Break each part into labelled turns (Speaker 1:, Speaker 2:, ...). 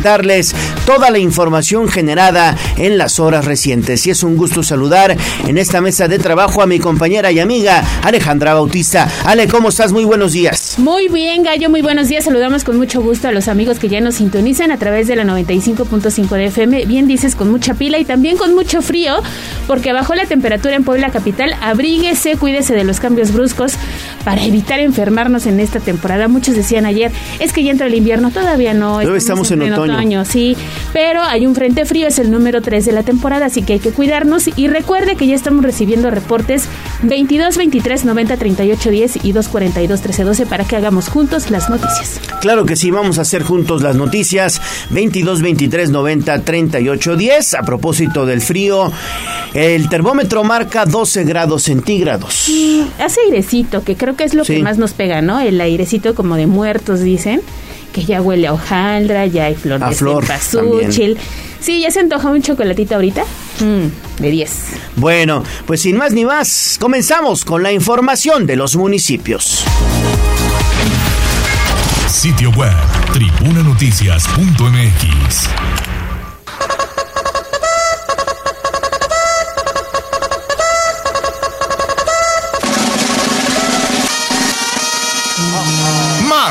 Speaker 1: presentarles toda la información generada en las horas recientes. Y es un gusto saludar en esta mesa de trabajo a mi compañera y amiga Alejandra Bautista. Ale, ¿cómo estás? Muy buenos días.
Speaker 2: Muy bien, Gallo, muy buenos días. Saludamos con mucho gusto a los amigos que ya nos sintonizan a través de la 95.5 de FM. Bien dices, con mucha pila y también con mucho frío, porque bajó la temperatura en Puebla Capital. Abríguese, cuídese de los cambios bruscos para evitar enfermarnos en esta temporada. Muchos decían ayer, es que ya entra el invierno, todavía no.
Speaker 1: estamos, en, otoño.
Speaker 2: Sí, pero hay un frente frío, es el número 3 de la temporada, así que hay que cuidarnos. Y recuerde que ya estamos recibiendo reportes 22, 23, 90, 38, 10 y 242, 13, 12 para que hagamos juntos las noticias.
Speaker 1: Claro que sí, vamos a hacer juntos las noticias. 22, 23, 90, 38, 10. A propósito del frío, el termómetro marca 12 grados centígrados.
Speaker 2: hace airecito, que creo que es lo que más nos pega, ¿no? El airecito como de muertos, dicen que ya huele a hojaldra, ya hay flor de flor, Sí, ya se antoja un chocolatito ahorita. Mm, de 10.
Speaker 1: Bueno, pues sin más ni más, comenzamos con la información de los municipios.
Speaker 3: Sitio web, tribunanoticias.mx.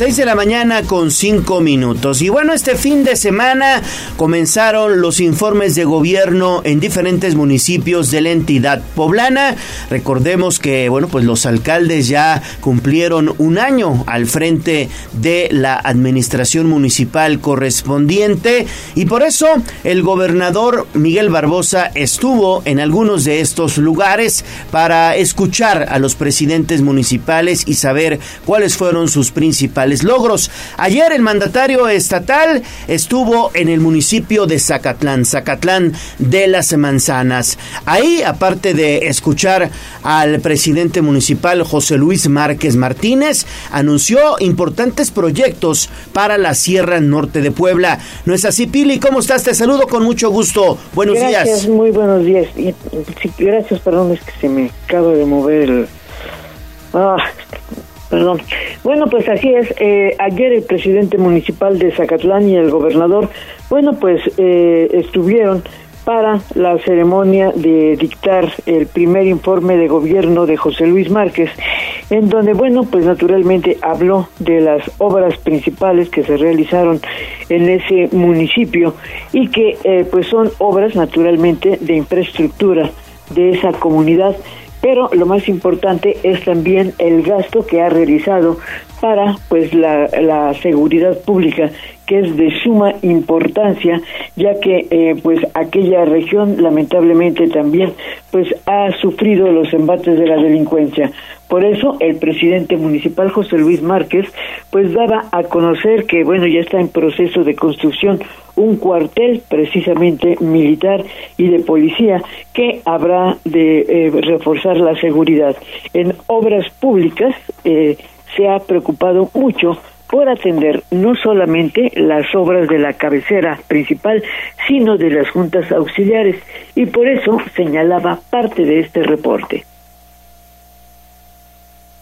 Speaker 1: 6 de la mañana con 5 minutos. Y bueno, este fin de semana comenzaron los informes de gobierno en diferentes municipios de la entidad poblana. Recordemos que, bueno, pues los alcaldes ya cumplieron un año al frente de la administración municipal correspondiente y por eso el gobernador Miguel Barbosa estuvo en algunos de estos lugares para escuchar a los presidentes municipales y saber cuáles fueron sus principales logros. Ayer el mandatario estatal estuvo en el municipio de Zacatlán, Zacatlán de las Manzanas. Ahí, aparte de escuchar al presidente municipal José Luis Márquez Martínez, anunció importantes proyectos para la Sierra Norte de Puebla. ¿No es así, Pili? ¿Cómo estás? Te saludo con mucho gusto. Buenos
Speaker 4: días.
Speaker 1: Gracias,
Speaker 4: muy buenos días. gracias, perdón, es que se me acaba de mover el... Ah, Perdón. Bueno, pues así es. Eh, ayer el presidente municipal de Zacatlán y el gobernador, bueno, pues eh, estuvieron para la ceremonia de dictar el primer informe de gobierno de José Luis Márquez, en donde, bueno, pues naturalmente habló de las obras principales que se realizaron en ese municipio y que, eh, pues, son obras naturalmente de infraestructura de esa comunidad pero lo más importante es también el gasto que ha realizado para pues la, la seguridad pública que es de suma importancia ya que eh, pues aquella región lamentablemente también pues ha sufrido los embates de la delincuencia. Por eso el presidente municipal José Luis Márquez pues daba a conocer que bueno ya está en proceso de construcción un cuartel precisamente militar y de policía que habrá de eh, reforzar la seguridad. En obras públicas eh, se ha preocupado mucho por atender no solamente las obras de la cabecera principal, sino de las juntas auxiliares, y por eso señalaba parte de este reporte.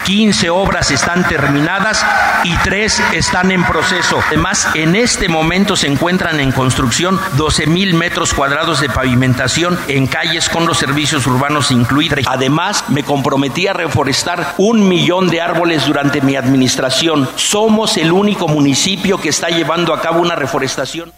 Speaker 5: 15 obras están terminadas y 3 están en proceso. Además, en este momento se encuentran en construcción 12 mil metros cuadrados de pavimentación en calles con los servicios urbanos incluidos. Además, me comprometí a reforestar un millón de árboles durante mi administración. Somos el único municipio que está llevando a cabo una reforestación.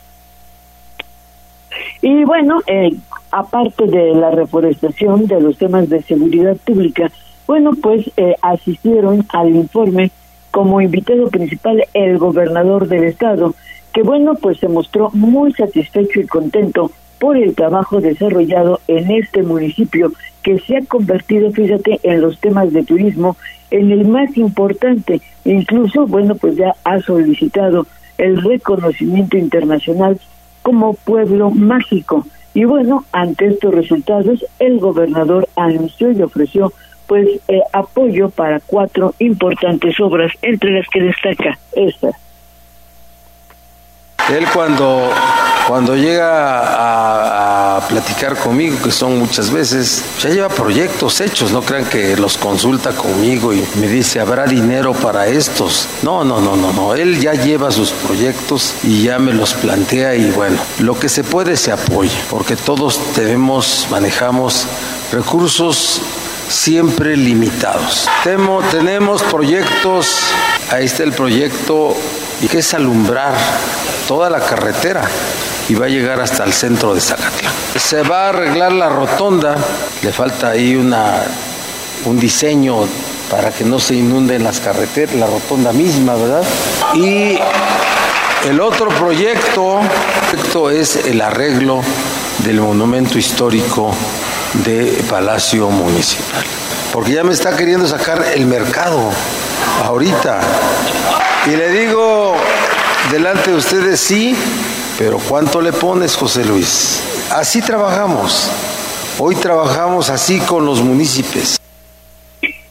Speaker 4: Y bueno, eh, aparte de la reforestación, de los temas de seguridad pública, bueno, pues eh, asistieron al informe como invitado principal el gobernador del estado, que bueno, pues se mostró muy satisfecho y contento por el trabajo desarrollado en este municipio que se ha convertido, fíjate, en los temas de turismo en el más importante. Incluso, bueno, pues ya ha solicitado el reconocimiento internacional como pueblo mágico. Y bueno, ante estos resultados, el gobernador anunció y ofreció pues eh, apoyo para cuatro importantes obras, entre las que destaca esta.
Speaker 6: Él cuando cuando llega a, platicar conmigo, que son muchas veces, ya lleva proyectos hechos, no crean que los consulta conmigo y me dice, ¿habrá dinero para estos? No, no, no, no, no, él ya lleva sus proyectos y ya me los plantea y bueno, lo que se puede se apoya, porque todos tenemos, manejamos recursos siempre limitados. tenemos proyectos, ahí está el proyecto, que es alumbrar toda la carretera y va a llegar hasta el centro de Zacatlán. Se va a arreglar la rotonda, le falta ahí una, un diseño para que no se inunden las carreteras, la rotonda misma, ¿verdad? Y el otro proyecto, proyecto es el arreglo del monumento histórico de Palacio Municipal. Porque ya me está queriendo sacar el mercado ahorita. Y le digo delante de ustedes sí, pero ¿cuánto le pones, José Luis? Así trabajamos. Hoy trabajamos así con los municipios.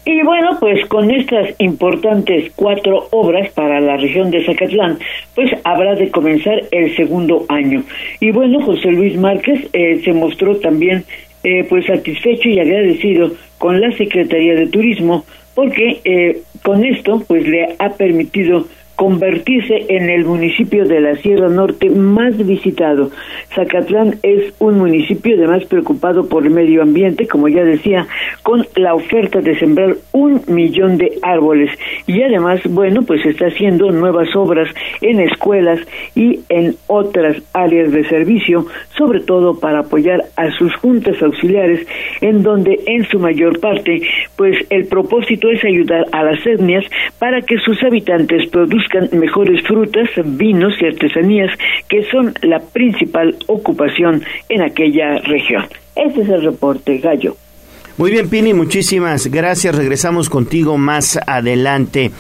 Speaker 4: Y bueno, pues con estas importantes cuatro obras para la región de Zacatlán, pues habrá de comenzar el segundo año. Y bueno, José Luis Márquez eh, se mostró también eh, pues satisfecho y agradecido con la Secretaría de Turismo porque eh, con esto pues le ha permitido convertirse en el municipio de la Sierra Norte más visitado. Zacatlán es un municipio además preocupado por el medio ambiente, como ya decía, con la oferta de sembrar un millón de árboles y además, bueno, pues está haciendo nuevas obras en escuelas y en otras áreas de servicio, sobre todo para apoyar a sus juntas auxiliares, en donde en su mayor parte, pues el propósito es ayudar a las etnias para que sus habitantes produzcan mejores frutas, vinos y artesanías que son la principal ocupación en aquella región. Ese es el reporte, Gallo.
Speaker 1: Muy bien, Pini, muchísimas gracias. Regresamos contigo más adelante.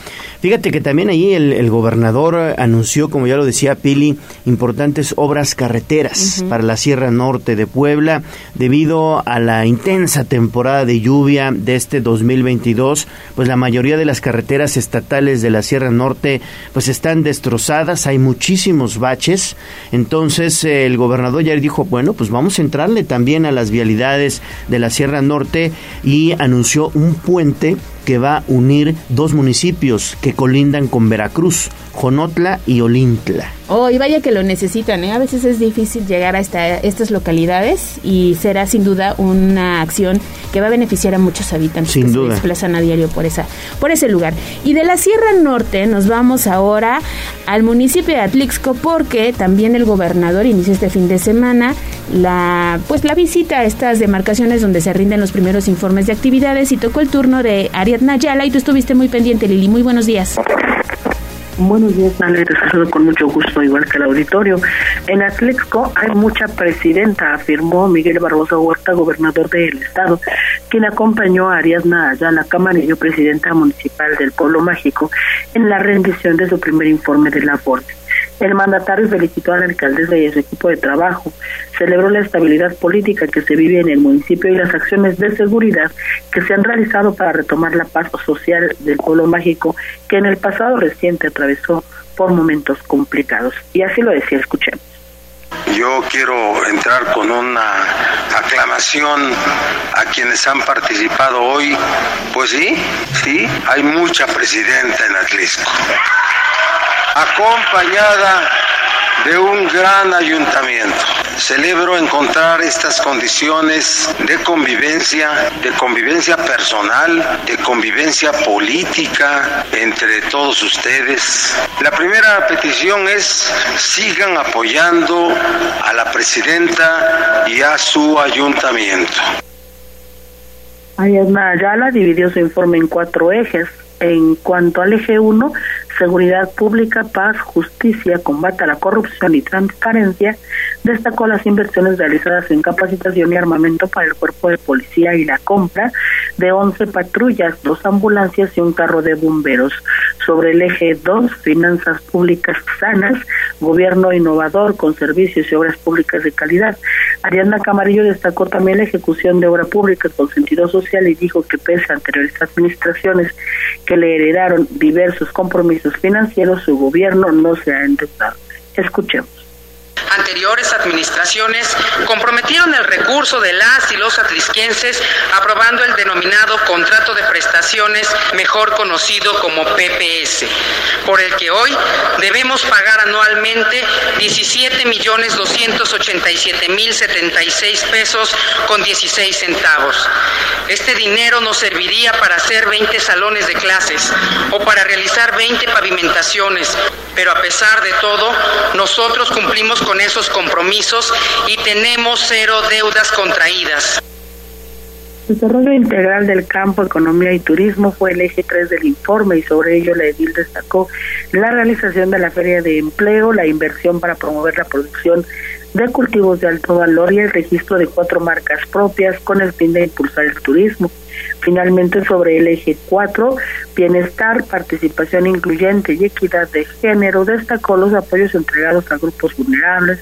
Speaker 1: Fíjate que también ahí el, gobernador anunció, como ya lo decía Pili, importantes obras carreteras para la Sierra Norte de Puebla debido a la intensa temporada de lluvia de este 2022. Pues la mayoría de las carreteras estatales de la Sierra Norte pues están destrozadas, hay muchísimos baches. Entonces el gobernador ya dijo, bueno, pues vamos a entrarle también a las vialidades de la Sierra Norte y anunció un puente que va a unir dos municipios que colindan con Veracruz, Jonotla y Olintla.
Speaker 2: Oh, y vaya que lo necesitan, ¿eh? A veces es difícil llegar a estas localidades y será sin duda una acción que va a beneficiar a muchos habitantes
Speaker 1: que se
Speaker 2: desplazan a diario por, esa, por ese lugar. Y de la Sierra Norte nos vamos ahora al municipio de Atlixco porque también el gobernador inició este fin de semana la, pues la visita a estas demarcaciones donde se rinden los primeros informes de actividades y tocó el turno de Ariadna Yala y tú estuviste muy pendiente, Lili. Muy buenos días.
Speaker 7: Buenos días, Ale. Te saludo con mucho gusto, igual que el auditorio. En Atlexco hay mucha presidenta, afirmó Miguel Barbosa Huerta, gobernador del estado, quien acompañó a Ariadna Ayala Camarillo, presidenta municipal del Pueblo Mágico, en la rendición de su primer informe de la Corte. El mandatario felicitó a la alcaldesa y a su equipo de trabajo, celebró la estabilidad política que se vive en el municipio y las acciones de seguridad que se han realizado para retomar la paz social del pueblo mágico que en el pasado reciente atravesó por momentos complicados. Y así lo decía, escuchemos.
Speaker 6: Yo quiero entrar con una aclamación a quienes han participado hoy. Pues sí, sí, hay mucha presidenta en Atlisco acompañada de un gran ayuntamiento. Celebro encontrar estas condiciones de convivencia, de convivencia personal, de convivencia política entre todos ustedes. La primera petición es sigan apoyando a la presidenta y a su ayuntamiento.
Speaker 7: Ayadma Ayala dividió su informe en cuatro ejes. En cuanto al eje 1, seguridad pública, paz, justicia, combate a la corrupción y transparencia, destacó las inversiones realizadas en capacitación y armamento para el cuerpo de policía y la compra de 11 patrullas, dos ambulancias y un carro de bomberos. Sobre el eje 2, finanzas públicas sanas, gobierno innovador con servicios y obras públicas de calidad. Ariana Camarillo destacó también la ejecución de obra pública con sentido social y dijo que pese a anteriores administraciones que le heredaron diversos compromisos financieros, su gobierno no se ha endeudado. Escuchemos
Speaker 8: Anteriores administraciones comprometieron el recurso de las y los atlisquenses aprobando el denominado contrato de prestaciones, mejor conocido como PPS, por el que hoy debemos pagar anualmente 17 millones 287 mil 76 pesos con 16 centavos. Este dinero nos serviría para hacer 20 salones de clases o para realizar 20 pavimentaciones, pero a pesar de todo, nosotros cumplimos con esos compromisos y tenemos cero contraídas.
Speaker 7: Desarrollo integral del campo, economía y turismo fue el eje 3 del informe y sobre ello la edil destacó la realización de la feria de empleo, la inversión para promover la producción de cultivos de alto valor y el registro de cuatro marcas propias con el fin de impulsar el turismo. Finalmente, sobre el eje 4, bienestar, participación incluyente y equidad de género, destacó los apoyos entregados a grupos vulnerables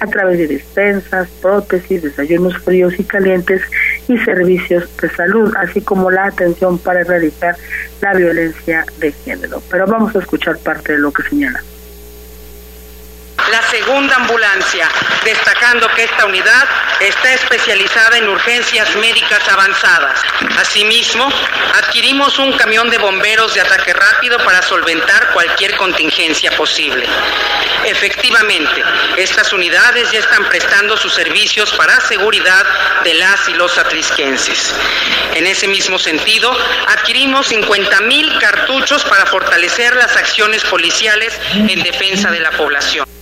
Speaker 7: a través de despensas, prótesis, desayunos fríos y calientes y servicios de salud, así como la atención para erradicar la violencia de género. Pero vamos a escuchar parte de lo que señala
Speaker 8: la segunda ambulancia, destacando que esta unidad está especializada en urgencias médicas avanzadas. Asimismo, adquirimos un camión de bomberos de ataque rápido para solventar cualquier contingencia posible. Efectivamente, estas unidades ya están prestando sus servicios para seguridad de las y los atlisquenses. En ese mismo sentido, adquirimos 50 mil cartuchos para fortalecer las acciones policiales en defensa de la población.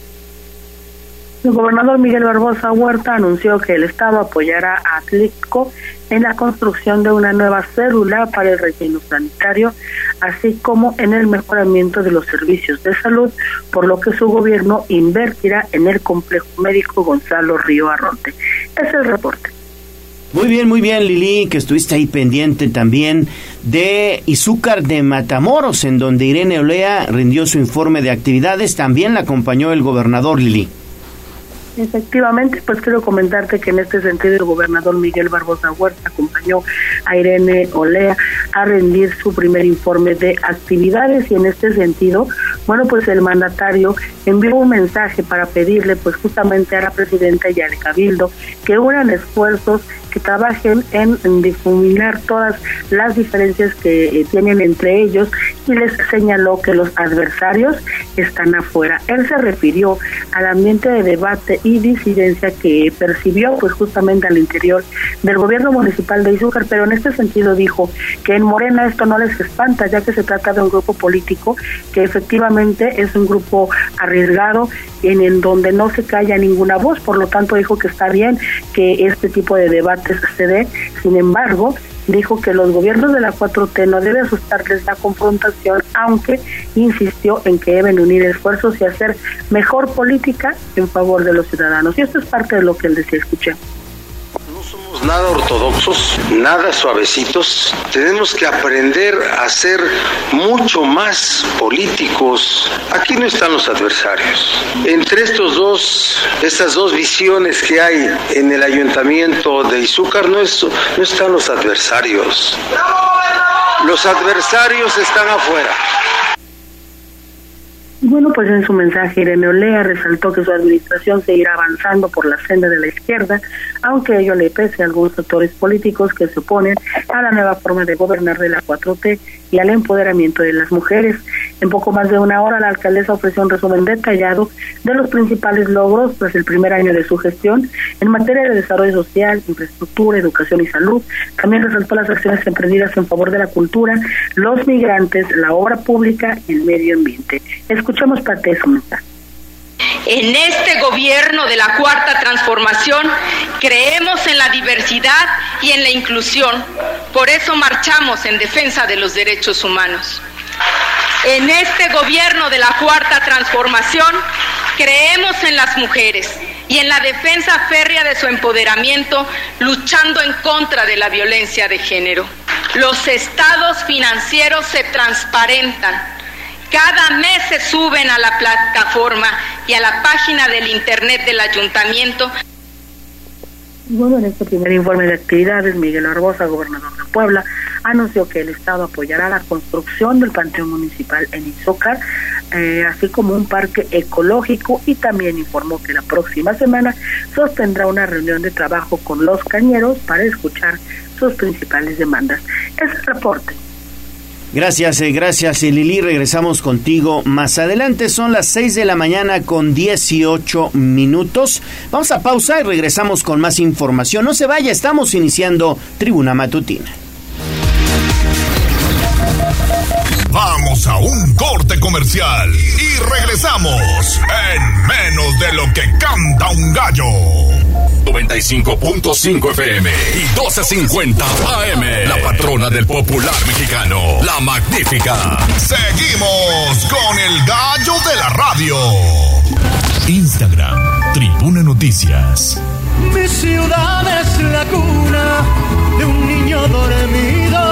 Speaker 7: El gobernador Miguel Barbosa Huerta anunció que el Estado apoyará a Atlisco en la construcción de una nueva célula para el relleno sanitario, así como en el mejoramiento de los servicios de salud, por lo que su gobierno invertirá en el complejo médico Gonzalo Río Arronte. Es el reporte.
Speaker 1: Muy bien, muy bien, Lili, que estuviste ahí pendiente también de Izúcar de Matamoros, en donde Irene Olea rindió su informe de actividades. También la acompañó el gobernador Lili.
Speaker 7: Efectivamente, pues quiero comentarte que en este sentido el gobernador Miguel Barbosa Huerta acompañó a Irene Olea a rendir su primer informe de actividades y en este sentido, bueno, pues el mandatario envió un mensaje para pedirle pues justamente a la presidenta y al cabildo que unan esfuerzos que trabajen en, difuminar todas las diferencias que eh, tienen entre ellos y les señaló que los adversarios están afuera. Él se refirió al ambiente de debate y disidencia que percibió pues justamente al interior del gobierno municipal de Izúcar, pero en este sentido dijo que en Morena esto no les espanta, ya que se trata de un grupo político que efectivamente es un grupo arriesgado en, en donde no se calla ninguna voz, por lo tanto dijo que está bien que este tipo de debates se sin embargo, dijo que los gobiernos de la 4T no deben asustarles la confrontación, aunque insistió en que deben unir esfuerzos y hacer mejor política en favor de los ciudadanos. Y esto es parte de lo que él decía, escuché
Speaker 6: nada ortodoxos, nada suavecitos. Tenemos que aprender a ser mucho más políticos. Aquí no están los adversarios. Entre estos dos, estas dos visiones que hay en el ayuntamiento de Izúcar no, no están los adversarios. Los adversarios están afuera.
Speaker 7: Bueno, pues en su mensaje Irene Olea resaltó que su administración seguirá avanzando por la senda de la izquierda, aunque ello le pese a algunos actores políticos que se oponen a la nueva forma de gobernar de la 4T y al empoderamiento de las mujeres. En poco más de una hora, la alcaldesa ofreció un resumen detallado de los principales logros tras el primer año de su gestión en materia de desarrollo social, infraestructura, educación y salud. También resaltó las acciones emprendidas en favor de la cultura, los migrantes, la obra pública y el medio ambiente. Escuchamos parte de su mensaje.
Speaker 9: En este gobierno de la cuarta transformación creemos en la diversidad y en la inclusión. Por eso marchamos en defensa de los derechos humanos. En este gobierno de la cuarta transformación creemos en las mujeres y en la defensa férrea de su empoderamiento, luchando en contra de la violencia de género. Los estados financieros se transparentan. Cada mes se suben a la plataforma y a la página del Internet del ayuntamiento
Speaker 7: bueno, en este primer informe de actividades, Miguel Arbosa, gobernador de Puebla, anunció que el Estado apoyará la construcción del Panteón Municipal en Izócar, eh, así como un parque ecológico y también informó que la próxima semana sostendrá una reunión de trabajo con los cañeros para escuchar sus principales demandas. Es el reporte.
Speaker 1: Gracias, eh, gracias Lili. Regresamos contigo más adelante. Son las 6 de la mañana con 18 minutos. Vamos a pausa y regresamos con más información. No se vaya, estamos iniciando Tribuna Matutina.
Speaker 3: Vamos a un corte comercial y regresamos en menos de lo que canta un gallo. 95.5 FM y 12.50 AM. La patrona del popular mexicano, la magnífica. Seguimos con el gallo de la radio. Instagram, Tribuna Noticias.
Speaker 10: Mi ciudad es la cuna de un niño dormido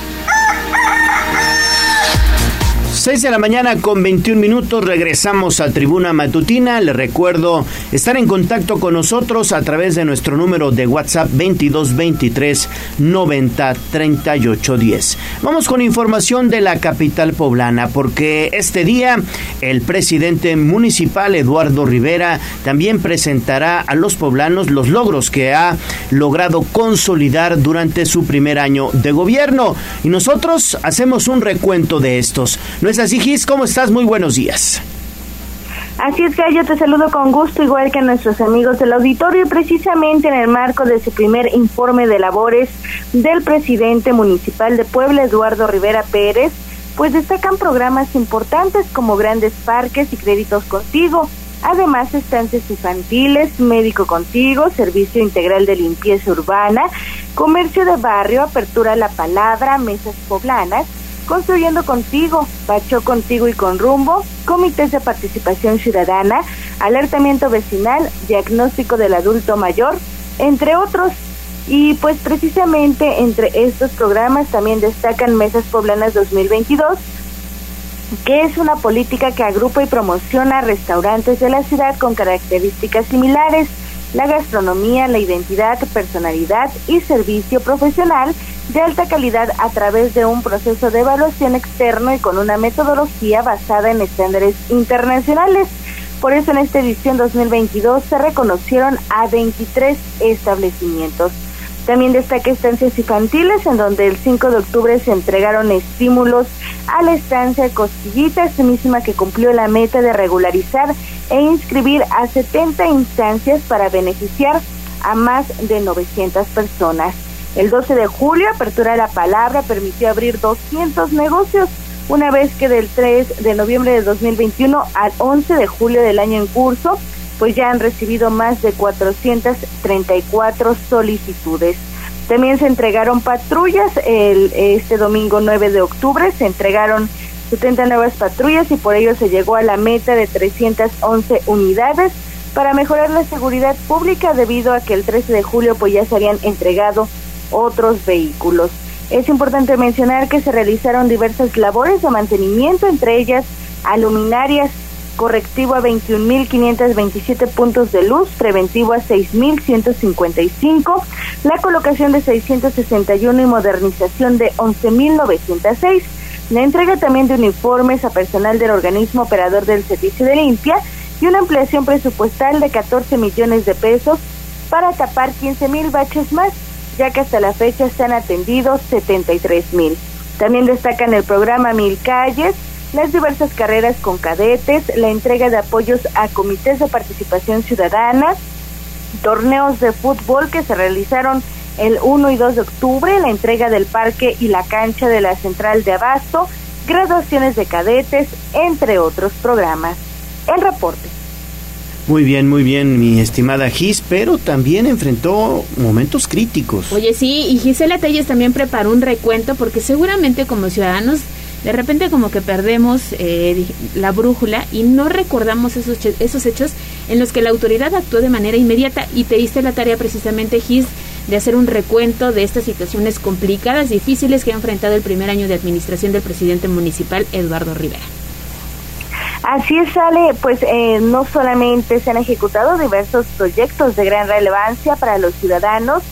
Speaker 1: 6 de la mañana con 21 minutos regresamos a Tribuna Matutina. Les recuerdo estar en contacto con nosotros a través de nuestro número de WhatsApp 2223 90 38 10. Vamos con información de la capital poblana porque este día el presidente municipal Eduardo Rivera también presentará a los poblanos los logros que ha logrado consolidar durante su primer año de gobierno y nosotros hacemos un recuento de estos es así? ¿Cómo estás? Muy buenos días.
Speaker 11: Así es, que yo te saludo con gusto, igual que a nuestros amigos del auditorio, precisamente en el marco de su primer informe de labores del presidente municipal de Puebla, Eduardo Rivera Pérez, pues destacan programas importantes como grandes parques y créditos contigo, además estancias infantiles, médico contigo, servicio integral de limpieza urbana, comercio de barrio, apertura a la palabra, mesas poblanas, Construyendo Contigo, Pacho Contigo y con Rumbo, comités de participación ciudadana, alertamiento vecinal, diagnóstico del adulto mayor, entre otros. Y pues precisamente entre estos programas también destacan Mesas Poblanas 2022, que es una política que agrupa y promociona restaurantes de la ciudad con características similares, la gastronomía, la identidad, personalidad y servicio profesional de alta calidad a través de un proceso de evaluación externo y con una metodología basada en estándares internacionales. Por eso en esta edición 2022 se reconocieron a 23 establecimientos. También destaca estancias infantiles, en donde el 5 de octubre se entregaron estímulos a la estancia Costillitas, misma que cumplió la meta de regularizar e inscribir a 70 instancias para beneficiar a más de 900 personas. El 12 de julio, Apertura de la Palabra permitió abrir 200 negocios, una vez que del 3 de noviembre de 2021 al 11 de julio del año en curso, pues ya han recibido más de 434 solicitudes. También se entregaron patrullas el, este domingo 9 de octubre, se entregaron 70 nuevas patrullas y por ello se llegó a la meta de 311 unidades para mejorar la seguridad pública debido a que el 13 de julio pues ya se habían entregado otros vehículos. Es importante mencionar que se realizaron diversas labores de mantenimiento, entre ellas aluminarias, correctivo a 21.527 puntos de luz, preventivo a 6.155, la colocación de 661 y modernización de 11.906, la entrega también de uniformes a personal del organismo operador del servicio de limpia y una ampliación presupuestal de 14 millones de pesos para tapar 15.000 baches más ya que hasta la fecha se han atendido 73 mil. También destacan el programa Mil Calles, las diversas carreras con cadetes, la entrega de apoyos a comités de participación ciudadana, torneos de fútbol que se realizaron el 1 y 2 de octubre, la entrega del parque y la cancha de la central de abasto, graduaciones de cadetes, entre otros programas. El reporte.
Speaker 1: Muy bien, muy bien, mi estimada Gis, pero también enfrentó momentos críticos.
Speaker 2: Oye, sí, y Gisela Telles también preparó un recuento porque seguramente como ciudadanos de repente como que perdemos eh, la brújula y no recordamos esos, esos hechos en los que la autoridad actuó de manera inmediata y te diste la tarea precisamente, Gis, de hacer un recuento de estas situaciones complicadas, difíciles que ha enfrentado el primer año de administración del presidente municipal Eduardo Rivera.
Speaker 11: Así es, sale, pues eh, no solamente se han ejecutado diversos proyectos de gran relevancia para los ciudadanos,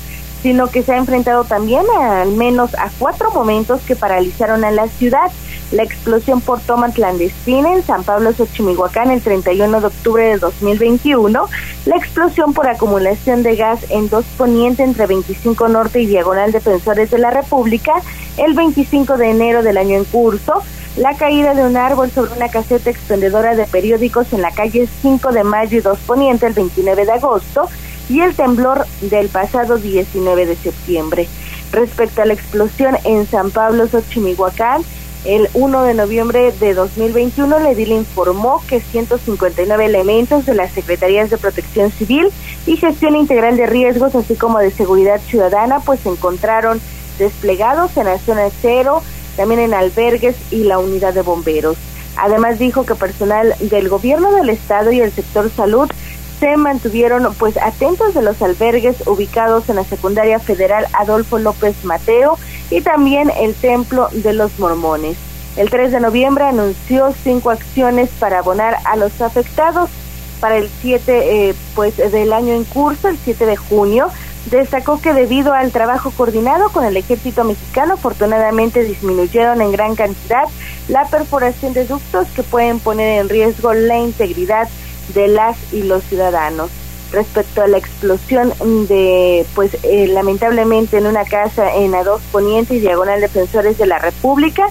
Speaker 11: sino que se ha enfrentado también al menos a cuatro momentos que paralizaron a la ciudad. La explosión por toma clandestina en San Pablo Xochimihuacán el 31 de octubre de 2021, la explosión por acumulación de gas en Dos Poniente entre 25 Norte y Diagonal Defensores de la República el 25 de enero del año en curso, la caída de un árbol sobre una caseta expendedora de periódicos en la calle 5 de Mayo y Dos Poniente el 29 de agosto y el temblor del pasado 19 de septiembre. Respecto a la explosión en San Pablo, Xochimihuacán, el 1 de noviembre de 2021, el edil informó que 159 elementos de las Secretarías de Protección Civil y Gestión Integral de Riesgos, así como de Seguridad Ciudadana, pues se encontraron desplegados en la zona cero, también en albergues y la unidad de bomberos. Además dijo que personal del gobierno del estado y el sector salud se mantuvieron pues atentos de los albergues ubicados en la secundaria federal Adolfo López Mateo y también el templo de los mormones. El 3 de noviembre anunció cinco acciones para abonar a los afectados para el 7 eh, pues del año en curso, el 7 de junio. Destacó que debido al trabajo coordinado con el ejército mexicano, afortunadamente disminuyeron en gran cantidad la perforación de ductos que pueden poner en riesgo la integridad de las y los ciudadanos respecto a la explosión de, pues eh, lamentablemente en una casa en A2 Poniente y Diagonal Defensores de la República,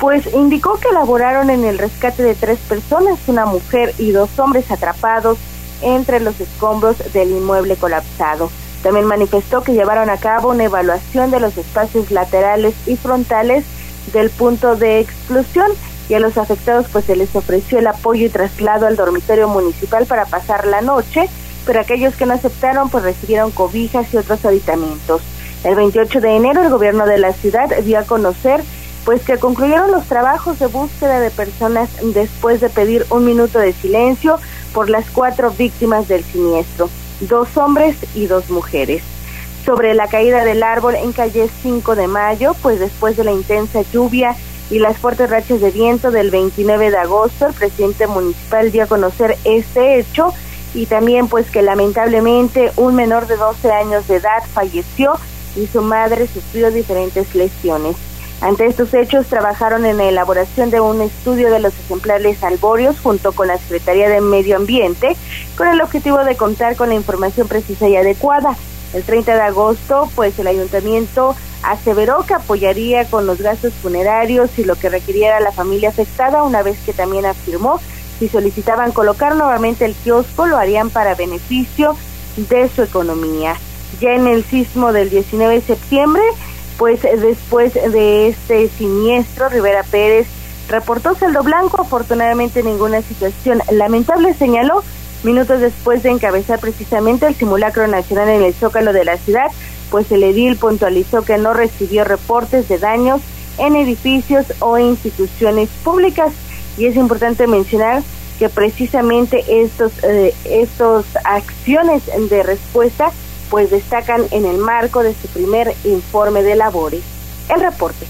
Speaker 11: pues indicó que elaboraron en el rescate de tres personas, una mujer y dos hombres atrapados entre los escombros del inmueble colapsado. También manifestó que llevaron a cabo una evaluación de los espacios laterales y frontales del punto de explosión y a los afectados pues se les ofreció el apoyo y traslado al dormitorio municipal para pasar la noche, pero aquellos que no aceptaron pues recibieron cobijas y otros aditamentos. El 28 de enero el gobierno de la ciudad dio a conocer pues que concluyeron los trabajos de búsqueda de personas después de pedir un minuto de silencio por las cuatro víctimas del siniestro, dos hombres y dos mujeres. Sobre la caída del árbol en calle 5 de mayo, pues después de la intensa lluvia y las fuertes rachas de viento del 29 de agosto, el presidente municipal dio a conocer este hecho y también pues que lamentablemente un menor de 12 años de edad falleció y su madre sufrió diferentes lesiones. Ante estos hechos trabajaron en la elaboración de un estudio de los ejemplares albóreos junto con la Secretaría de Medio Ambiente con el objetivo de contar con la información precisa y adecuada. El 30 de agosto, pues el ayuntamiento aseveró que apoyaría con los gastos funerarios y lo que requiriera la familia afectada, una vez que también afirmó si solicitaban colocar nuevamente el kiosco lo harían para beneficio de su economía. Ya en el sismo del 19 de septiembre, pues después de este siniestro, Rivera Pérez reportó saldo blanco, afortunadamente ninguna situación lamentable, señaló minutos después de encabezar precisamente el simulacro nacional en el Zócalo de la ciudad, pues el edil puntualizó que no recibió reportes de daños en edificios o instituciones públicas y es importante mencionar que precisamente estos eh, estos acciones de respuesta pues destacan en el marco de su primer informe de labores. El reporte.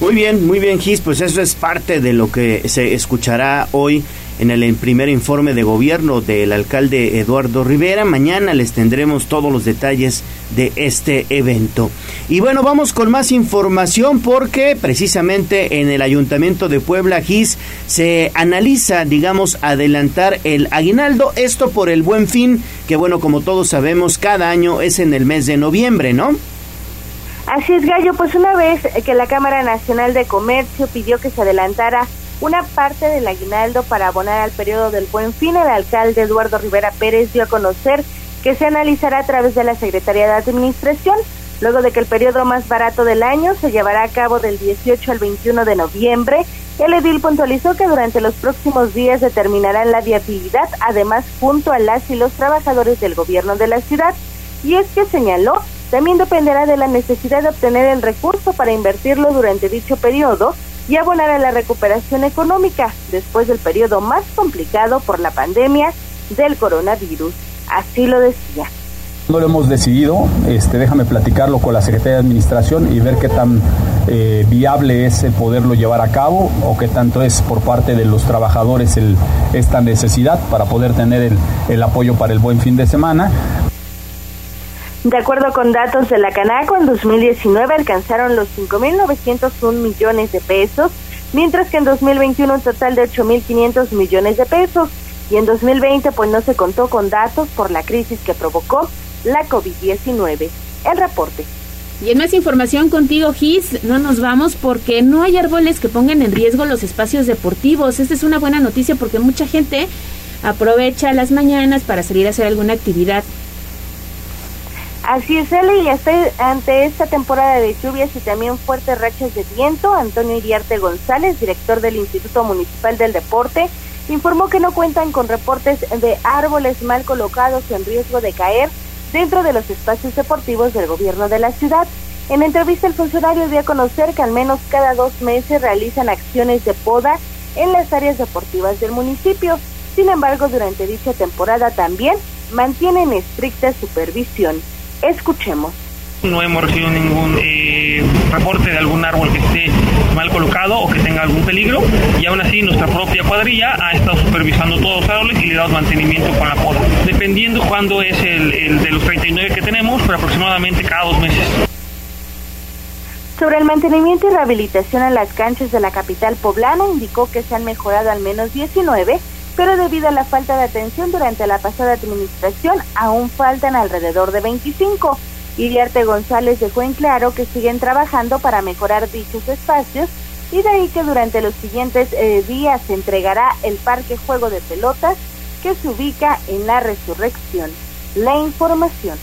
Speaker 1: Muy bien, muy bien, Gis, pues eso es parte de lo que se escuchará hoy en el primer informe de gobierno del alcalde Eduardo Rivera. Mañana les tendremos todos los detalles de este evento. Y bueno, vamos con más información porque precisamente en el Ayuntamiento de Puebla Gis se analiza, digamos, adelantar el aguinaldo, esto por el buen fin, que bueno, como todos sabemos, cada año es en el mes de noviembre, ¿no?
Speaker 11: Así es, Gallo, pues una vez que la Cámara Nacional de Comercio pidió que se adelantara una parte del aguinaldo para abonar al periodo del buen fin, el alcalde Eduardo Rivera Pérez dio a conocer que se analizará a través de la Secretaría de Administración, luego de que el periodo más barato del año se llevará a cabo del 18 al 21 de noviembre. El edil puntualizó que durante los próximos días determinarán la viabilidad, además junto a las y los trabajadores del gobierno de la ciudad, y es que señaló también dependerá de la necesidad de obtener el recurso para invertirlo durante dicho periodo y abonar a la recuperación económica después del periodo más complicado por la pandemia del coronavirus. Así lo decía.
Speaker 12: No lo hemos decidido, este, déjame platicarlo con la Secretaría de Administración y ver qué tan eh, viable es el poderlo llevar a cabo o qué tanto es por parte de los trabajadores esta necesidad para poder tener el, el apoyo para el buen fin de semana.
Speaker 11: De acuerdo con datos de la Canaco, en 2019 alcanzaron los 5.901 millones de pesos, mientras que en 2021 un total de 8.500 millones de pesos. Y en 2020 pues no se contó con datos por la crisis que provocó la COVID-19. El reporte.
Speaker 2: Y en más información contigo, Gis, no nos vamos porque no hay árboles que pongan en riesgo los espacios deportivos. Esta es una buena noticia porque mucha gente aprovecha las mañanas para salir a hacer alguna actividad.
Speaker 11: Así es, Eli, y hasta ante esta temporada de lluvias y también fuertes rachas de viento, Antonio Iriarte González, director del Instituto Municipal del Deporte, informó que no cuentan con reportes de árboles mal colocados en riesgo de caer dentro de los espacios deportivos del gobierno de la ciudad. En entrevista el funcionario dio a conocer que al menos cada dos meses realizan acciones de poda en las áreas deportivas del municipio. Sin embargo, durante dicha temporada también mantienen estricta supervisión. Escuchemos.
Speaker 13: No hemos recibido ningún eh, reporte de algún árbol que esté mal colocado o que tenga algún peligro y aún así nuestra propia cuadrilla ha estado supervisando todos los árboles y le dado mantenimiento con la poda. Dependiendo cuándo es el, el de los 39 que tenemos, pero aproximadamente cada dos meses.
Speaker 11: Sobre el mantenimiento y rehabilitación en las canchas de la capital poblana, indicó que se han mejorado al menos 19, pero debido a la falta de atención durante la pasada administración, aún faltan alrededor de 25. Iriarte González dejó en claro que siguen trabajando para mejorar dichos espacios y de ahí que durante los siguientes eh, días se entregará el Parque Juego de Pelotas que se ubica en la Resurrección. La información.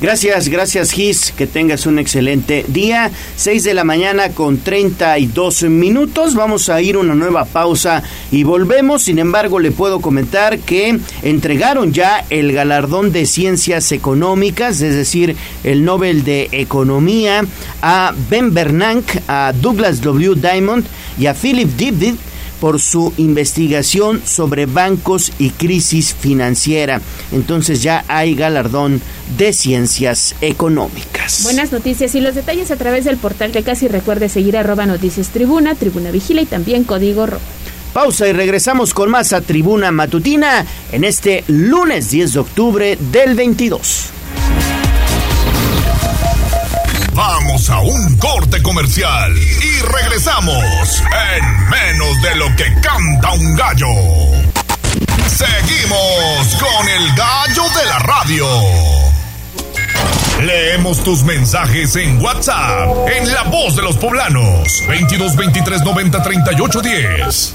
Speaker 1: Gracias, gracias Gis, que tengas un excelente día. 6 de la mañana con 32 minutos. Vamos a ir una nueva pausa y volvemos. Sin embargo, le puedo comentar que entregaron ya el galardón de ciencias económicas, es decir, el Nobel de Economía, a Ben Bernanke, a Douglas W. Diamond y a Philip Dibdid por su investigación sobre bancos y crisis financiera. Entonces ya hay galardón de ciencias económicas.
Speaker 2: Buenas noticias y los detalles a través del portal que casi recuerde seguir arroba noticias tribuna, tribuna vigila y también código rojo.
Speaker 1: Pausa y regresamos con más a Tribuna Matutina en este lunes 10 de octubre del 22.
Speaker 3: Vamos a un corte comercial y regresamos en menos de lo que canta un gallo. Seguimos con el gallo de la radio. Leemos tus mensajes en WhatsApp, en La Voz de los Poblanos, 22 23 90 38 10.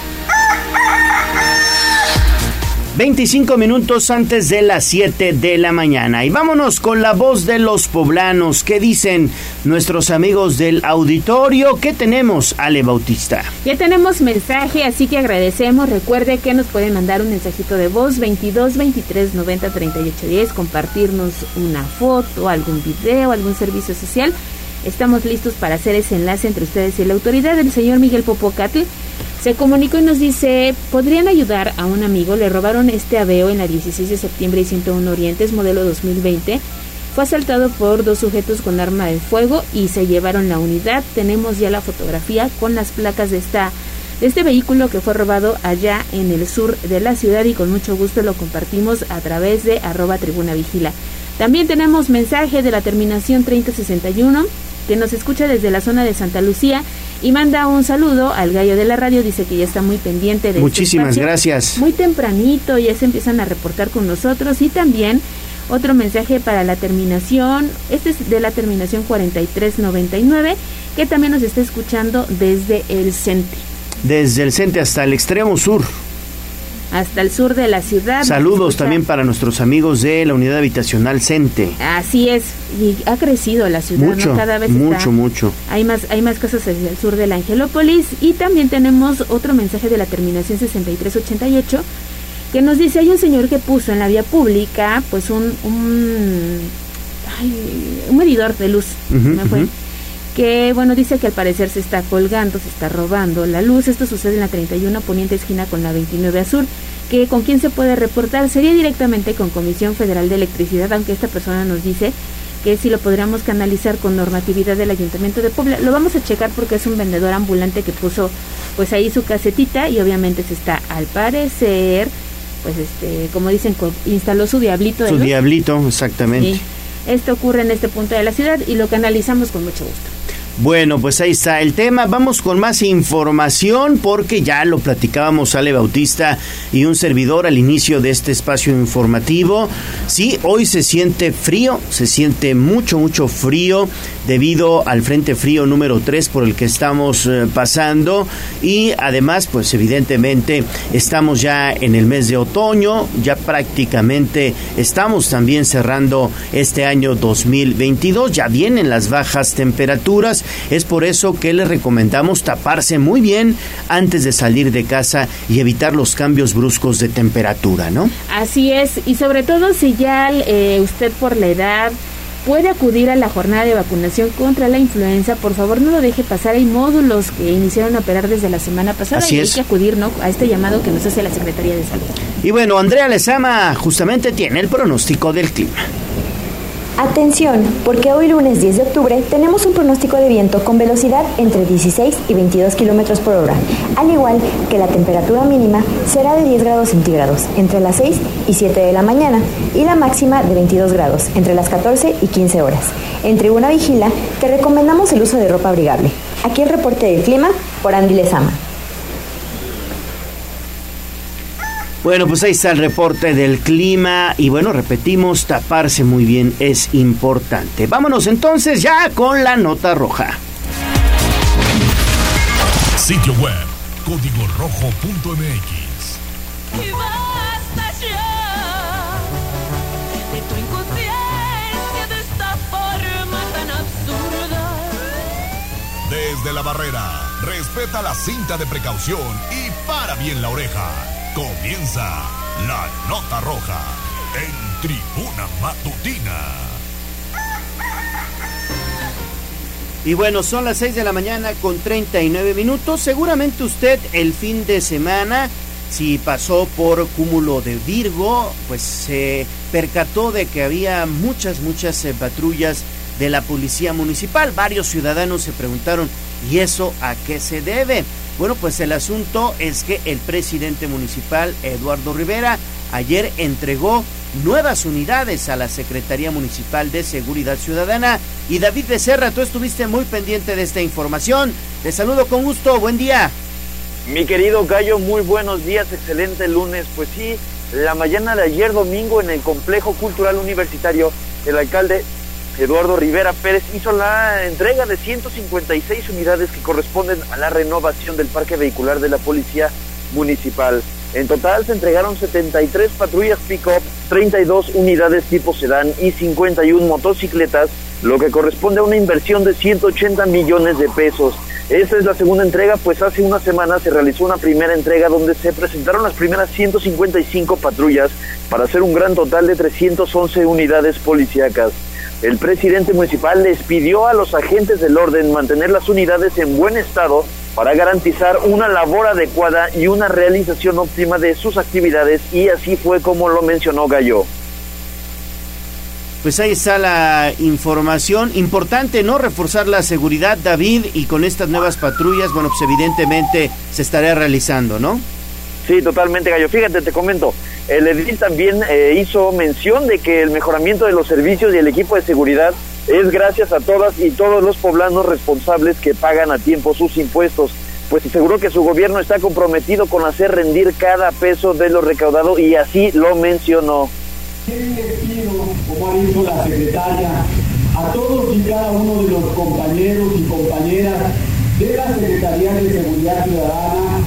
Speaker 1: 25 minutos antes de las 7 de la mañana. Y vámonos con la voz de los poblanos. ¿Qué dicen nuestros amigos del auditorio? ¿Qué tenemos, Ale Bautista?
Speaker 2: Ya tenemos mensaje, así que agradecemos. Recuerde que nos pueden mandar un mensajito de voz 22 23 90 38 10, compartirnos una foto, algún video, algún servicio social. Estamos listos para hacer ese enlace entre ustedes y la autoridad del señor Miguel Popocatl. Se comunicó y nos dice, ¿podrían ayudar a un amigo? Le robaron este aveo en la 16 de septiembre y 101 Orientes, modelo 2020. Fue asaltado por dos sujetos con arma de fuego y se llevaron la unidad. Tenemos ya la fotografía con las placas de esta de este vehículo que fue robado allá en el sur de la ciudad y con mucho gusto lo compartimos a través de arroba tribuna vigila. También tenemos mensaje de la terminación 3061 que nos escucha desde la zona de Santa Lucía y manda un saludo al gallo de la radio, dice que ya está muy pendiente de este
Speaker 1: Muchísimas gracias.
Speaker 2: Muy tempranito ya se empiezan a reportar con nosotros y también otro mensaje para la terminación, este es de la terminación 4399, que también nos está escuchando desde el CENTE,
Speaker 1: Desde el CENTE hasta el extremo sur.
Speaker 2: Hasta el sur de la ciudad.
Speaker 1: Saludos también para nuestros amigos de la unidad habitacional CENTE.
Speaker 2: Así es, y ha crecido la ciudad, Cada vez
Speaker 1: mucho,
Speaker 2: está-
Speaker 1: mucho.
Speaker 2: Hay más, hay más casas hacia el sur de la Angelópolis y también tenemos otro mensaje de la terminación 6388 que nos dice hay un señor que puso en la vía pública pues un, un un medidor de luz, me fue, que bueno, dice que al parecer se está colgando, se está robando la luz. Esto sucede en la 31 Poniente esquina con la 29 Azul. Que con quién se puede reportar sería directamente con Comisión Federal de Electricidad, aunque esta persona nos dice que si lo podríamos canalizar con normatividad del Ayuntamiento de Puebla. Lo vamos a checar porque es un vendedor ambulante que puso pues ahí su casetita y obviamente se está al parecer pues este como dicen instaló su diablito
Speaker 1: su diablito exactamente.
Speaker 2: Esto ocurre en este punto de la ciudad y lo canalizamos con mucho gusto
Speaker 1: bueno, pues ahí está el tema. Vamos con más información porque ya lo platicábamos Ale Bautista y un servidor al inicio de este espacio informativo. Sí, hoy se siente frío, se siente mucho, mucho frío debido al frente frío número 3 por el que estamos eh, pasando y además, pues evidentemente estamos ya en el mes de otoño, ya prácticamente estamos también cerrando este año 2022, ya vienen las bajas temperaturas es por eso que les recomendamos taparse muy bien antes de salir de casa y evitar los cambios bruscos de temperatura, ¿no?
Speaker 2: Así es, y sobre todo si ya eh, usted por la edad puede acudir a la jornada de vacunación contra la influenza. Por favor, no lo deje pasar. Hay módulos que iniciaron a operar desde la semana pasada y hay que acudir ¿no? a este llamado que nos hace la Secretaría de Salud.
Speaker 1: Y bueno, Andrea Lezama justamente tiene el pronóstico del clima.
Speaker 14: Atención, porque hoy lunes 10 de octubre tenemos un pronóstico de viento con velocidad entre 16 y 22 kilómetros por hora, al igual que la temperatura mínima será de 10 grados centígrados entre las 6 y 7 de la mañana y la máxima de 22 grados entre las 14 y 15 horas. En Tribuna Vigila te recomendamos el uso de ropa abrigable. Aquí el reporte del clima por Andy Lezama.
Speaker 1: Bueno, pues ahí está el reporte del clima y bueno, repetimos, taparse muy bien es importante. Vámonos entonces ya con la nota roja.
Speaker 3: Sitio web, código rojo.mx. Desde la barrera, respeta la cinta de precaución y para bien la oreja. Comienza la nota roja en tribuna matutina.
Speaker 1: Y bueno, son las 6 de la mañana con 39 minutos. Seguramente usted el fin de semana, si pasó por cúmulo de Virgo, pues se percató de que había muchas, muchas eh, patrullas de la policía municipal. Varios ciudadanos se preguntaron, ¿y eso a qué se debe? Bueno, pues el asunto es que el presidente municipal, Eduardo Rivera, ayer entregó nuevas unidades a la Secretaría Municipal de Seguridad Ciudadana. Y David Becerra, tú estuviste muy pendiente de esta información. Te saludo con gusto, buen día.
Speaker 15: Mi querido Gallo, muy buenos días, excelente lunes. Pues sí, la mañana de ayer domingo en el Complejo Cultural Universitario, el alcalde Eduardo Rivera Pérez hizo la entrega de 156 unidades que corresponden a la renovación del parque vehicular de la Policía Municipal. En total se entregaron 73 patrullas pick-up, 32 unidades tipo sedán y 51 motocicletas, lo que corresponde a una inversión de 180 millones de pesos. Esta es la segunda entrega, pues hace una semana se realizó una primera entrega donde se presentaron las primeras 155 patrullas para hacer un gran total de 311 unidades policíacas. El presidente municipal les pidió a los agentes del orden mantener las unidades en buen estado para garantizar una labor adecuada y una realización óptima de sus actividades y así fue como lo mencionó Gallo.
Speaker 1: Pues ahí está la información. Importante, ¿no? Reforzar la seguridad, David, y con estas nuevas patrullas, bueno, pues evidentemente se estará realizando, ¿no?
Speaker 15: Sí, totalmente, Gallo. Fíjate, te comento, el edil también eh, hizo mención de que el mejoramiento de los servicios y el equipo de seguridad es gracias a todas y todos los poblanos responsables que pagan a tiempo sus impuestos, pues aseguró que su gobierno está comprometido con hacer rendir cada peso de lo recaudado y así lo mencionó.
Speaker 16: como dicho la secretaria, a todos y cada uno de los compañeros y compañeras de la Secretaría de Seguridad Ciudadana,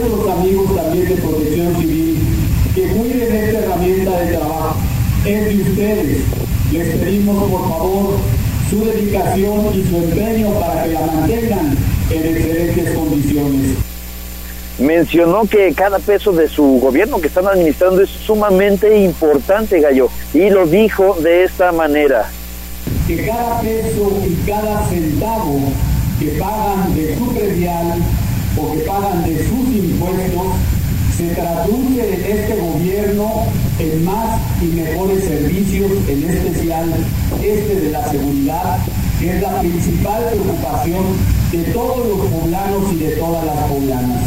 Speaker 16: nuestros amigos también de Protección Civil, que cuiden esta herramienta de trabajo. Es de ustedes. Les pedimos por favor su dedicación y su empeño para que la mantengan en excelentes condiciones.
Speaker 15: Mencionó que cada peso de su gobierno que están administrando es sumamente importante, Gallo, y lo dijo de esta manera.
Speaker 16: que cada peso y cada centavo que pagan de su predial o que pagan de sus impuestos se traduce en este gobierno en más y mejores servicios, en especial este de la seguridad, que es la principal preocupación de todos los poblanos y de todas las poblanas.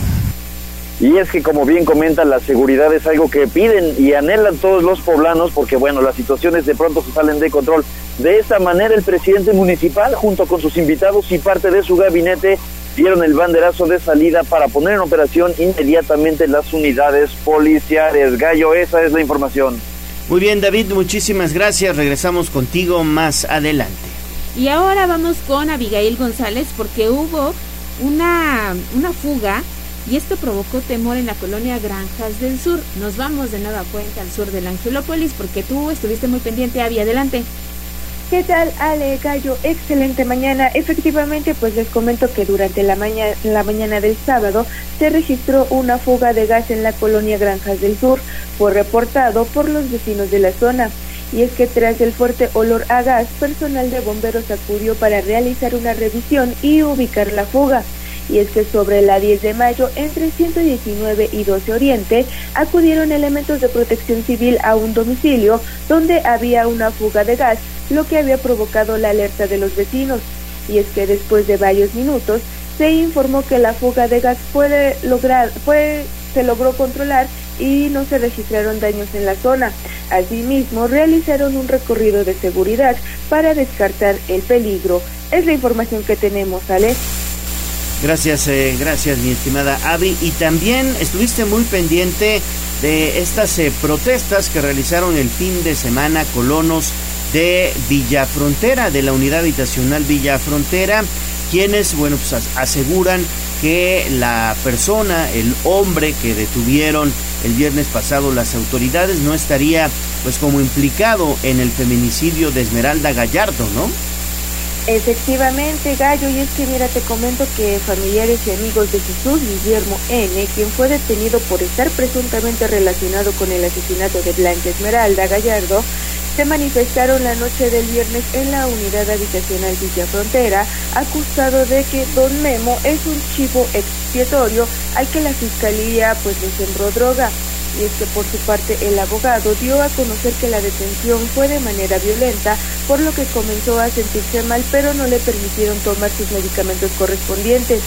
Speaker 17: Y es que como bien comentan, la seguridad es algo que piden y anhelan todos los poblanos porque bueno, las situaciones de pronto se salen de control. De esta manera el presidente municipal junto con sus invitados y parte de su gabinete dieron el banderazo de salida para poner en operación inmediatamente las unidades policiales. Gallo, esa es la información.
Speaker 1: Muy bien, David, muchísimas gracias. Regresamos contigo más adelante.
Speaker 2: Y ahora vamos con Abigail González porque hubo una, una fuga y esto provocó temor en la colonia Granjas del Sur. Nos vamos de nueva cuenta al sur del Angelópolis porque tú estuviste muy pendiente, Avi, adelante.
Speaker 11: ¿Qué tal, Ale Gallo? Excelente mañana. Efectivamente, pues les comento que durante la, la mañana del sábado se registró una fuga de gas en la colonia Granjas del Sur. Fue reportado por los vecinos de la zona. Y es que tras el fuerte olor a gas, personal de bomberos acudió para realizar una revisión y ubicar la fuga y es que sobre la 10 de mayo, entre 119 y 12 Oriente, acudieron elementos de protección civil a un domicilio donde había una fuga de gas, lo que había provocado la alerta de los vecinos. Y es que después de varios minutos, se informó que la fuga de gas fue, se logró controlar y no se registraron daños en la zona. Asimismo, realizaron un recorrido de seguridad para descartar el peligro. Es la información que tenemos, Ale.
Speaker 1: Gracias, eh, gracias mi estimada Avi. Y también estuviste muy pendiente de estas eh, protestas que realizaron el fin de semana colonos de Villa Frontera, de la unidad habitacional Villa Frontera, quienes, bueno, pues aseguran que la persona, el hombre que detuvieron el viernes pasado las autoridades no estaría pues como implicado en el feminicidio de Esmeralda Gallardo, ¿no?
Speaker 11: Efectivamente, Gallo, y es que mira, te comento que familiares y amigos de Jesús Guillermo N., quien fue detenido por estar presuntamente relacionado con el asesinato de Blanca Esmeralda Gallardo, se manifestaron la noche del viernes en la unidad habitacional Villa Frontera, acusado de que Don Memo es un chivo expiatorio al que la fiscalía pues le sembró droga y es que por su parte el abogado dio a conocer que la detención fue de manera violenta, por lo que comenzó a sentirse mal, pero no le permitieron tomar sus medicamentos correspondientes.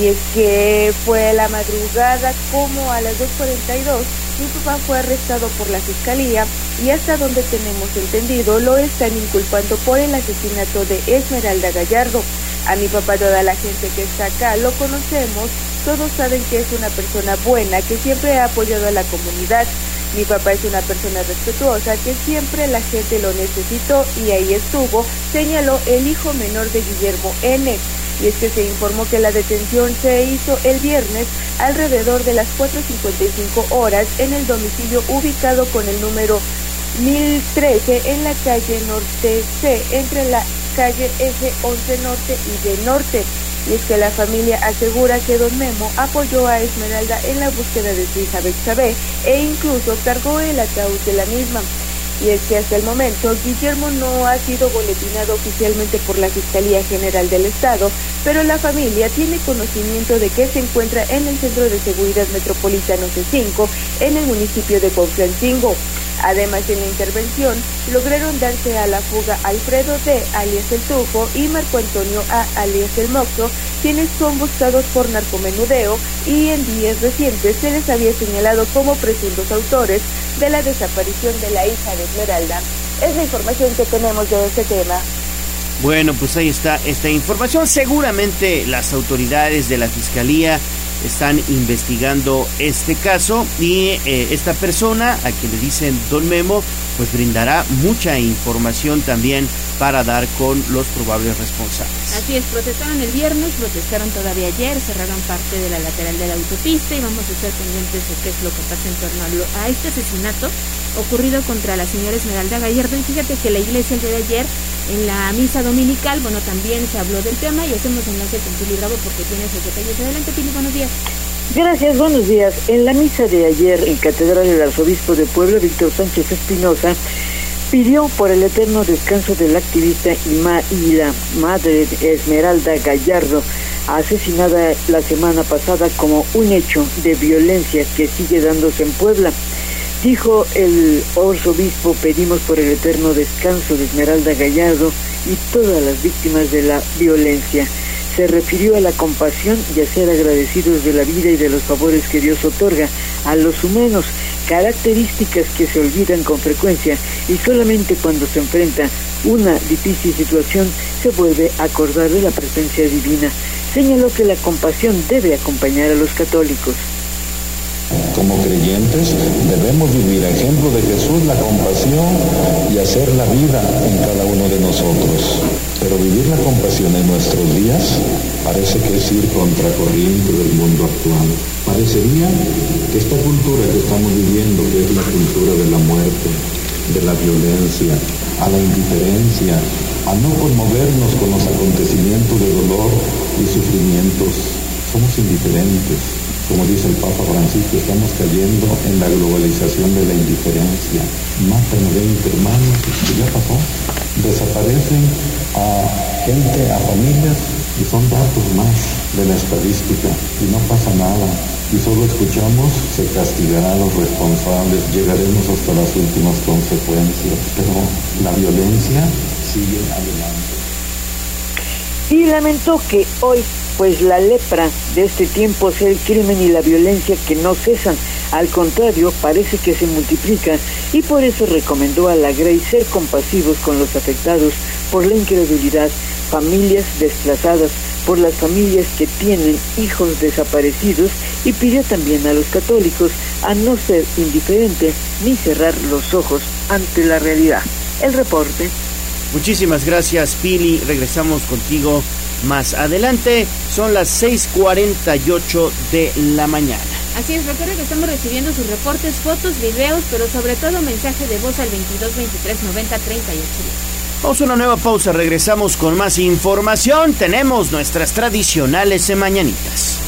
Speaker 11: Y es que fue la madrugada como a las 2.42, mi papá fue arrestado por la fiscalía y hasta donde tenemos entendido lo están inculpando por el asesinato de Esmeralda Gallardo. A mi papá toda la gente que está acá lo conocemos todos saben que es una persona buena, que siempre ha apoyado a la comunidad. Mi papá es una persona respetuosa, que siempre la gente lo necesitó y ahí estuvo, señaló el hijo menor de Guillermo N. Y es que se informó que la detención se hizo el viernes alrededor de las 4.55 horas el domicilio ubicado con el número 1013 en la calle Norte C, entre la calle S11 Norte y de Norte y es que la familia asegura que don Memo apoyó a Esmeralda en la búsqueda de su hija Bexabé e incluso cargó el ataúd de la misma. Y es que hasta el momento Guillermo no ha sido boletinado oficialmente por la Fiscalía General del Estado, pero la familia tiene conocimiento de que se encuentra en el Centro de Seguridad Metropolitano C5 en el municipio de Conflancingo. Además, en la intervención lograron darse a la fuga Alfredo D. alias El Tufo y Marco Antonio A. alias El Moxo, quienes son buscados por narcomenudeo y en días recientes se les había señalado como presuntos autores de la desaparición de la hija de Es la información que tenemos de este tema.
Speaker 1: Bueno, pues ahí está esta información. Seguramente las autoridades de la Fiscalía están investigando este caso y eh, esta persona a quien le dicen Don Memo pues brindará mucha información también para dar con los probables responsables.
Speaker 2: Así es, protestaron el viernes, protestaron todavía ayer, cerraron parte de la lateral de la autopista y vamos a estar pendientes de qué es lo que pasa en torno a, este asesinato ocurrido contra la señora Esmeralda Gallardo. Y fíjate que la iglesia el día de ayer en la misa dominical, bueno, también se habló del tema y hacemos enlace con Pili Bravo porque tiene esos detalles. Adelante, Pili, buenos días.
Speaker 4: Gracias, buenos días. En la misa de ayer en Catedral del Arzobispo de Puebla, Víctor Sánchez Espinosa, pidió por el eterno descanso del activista y, la madre Esmeralda Gallardo, asesinada la semana pasada como un hecho de violencia que sigue dándose en Puebla. Dijo el arzobispo, pedimos por el eterno descanso de Esmeralda Gallardo y todas las víctimas de la violencia. Se refirió a la compasión y a ser agradecidos de la vida y de los favores que Dios otorga a los humanos, características que se olvidan con frecuencia y solamente cuando se enfrenta una difícil situación se vuelve a acordar de la presencia divina. Señaló que la compasión debe acompañar a los católicos.
Speaker 18: Como creyentes debemos vivir a ejemplo de Jesús la compasión y hacer la vida en cada uno de nosotros. Pero vivir la compasión en nuestros días parece que es ir contracorriente del mundo actual. Parecería que esta cultura que estamos viviendo, que es la cultura de la muerte, de la violencia, a la indiferencia, a no conmovernos con los acontecimientos de dolor y sufrimientos, somos indiferentes como dice el Papa Francisco, estamos cayendo en la globalización de la indiferencia. Matan a 20 hermanos, ya pasó. Desaparecen a gente, a familias, y son datos más de la estadística, y no pasa nada. Y solo escuchamos, se castigará a los responsables, llegaremos hasta las últimas consecuencias, pero la violencia sigue adelante.
Speaker 4: Y lamentó que hoy pues la lepra de este tiempo es el crimen y la violencia que no cesan. Al contrario, parece que se multiplican y por eso recomendó a la Grey ser compasivos con los afectados por la incredulidad, familias desplazadas, por las familias que tienen hijos desaparecidos y pidió también a los católicos a no ser indiferentes ni cerrar los ojos ante la realidad. El reporte.
Speaker 1: Muchísimas gracias, Pili. Regresamos contigo más adelante. Son las 6:48 de la mañana.
Speaker 2: Así es, recuerden que estamos recibiendo sus reportes, fotos, videos, pero sobre todo mensaje de voz al 22 23 90 38
Speaker 1: Vamos a una nueva pausa, regresamos con más información. Tenemos nuestras tradicionales mañanitas.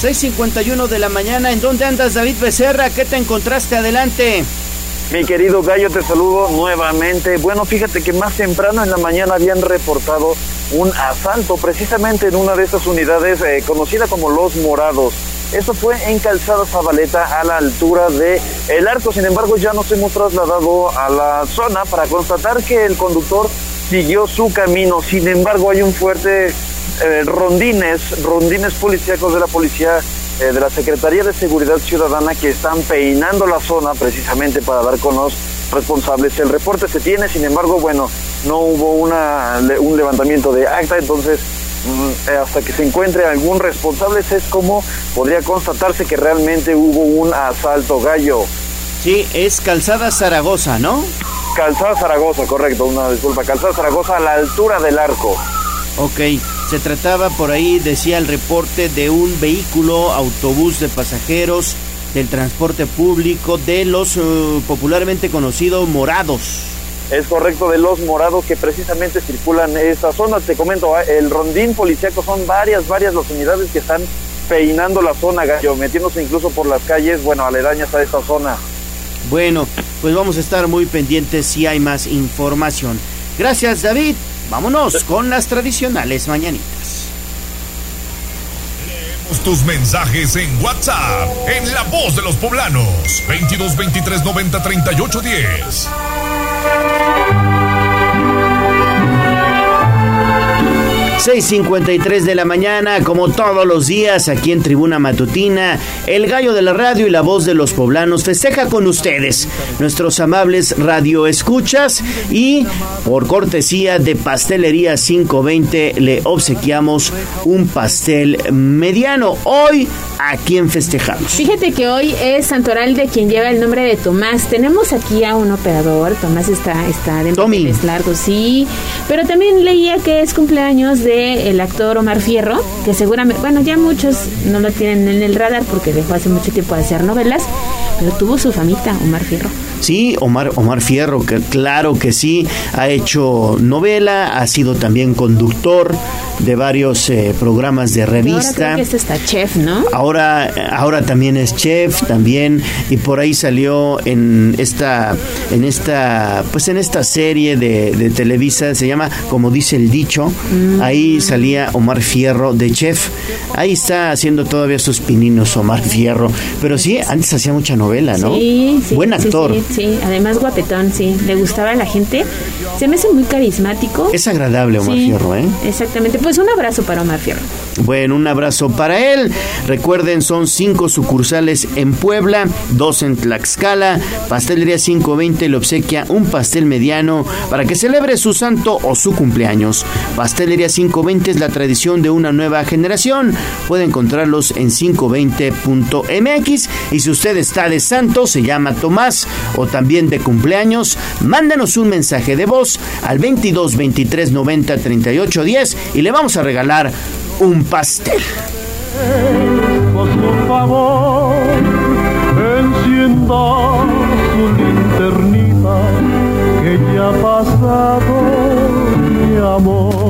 Speaker 1: 6.51 de la mañana. ¿En dónde andas, David Becerra? ¿Qué te encontraste? Adelante.
Speaker 15: Mi querido Gallo, te saludo nuevamente. Bueno, fíjate que más temprano en la mañana habían reportado un asalto precisamente en una de estas unidades eh, conocida como Los Morados. Eso fue en Calzada Zabaleta a la altura de El Arco. Sin embargo, ya nos hemos trasladado a la zona para constatar que el conductor siguió su camino. Sin embargo, hay un fuerte eh, rondines, rondines policíacos de la policía eh, de la Secretaría de Seguridad Ciudadana que están peinando la zona precisamente para dar con los responsables. El reporte se tiene, sin embargo, bueno, no hubo una, un levantamiento de acta, entonces mm, eh, hasta que se encuentre algún responsable es como podría constatarse que realmente hubo un asalto gallo.
Speaker 1: Sí, es Calzada Zaragoza, ¿no?
Speaker 15: Calzada Zaragoza, correcto, una disculpa. Calzada Zaragoza a la altura del arco.
Speaker 1: Ok, se trataba por ahí, decía el reporte, de un vehículo, autobús de pasajeros del transporte público de los eh, popularmente conocidos morados.
Speaker 15: Es correcto, de los morados que precisamente circulan en esta zona. Te comento, ah, el rondín policíaco son varias, varias las unidades que están peinando la zona, gallo, metiéndose incluso por las calles, bueno, aledañas a esta zona.
Speaker 1: Bueno, pues vamos a estar muy pendientes si hay más información. Gracias, David. Vámonos con las tradicionales mañanitas.
Speaker 3: Leemos tus mensajes en WhatsApp, en La Voz de los Poblanos, 22 23 90 38 10.
Speaker 1: 6.53 de la mañana, como todos los días, aquí en Tribuna Matutina, el gallo de la radio y la voz de los poblanos festeja con ustedes, nuestros amables radioescuchas, y por cortesía de Pastelería 520 le obsequiamos un pastel mediano. Hoy, ¿a quién festejamos?
Speaker 2: Fíjate que hoy es Santoral de quien lleva el nombre de Tomás. Tenemos aquí a un operador, Tomás está, está de largo, sí, pero también leía que es cumpleaños de el actor Omar Fierro, que seguramente, bueno, ya muchos no lo tienen en el radar porque dejó hace mucho tiempo de hacer novelas, pero tuvo su famita Omar Fierro.
Speaker 1: Sí, Omar, Omar Fierro, que claro que sí, ha hecho novela, ha sido también conductor de varios eh, programas de revista. Ahora
Speaker 2: creo que este está chef, ¿no?
Speaker 1: Ahora, ahora también es chef, también, y por ahí salió en esta, en esta, pues en esta serie de, de Televisa, se llama Como dice el dicho, mm. ahí salía Omar Fierro de chef. Ahí está haciendo todavía sus pininos Omar Fierro, pero sí, antes hacía mucha novela, ¿no?
Speaker 2: Sí, sí
Speaker 1: Buen actor.
Speaker 2: Sí, sí, además guapetón, sí, le gustaba a la gente. Se me hace muy carismático.
Speaker 1: Es agradable Omar Fierro, ¿eh?
Speaker 2: Exactamente. Pues un abrazo para Omar Fierro.
Speaker 1: Bueno, un abrazo para él. Recuerden, son cinco sucursales en Puebla, dos en Tlaxcala. Pastelería 520 le obsequia un pastel mediano para que celebre su santo o su cumpleaños. Pastelería 520 es la tradición de una nueva generación. Puede encontrarlos en 520.mx. Y si usted está de santo, se llama Tomás o también de cumpleaños, mándanos un mensaje de voz al 22 23 90 38 10 y le vamos a regalar un pastel.
Speaker 10: Por favor, encienda su linternita que ya ha pasado mi amor.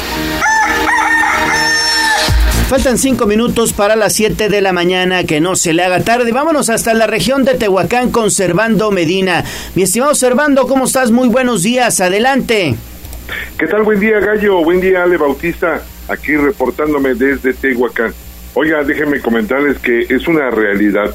Speaker 1: Faltan cinco minutos para las 7 de la mañana, que no se le haga tarde. Vámonos hasta la región de Tehuacán con Servando Medina. Mi estimado Servando, ¿cómo estás? Muy buenos días, adelante.
Speaker 19: ¿Qué tal? Buen día, Gallo. Buen día, Ale Bautista. Aquí reportándome desde Tehuacán. Oiga, déjenme comentarles que es una realidad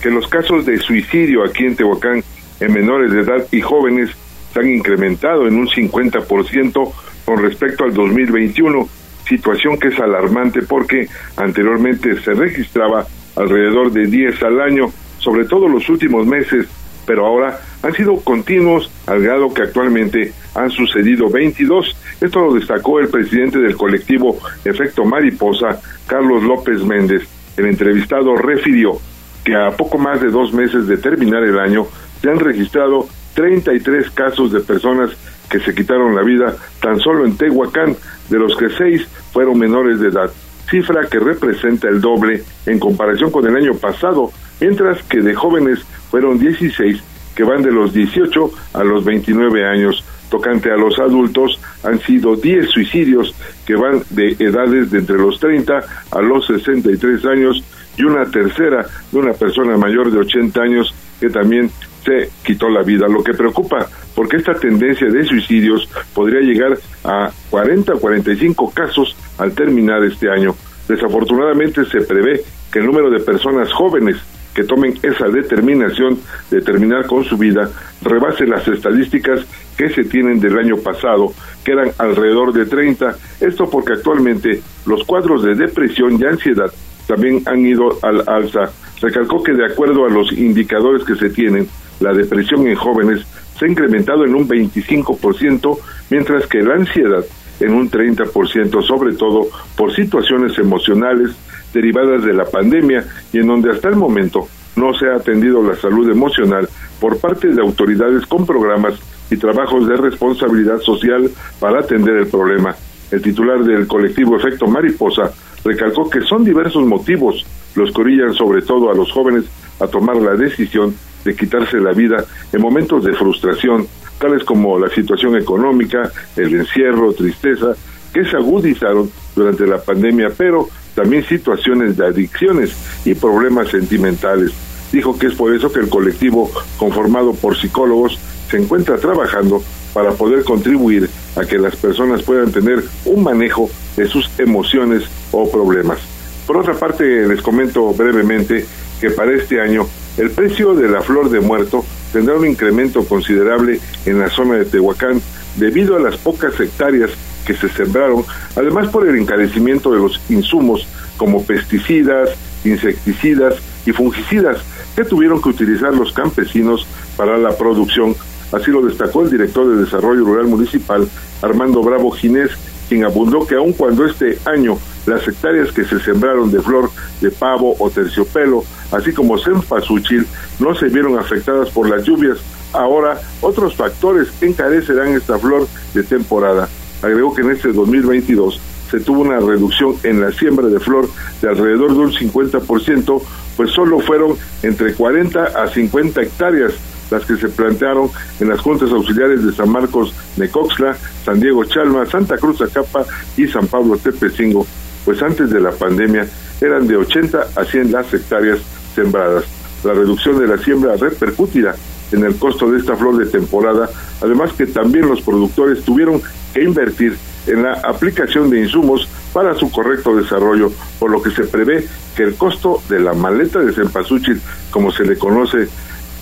Speaker 19: que los casos de suicidio aquí en Tehuacán en menores de edad y jóvenes se han incrementado en un 50% con respecto al 2021, situación que es alarmante porque anteriormente se registraba alrededor de 10 al año, sobre todo los últimos meses, pero ahora han sido continuos al grado que actualmente han sucedido 22. Esto lo destacó el presidente del colectivo Efecto Mariposa, Carlos López Méndez. El entrevistado refirió que a poco más de dos meses de terminar el año se han registrado 33 casos de personas que se quitaron la vida tan solo en Tehuacán, de los que seis fueron menores de edad, cifra que representa el doble en comparación con el año pasado, mientras que de jóvenes fueron 16 que van de los 18 a los 29 años. Tocante a los adultos, han sido 10 suicidios que van de edades de entre los 30 a los 63 años y una tercera de una persona mayor de 80 años que también se quitó la vida, lo que preocupa porque esta tendencia de suicidios podría llegar a 40 o 45 casos al terminar este año. Desafortunadamente se prevé que el número de personas jóvenes que tomen esa determinación de terminar con su vida rebase las estadísticas que se tienen del año pasado, que eran alrededor de 30. Esto porque actualmente los cuadros de depresión y ansiedad también han ido al alza. Recalcó que de acuerdo a los indicadores que se tienen, la depresión en jóvenes se ha incrementado en un 25%, mientras que la ansiedad en un 30%, sobre todo por situaciones emocionales derivadas de la pandemia y en donde hasta el momento no se ha atendido la salud emocional por parte de autoridades con programas y trabajos de responsabilidad social para atender el problema. El titular del colectivo Efecto Mariposa recalcó que son diversos motivos los que orillan sobre todo a los jóvenes a tomar la decisión de quitarse la vida en momentos de frustración, tales como la situación económica, el encierro, tristeza, que se agudizaron durante la pandemia, pero también situaciones de adicciones y problemas sentimentales. Dijo que es por eso que el colectivo conformado por psicólogos se encuentra trabajando para poder contribuir a que las personas puedan tener un manejo de sus emociones o problemas. Por otra parte, les comento brevemente que para este año el precio de la flor de muerto tendrá un incremento considerable en la zona de Tehuacán debido a las pocas hectáreas que se sembraron, además por el encarecimiento de los insumos como pesticidas, insecticidas y fungicidas que tuvieron que utilizar los campesinos para la producción. Así lo destacó el director de Desarrollo Rural Municipal, Armando Bravo Ginés, quien abundó que aun cuando este año las hectáreas que se sembraron de flor de pavo o terciopelo, así como cempasúchil, no se vieron afectadas por las lluvias, ahora otros factores encarecerán esta flor de temporada. Agregó que en este 2022 se tuvo una reducción en la siembra de flor de alrededor de un 50%, pues solo fueron entre 40 a 50 hectáreas las que se plantearon en las juntas auxiliares de San Marcos Necoxla, San Diego Chalma, Santa Cruz Acapa y San Pablo Tepecingo, pues antes de la pandemia eran de 80 a 100 las hectáreas sembradas. La reducción de la siembra repercutirá en el costo de esta flor de temporada, además que también los productores tuvieron que invertir en la aplicación de insumos para su correcto desarrollo, por lo que se prevé que el costo de la maleta de cempasúchil, como se le conoce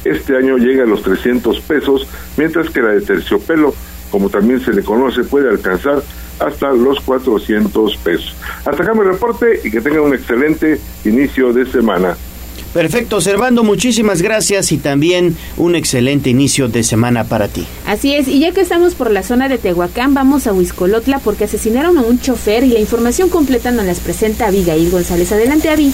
Speaker 19: este año, llega a los 300 pesos, mientras que la de terciopelo, como también se le conoce, puede alcanzar hasta los 400 pesos. Hasta acá mi reporte y que tengan un excelente inicio de semana.
Speaker 1: Perfecto, Servando, muchísimas gracias y también un excelente inicio de semana para ti.
Speaker 2: Así es, y ya que estamos por la zona de Tehuacán, vamos a Huiscolotla porque asesinaron a un chofer y la información completa nos las presenta Abigail González. Adelante, Avi.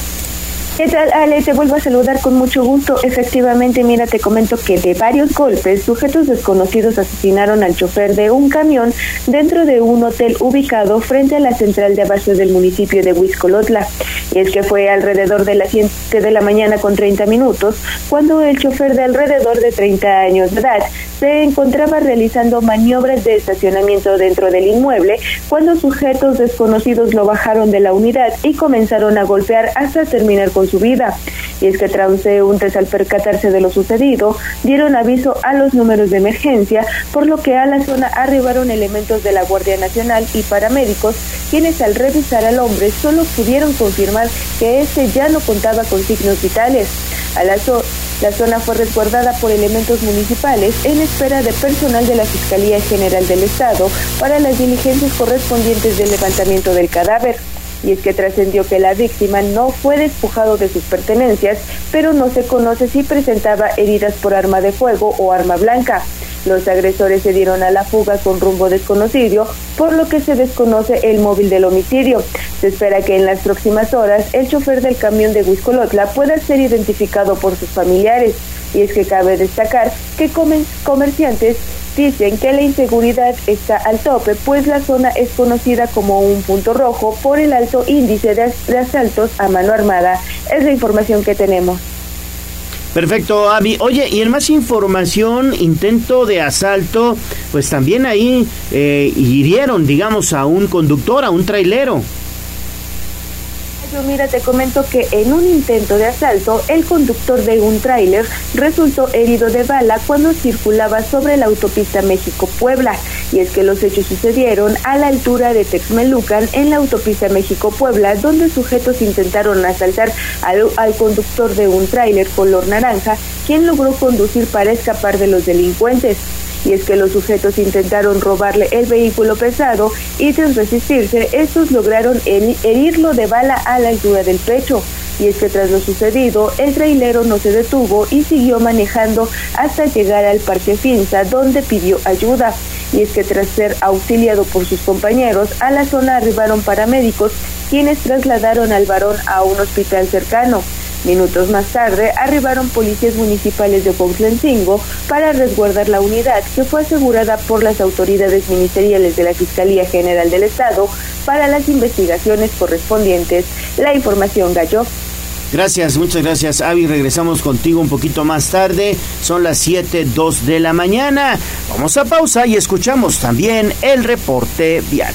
Speaker 11: ¿Qué tal, Ale? Te vuelvo a saludar con mucho gusto. Efectivamente, mira, te comento que de varios golpes, sujetos desconocidos asesinaron al chofer de un camión dentro de un hotel ubicado frente a la central de abasto del municipio de Huizcolotla. Y es que fue alrededor de las 7 de la mañana con 30 minutos cuando el chofer de alrededor de 30 años de edad se encontraba realizando maniobras de estacionamiento dentro del inmueble cuando sujetos desconocidos lo bajaron de la unidad y comenzaron a golpear hasta terminar con su vida. Y es que transeúntes al percatarse de lo sucedido dieron aviso a los números de emergencia, por lo que a la zona arribaron elementos de la Guardia Nacional y paramédicos, quienes al revisar al hombre solo pudieron confirmar que este ya no contaba con signos vitales. A la, la zona fue resguardada por elementos municipales en espera de personal de la Fiscalía General del Estado para las diligencias correspondientes del levantamiento del cadáver y es que trascendió que la víctima no fue despojado de sus pertenencias, pero no se conoce si presentaba heridas por arma de fuego o arma blanca. Los agresores se dieron a la fuga con rumbo desconocido, por lo que se desconoce el móvil del homicidio. Se espera que en las próximas horas el chofer del camión de Huiscolotla pueda ser identificado por sus familiares. Y es que cabe destacar que comerciantes dicen que la inseguridad está al tope, pues la zona es conocida como un punto rojo por el alto índice de, asaltos a mano armada. Es la información que tenemos.
Speaker 1: Perfecto, Avi. Oye, y en más información, intento de asalto, pues también ahí eh, hirieron, digamos, a un conductor, a un trailero.
Speaker 11: Mira, te comento que en un intento de asalto, el conductor de un tráiler resultó herido de bala cuando circulaba sobre la autopista México-Puebla. Y es que los hechos sucedieron a la altura de Texmelucan en la autopista México-Puebla, donde sujetos intentaron asaltar al, al conductor de un tráiler color naranja, quien logró conducir para escapar de los delincuentes y es que los sujetos intentaron robarle el vehículo pesado y tras resistirse, estos lograron herirlo de bala a la altura del pecho. Y es que tras lo sucedido, el trailero no se detuvo y siguió manejando hasta llegar al Parque Finza, donde pidió ayuda. Y es que tras ser auxiliado por sus compañeros, a la zona arribaron paramédicos, quienes trasladaron al varón a un hospital cercano. Minutos más tarde arribaron policías municipales de Cuautlancingo para resguardar la unidad que fue asegurada por las autoridades ministeriales de la Fiscalía General del Estado para las investigaciones correspondientes. La información Gallo.
Speaker 1: Gracias, muchas gracias, Avi. Regresamos contigo un poquito más tarde. Son las 7:02 de la mañana. Vamos a pausa y escuchamos también el reporte vial.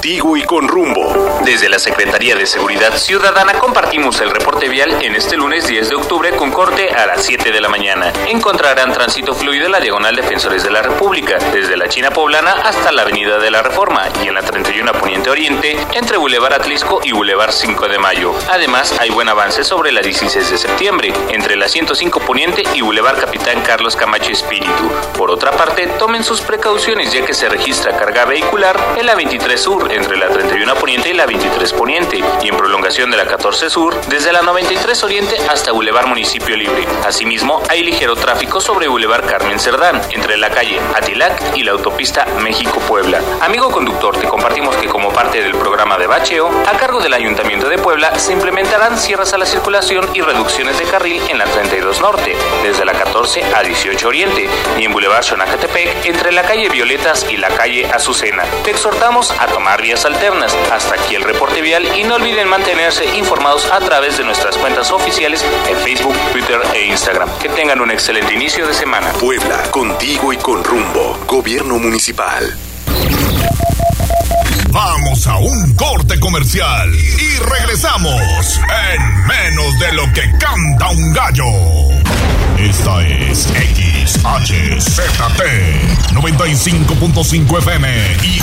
Speaker 20: Contigo y con rumbo.
Speaker 21: Desde la Secretaría de Seguridad Ciudadana compartimos el reporte vial en este lunes 10 de octubre con corte a las 7 de la mañana. Encontrarán tránsito fluido en la diagonal Defensores de la República, desde la China Poblana hasta la Avenida de la Reforma y en la 31 Poniente Oriente entre Boulevard Atlisco y Boulevard 5 de Mayo. Además, hay buen avance sobre la 16 de septiembre, entre la 105 Poniente y Boulevard Capitán Carlos Camacho Espíritu. Por otra parte, tomen sus precauciones ya que se registra carga vehicular en la 23 Sur, entre la 31 Poniente y la 23 Poniente, y en prolongación de la 14 Sur, desde la 93 Oriente hasta Boulevard Municipio Libre. Asimismo, hay ligero tráfico sobre Boulevard Carmen Cerdán, entre la calle Atilac y la autopista México-Puebla. Amigo conductor, te compartimos que como parte del programa de bacheo, a cargo del Ayuntamiento de Puebla se implementarán cierres a la circulación y reducciones de carril en la 32 Norte, desde la 14 a 18 Oriente, y en Boulevard Xonacatepec, entre la calle Violetas y la calle Azucena. Te exhortamos a tomar vías alternas. Hasta aquí el reporte vial y no olviden mantenerse informados a través de nuestras cuentas oficiales en Facebook, Twitter e Instagram. Que tengan un excelente inicio de semana.
Speaker 20: Puebla, contigo y con rumbo. Gobierno Municipal.
Speaker 3: Vamos a un corte comercial y regresamos en menos de lo que canta un gallo. Esta es XHZT 95.5 FM y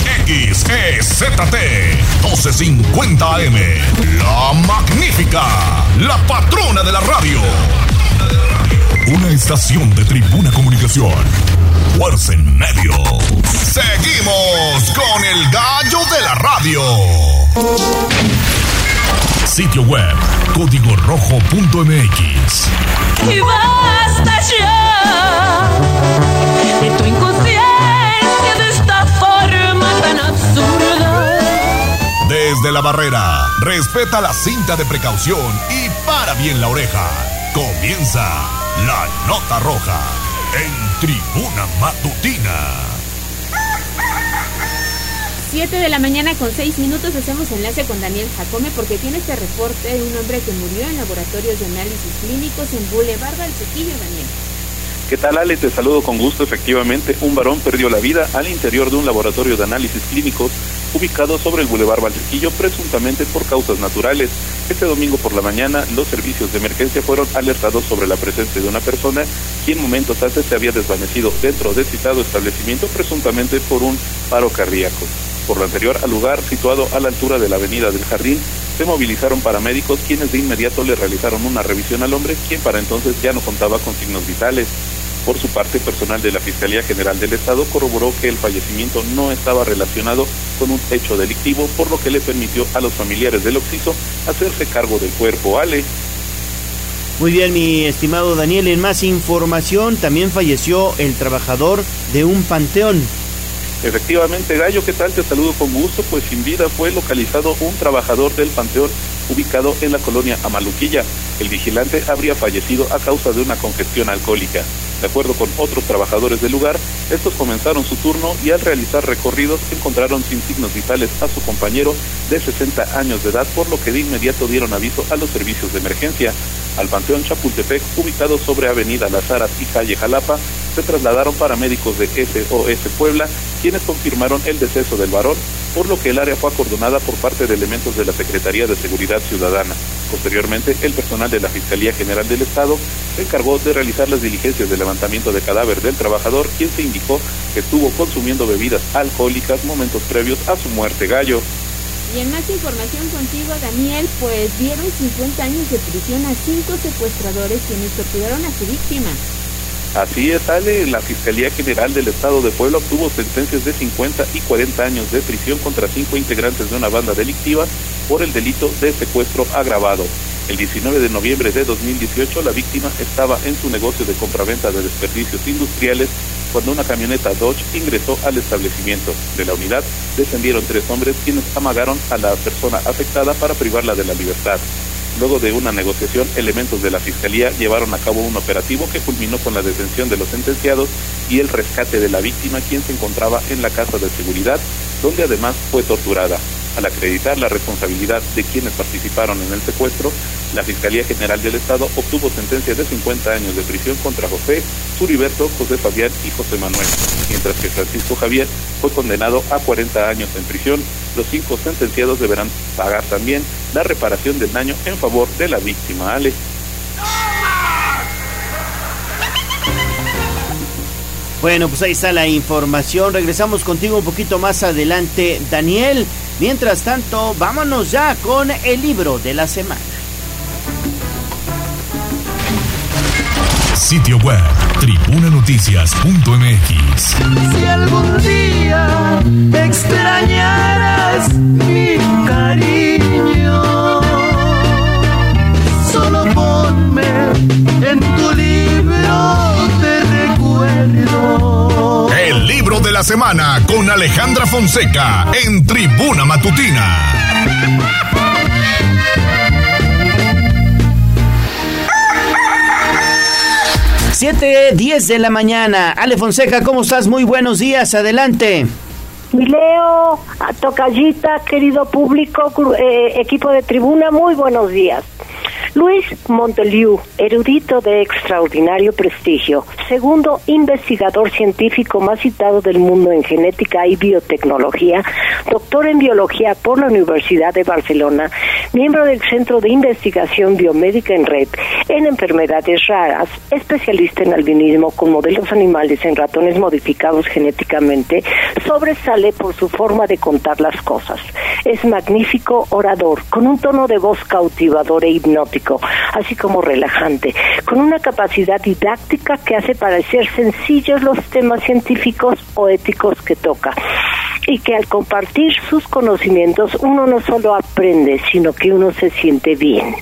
Speaker 3: XEZT 1250 AM. La magnífica, la patrona de la radio. Una estación de Tribuna Comunicación. Fuerza en medio. Seguimos con el gallo de la radio. Sitio web código rojo.mx. Desde la barrera, respeta la cinta de precaución y para bien la oreja. Comienza la nota roja en Tribuna Matutina.
Speaker 2: 7 de la mañana con 6 minutos hacemos enlace con Daniel Jacome porque tiene este reporte de un hombre que murió en laboratorios de análisis clínicos en Boulevard del Sequillo, Daniel.
Speaker 22: ¿Qué tal, Ale? Te saludo con gusto. Efectivamente, un varón perdió la vida al interior de un laboratorio de análisis clínicos ubicado sobre el Boulevard Valsequillo, presuntamente por causas naturales. Este domingo por la mañana, los servicios de emergencia fueron alertados sobre la presencia de una persona quien momentos antes se había desvanecido dentro del citado establecimiento, presuntamente por un paro cardíaco. Por lo anterior, al lugar situado a la altura de la Avenida del Jardín, se movilizaron paramédicos quienes de inmediato le realizaron una revisión al hombre, quien para entonces ya no contaba con signos vitales. Por su parte, personal de la Fiscalía General del Estado corroboró que el fallecimiento no estaba relacionado con un hecho delictivo, por lo que le permitió a los familiares del occiso hacerse cargo del cuerpo. Ale.
Speaker 1: Muy bien, mi estimado Daniel, en más información, también falleció el trabajador de un panteón.
Speaker 22: Efectivamente, Gallo, ¿qué tal? Te saludo con gusto, pues sin vida fue localizado un trabajador del panteón ubicado en la colonia Amaluquilla. El vigilante habría fallecido a causa de una congestión alcohólica. De acuerdo con otros trabajadores del lugar, estos comenzaron su turno y al realizar recorridos encontraron sin signos vitales a su compañero de 60 años de edad, por lo que de inmediato dieron aviso a los servicios de emergencia. Al Panteón Chapultepec, ubicado sobre Avenida Las Aras y Calle Jalapa, se trasladaron paramédicos de SOS Puebla, quienes confirmaron el deceso del varón, por lo que el área fue acordonada por parte de elementos de la Secretaría de Seguridad Ciudadana. Posteriormente, el personal de la Fiscalía General del Estado se encargó de realizar las diligencias de levantamiento de cadáver del trabajador, quien se indicó que estuvo consumiendo bebidas alcohólicas momentos previos a su muerte gallo.
Speaker 2: Y en más información contigo, Daniel, pues dieron 50 años de prisión a cinco secuestradores quienes torturaron a su víctima.
Speaker 22: Así es, Ale, la Fiscalía General del Estado de Puebla obtuvo sentencias de 50 y 40 años de prisión contra cinco integrantes de una banda delictiva por el delito de secuestro agravado. El 19 de noviembre de 2018, la víctima estaba en su negocio de compraventa de desperdicios industriales cuando una camioneta Dodge ingresó al establecimiento. De la unidad descendieron tres hombres quienes amagaron a la persona afectada para privarla de la libertad. Luego de una negociación, elementos de la Fiscalía llevaron a cabo un operativo que culminó con la detención de los sentenciados y el rescate de la víctima, quien se encontraba en la casa de seguridad, donde además fue torturada. Al acreditar la responsabilidad de quienes participaron en el secuestro, la Fiscalía General del Estado obtuvo sentencia de 50 años de prisión contra José, Suriberto, José Fabián y José Manuel, mientras que Francisco Javier fue condenado a 40 años en prisión. Los cinco sentenciados deberán pagar también la reparación del daño en favor de la víctima Ale.
Speaker 1: Bueno, pues ahí está la información. Regresamos contigo un poquito más adelante, Daniel. Mientras tanto, vámonos ya con el libro de la semana.
Speaker 3: Sitio web, tribunanoticias.mx.
Speaker 10: Si algún día extrañaras mi cariño,
Speaker 3: la semana con Alejandra Fonseca en Tribuna Matutina.
Speaker 1: 7, 10 de la mañana. Ale Fonseca, ¿cómo estás? Muy buenos días, adelante.
Speaker 23: Mi Leo, a Tocallita, querido público, eh, equipo de tribuna, muy buenos días. Luis Monteliu, erudito de extraordinario prestigio, segundo investigador científico más citado del mundo en genética y biotecnología, doctor en biología por la Universidad de Barcelona, miembro del Centro de Investigación Biomédica en Red en enfermedades raras, especialista en albinismo con modelos animales en ratones modificados genéticamente, sobresale por su forma de contar las cosas. Es magnífico orador, con un tono de voz cautivador e hipnótico, así como relajante, con una capacidad didáctica que hace parecer sencillos los temas científicos o éticos que toca y que al compartir sus conocimientos uno no solo aprende, sino que uno se siente bien.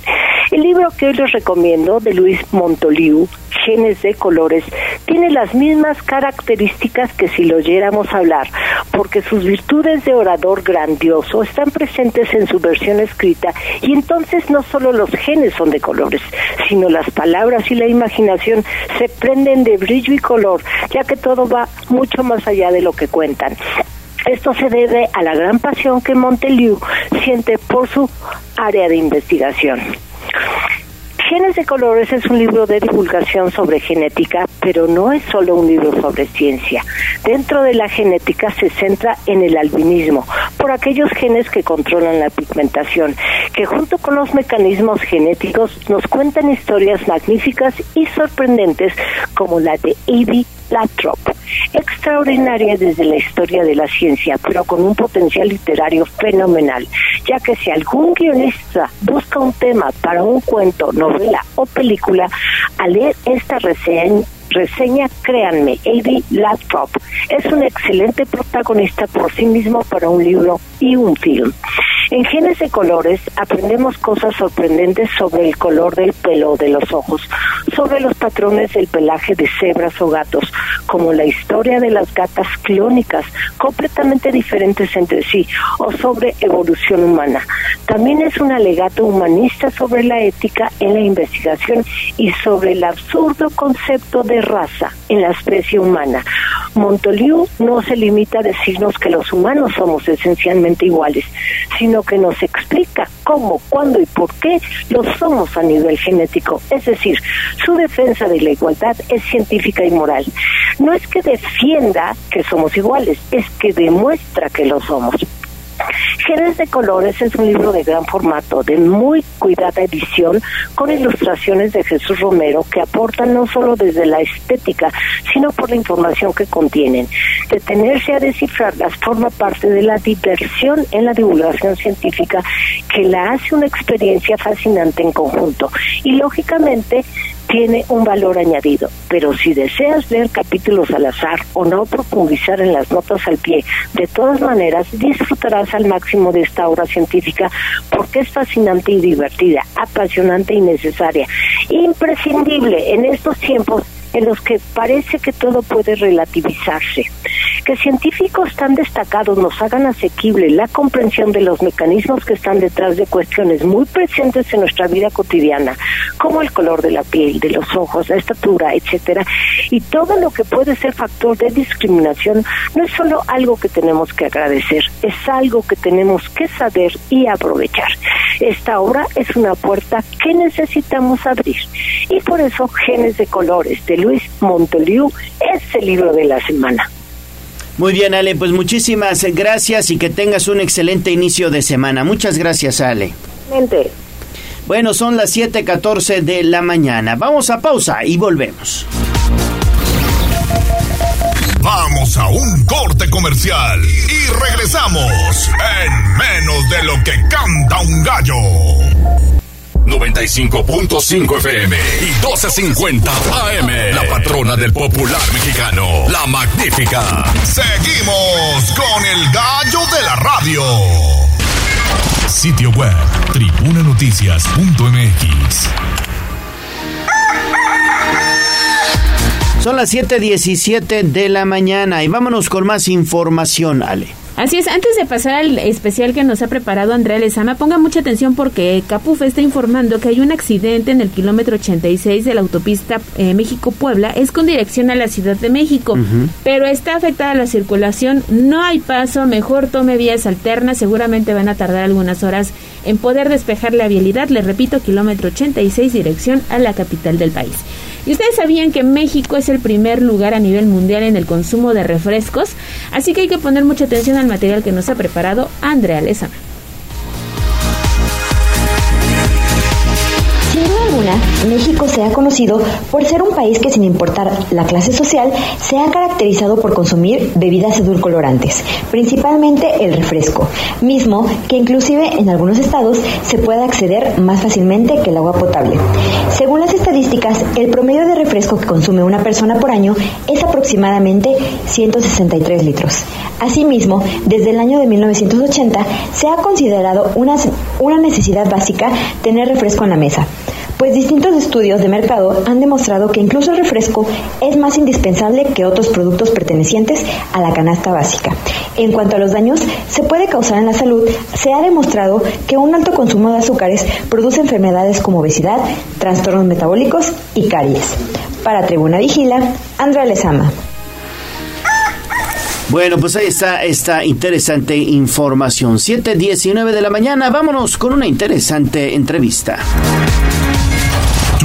Speaker 23: El libro que hoy les recomiendo de Luis Montoliu, Genes de Colores, tiene las mismas características que si lo oyéramos hablar, porque sus virtudes de orador grandioso están presentes en su versión escrita y entonces no solo los genes son de colores, sino las palabras y la imaginación se prenden de brillo y color, ya que todo va mucho más allá de lo que cuentan. Esto se debe a la gran pasión que Monteliu siente por su área de investigación. Genes de Colores es un libro de divulgación sobre genética, pero no es solo un libro sobre ciencia. Dentro de la genética se centra en el albinismo, por aquellos genes que controlan la pigmentación, que junto con los mecanismos genéticos nos cuentan historias magníficas y sorprendentes como la de Avi Latrop, extraordinaria desde la historia de la ciencia, pero con un potencial literario fenomenal, ya que si algún guionista busca un tema para un cuento, novela o película, al leer esta reseña, reseña, créanme, Avi Latrop es un excelente protagonista por sí mismo para un libro y un film. En Genes de Colores aprendemos cosas sorprendentes sobre el color del pelo de los ojos, sobre los patrones del pelaje de cebras o gatos, como la historia de las gatas clónicas, completamente diferentes entre sí, o sobre evolución humana. También es un alegato humanista sobre la ética en la investigación y sobre el absurdo concepto de raza en la especie humana. Montoliu no se limita a decirnos que los humanos somos esencialmente iguales, sino que nos explica cómo, cuándo y por qué lo somos a nivel genético. Es decir, su defensa de la igualdad es científica y moral. No es que defienda que somos iguales, es que demuestra que lo somos. Genes de Colores es un libro de gran formato, de muy cuidada edición, con ilustraciones de Jesús Romero que aportan no solo desde la estética, sino por la información que contienen. Detenerse a descifrarlas forma parte de la diversión en la divulgación científica que la hace una experiencia fascinante en conjunto. Y lógicamente tiene un valor añadido, pero si deseas leer capítulos al azar o no profundizar en las notas al pie, de todas maneras disfrutarás al máximo de esta obra científica porque es fascinante y divertida, apasionante y necesaria, imprescindible en estos tiempos en los que parece que todo puede relativizarse. que científicos tan destacados nos hagan asequible la comprensión de los mecanismos que están detrás de cuestiones muy presentes en nuestra vida cotidiana, como el color de la piel, de los ojos, la estatura, etcétera, y todo lo que puede ser factor de discriminación, no es solo algo que tenemos que agradecer, es algo que tenemos que saber y aprovechar. Esta obra es una puerta que necesitamos abrir y por eso Genes de Colores de Luis Monteliu es el libro de la semana.
Speaker 1: Muy bien, Ale, pues muchísimas gracias y que tengas un excelente inicio de semana. Muchas gracias, Ale. Bueno, son las 7:14 de la mañana. Vamos a pausa y volvemos.
Speaker 3: Vamos a un corte comercial y regresamos en menos de lo que canta un gallo. 95.5 FM y 12.50 AM. La patrona del popular mexicano, la magnífica. Seguimos con el gallo de la radio. Sitio web, tribunanoticias.mx.
Speaker 1: Son las 7:17 de la mañana y vámonos con más información, Ale.
Speaker 2: Así es, antes de pasar al especial que nos ha preparado Andrea Lezama, ponga mucha atención porque Capuf está informando que hay un accidente en el kilómetro 86 de la autopista eh, México-Puebla, es con dirección a la Ciudad de México, pero está afectada la circulación, no hay paso, mejor tome vías alternas, seguramente van a tardar algunas horas en poder despejar la vialidad, le repito, kilómetro 86 dirección a la capital del país. Y ustedes sabían que México es el primer lugar a nivel mundial en el consumo de refrescos, así que hay que poner mucha atención al material que nos ha preparado Andrea Lezama.
Speaker 14: México se ha conocido por ser un país que sin importar la clase social se ha caracterizado por consumir bebidas edulcorantes, principalmente el refresco, mismo que inclusive en algunos estados se puede acceder más fácilmente que el agua potable. Según las estadísticas, el promedio de refresco que consume una persona por año es aproximadamente 163 litros. Asimismo, desde el año de 1980 se ha considerado una, una necesidad básica tener refresco en la mesa pues distintos estudios de mercado han demostrado que incluso el refresco es más indispensable que otros productos pertenecientes a la canasta básica. En cuanto a los daños se puede causar en la salud, se ha demostrado que un alto consumo de azúcares produce enfermedades como obesidad, trastornos metabólicos y caries. Para Tribuna Vigila, Andrea Lezama.
Speaker 1: Bueno, pues ahí está esta interesante información. 7.19 de la mañana, vámonos con una interesante entrevista.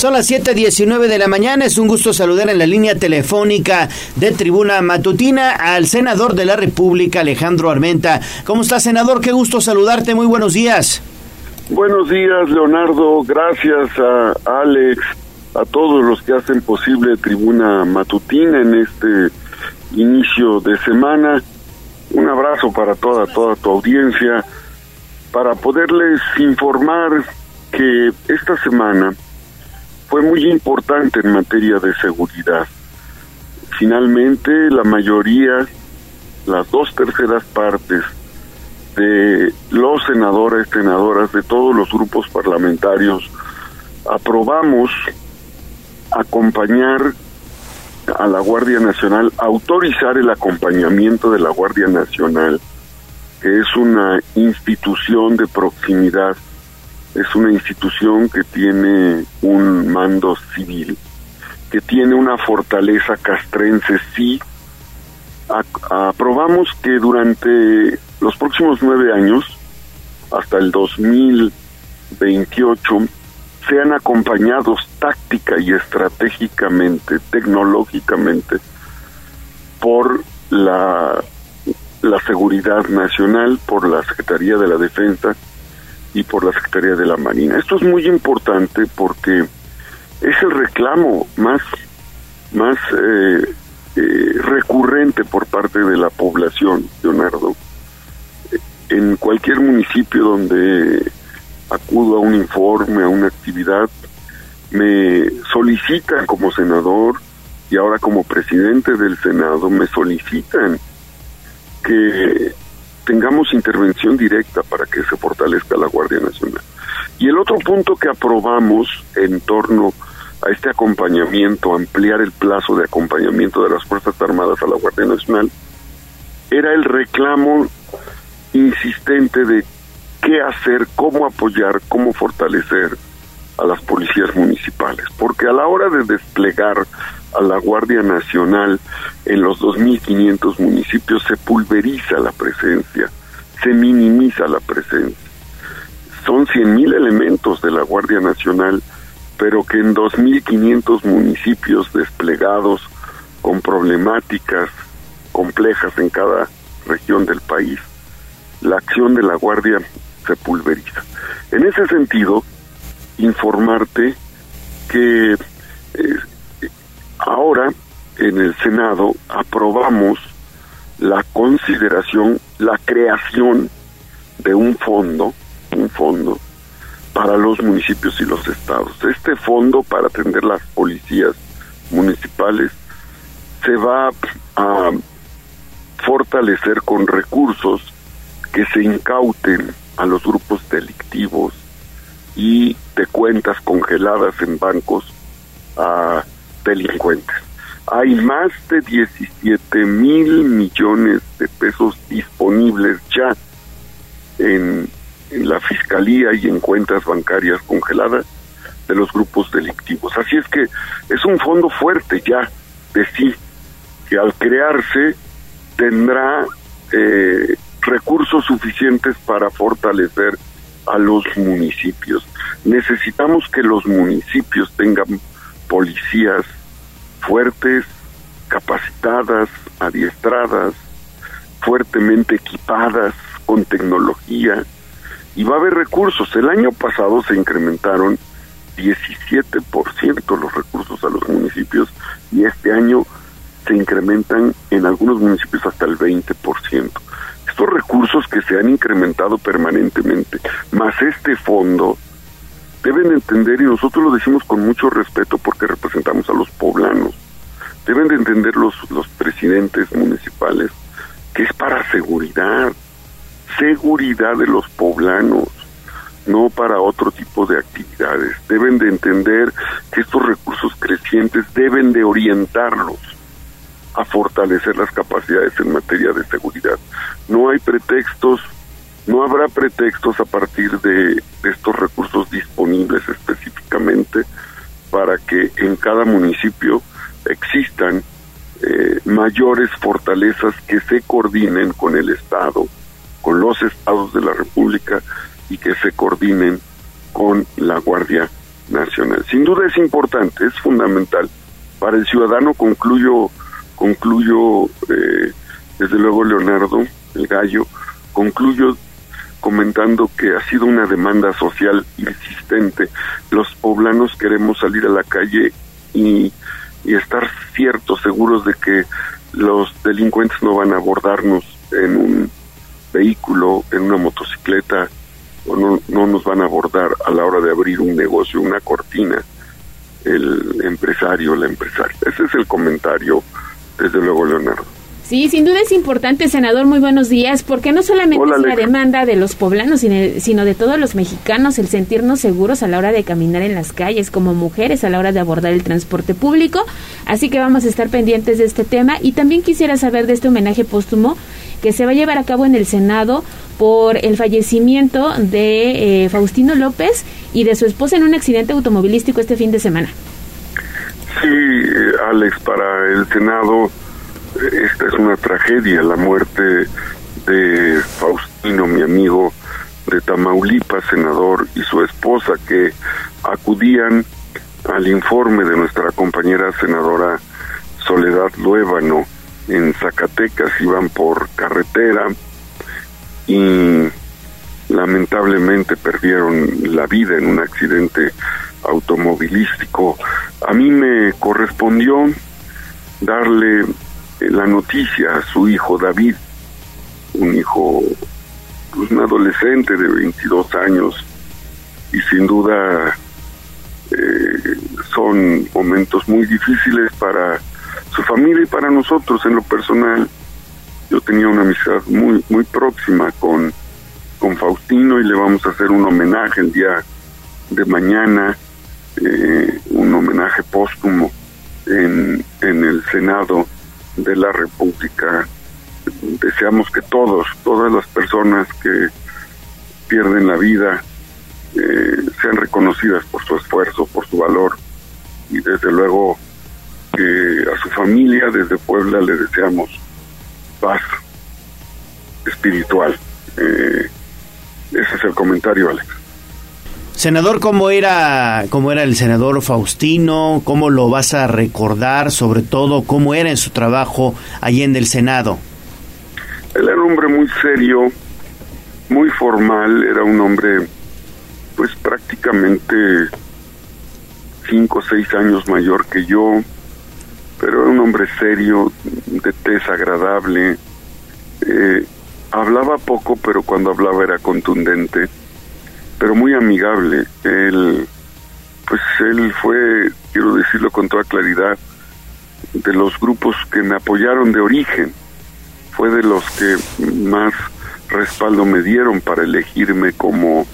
Speaker 1: Son las 7:19 de la mañana. Es un gusto saludar en la línea telefónica de Tribuna Matutina al senador de la República, Alejandro Armenta. ¿Cómo está, senador? Qué gusto saludarte. Muy buenos días.
Speaker 24: Buenos días, Leonardo. Gracias a Alex, a todos los que hacen posible Tribuna Matutina en este inicio de semana. Un abrazo para toda, toda tu audiencia, para poderles informar que esta semana fue muy importante en materia de seguridad. Finalmente, la mayoría, las dos terceras partes de los senadores, senadoras de todos los grupos parlamentarios, aprobamos acompañar a la Guardia Nacional, autorizar el acompañamiento de la Guardia Nacional, que es una institución de proximidad es una institución que tiene un mando civil, que tiene una fortaleza castrense, sí. aprobamos que durante los próximos nueve años, hasta el 2028, sean acompañados táctica y estratégicamente, tecnológicamente, por la, la seguridad nacional, por la Secretaría de la Defensa, y por la Secretaría de la Marina. Esto es muy importante porque es el reclamo más, más eh, eh, recurrente por parte de la población, Leonardo. En cualquier municipio donde acudo a un informe, a una actividad, me solicitan como senador y ahora como presidente del Senado me solicitan que tengamos intervención directa para que se fortalezca la Guardia Nacional. Y el otro punto que aprobamos en torno a este acompañamiento, ampliar el plazo de acompañamiento de las Fuerzas Armadas a la Guardia Nacional, era el reclamo insistente de qué hacer, cómo apoyar, cómo fortalecer a las policías municipales, porque a la hora de desplegar a la Guardia Nacional en los 2.500 municipios se pulveriza la presencia, se minimiza la presencia. Son 100.000 elementos de la Guardia Nacional, pero que en 2.500 municipios desplegados con problemáticas complejas en cada región del país, la acción de la Guardia se pulveriza. En ese sentido, informarte que eh, ahora en el Senado aprobamos la consideración, la creación de un fondo, un fondo para los municipios y los estados. Este fondo para atender las policías municipales se va a fortalecer con recursos que se incauten a los grupos delictivos y de cuentas congeladas en bancos delincuentes. Hay más de 17 mil millones de pesos disponibles ya en, la fiscalía y en cuentas bancarias congeladas de los grupos delictivos. Así es que es un fondo fuerte ya de sí, que al crearse tendrá eh, recursos suficientes para fortalecer a los municipios. Necesitamos que los municipios tengan policías fuertes, capacitadas, adiestradas, fuertemente equipadas con tecnología y va a haber recursos. El año pasado se incrementaron 17% los recursos a los municipios y este año se incrementan en algunos municipios hasta el 20% estos recursos que se han incrementado permanentemente, más este fondo, deben entender, y nosotros lo decimos con mucho respeto porque representamos a los poblanos, deben de entender los, los presidentes municipales que es para seguridad, seguridad de los poblanos, no para otro tipo de actividades. Deben de entender que estos recursos crecientes deben de orientarlos a fortalecer las capacidades en materia de seguridad. No hay pretextos, no habrá pretextos a partir de, estos recursos disponibles específicamente para que en cada municipio existan eh, mayores fortalezas que se coordinen con el Estado, con los estados de la República y que se coordinen con la Guardia Nacional. Sin duda es importante, es fundamental. Para el ciudadano concluyo concluyo, eh, desde luego Leonardo, el gallo, concluyo comentando que ha sido una demanda social insistente. Los poblanos queremos salir a la calle y, y estar ciertos, seguros de que los delincuentes no van a abordarnos en un vehículo, en una motocicleta, o no, no nos van a abordar a la hora de abrir un negocio, una cortina, el empresario, la empresaria. Ese es el comentario desde luego, Leonardo.
Speaker 2: Sí, sin duda es importante, senador. Muy buenos días, porque no solamente es la demanda de los poblanos, sino de todos los mexicanos el sentirnos seguros a la hora de caminar en las calles, como mujeres a la hora de abordar el transporte público. Así que vamos a estar pendientes de este tema. Y también quisiera saber de este homenaje póstumo que se va a llevar a cabo en el Senado por el fallecimiento de eh, Faustino López y de su esposa en un accidente automovilístico este fin de semana.
Speaker 24: Sí, Alex, para el Senado esta es una tragedia, la muerte de Faustino, mi amigo de Tamaulipas, senador, y su esposa que acudían al informe de nuestra compañera senadora Soledad Luébano en Zacatecas, iban por carretera y lamentablemente perdieron la vida en un accidente automovilístico. A mí me correspondió darle la noticia a su hijo David, un hijo, pues, un adolescente de 22 años y sin duda eh, son momentos muy difíciles para su familia y para nosotros en lo personal. Yo tenía una amistad muy muy próxima con con Faustino y le vamos a hacer un homenaje el día de mañana, eh, un homenaje póstumo en, en el Senado de la República. Deseamos que todos, todas las personas que pierden la vida, eh, sean reconocidas por su esfuerzo, por su valor y desde luego que a su familia desde Puebla le deseamos paz espiritual. Eh, ese es el comentario, Alex.
Speaker 1: Senador, ¿cómo era, ¿cómo era el senador Faustino? ¿Cómo lo vas a recordar? Sobre todo, ¿cómo era en su trabajo allí en el Senado?
Speaker 24: Él era un hombre muy serio, muy formal, era un hombre pues prácticamente cinco o seis años mayor que yo, pero era un hombre serio, de tez agradable, eh, hablaba poco, pero cuando hablaba era contundente, pero muy amigable. Él, pues él fue, quiero decirlo con toda claridad, de los grupos que me apoyaron de origen. Fue de los que más respaldo me dieron para elegirme como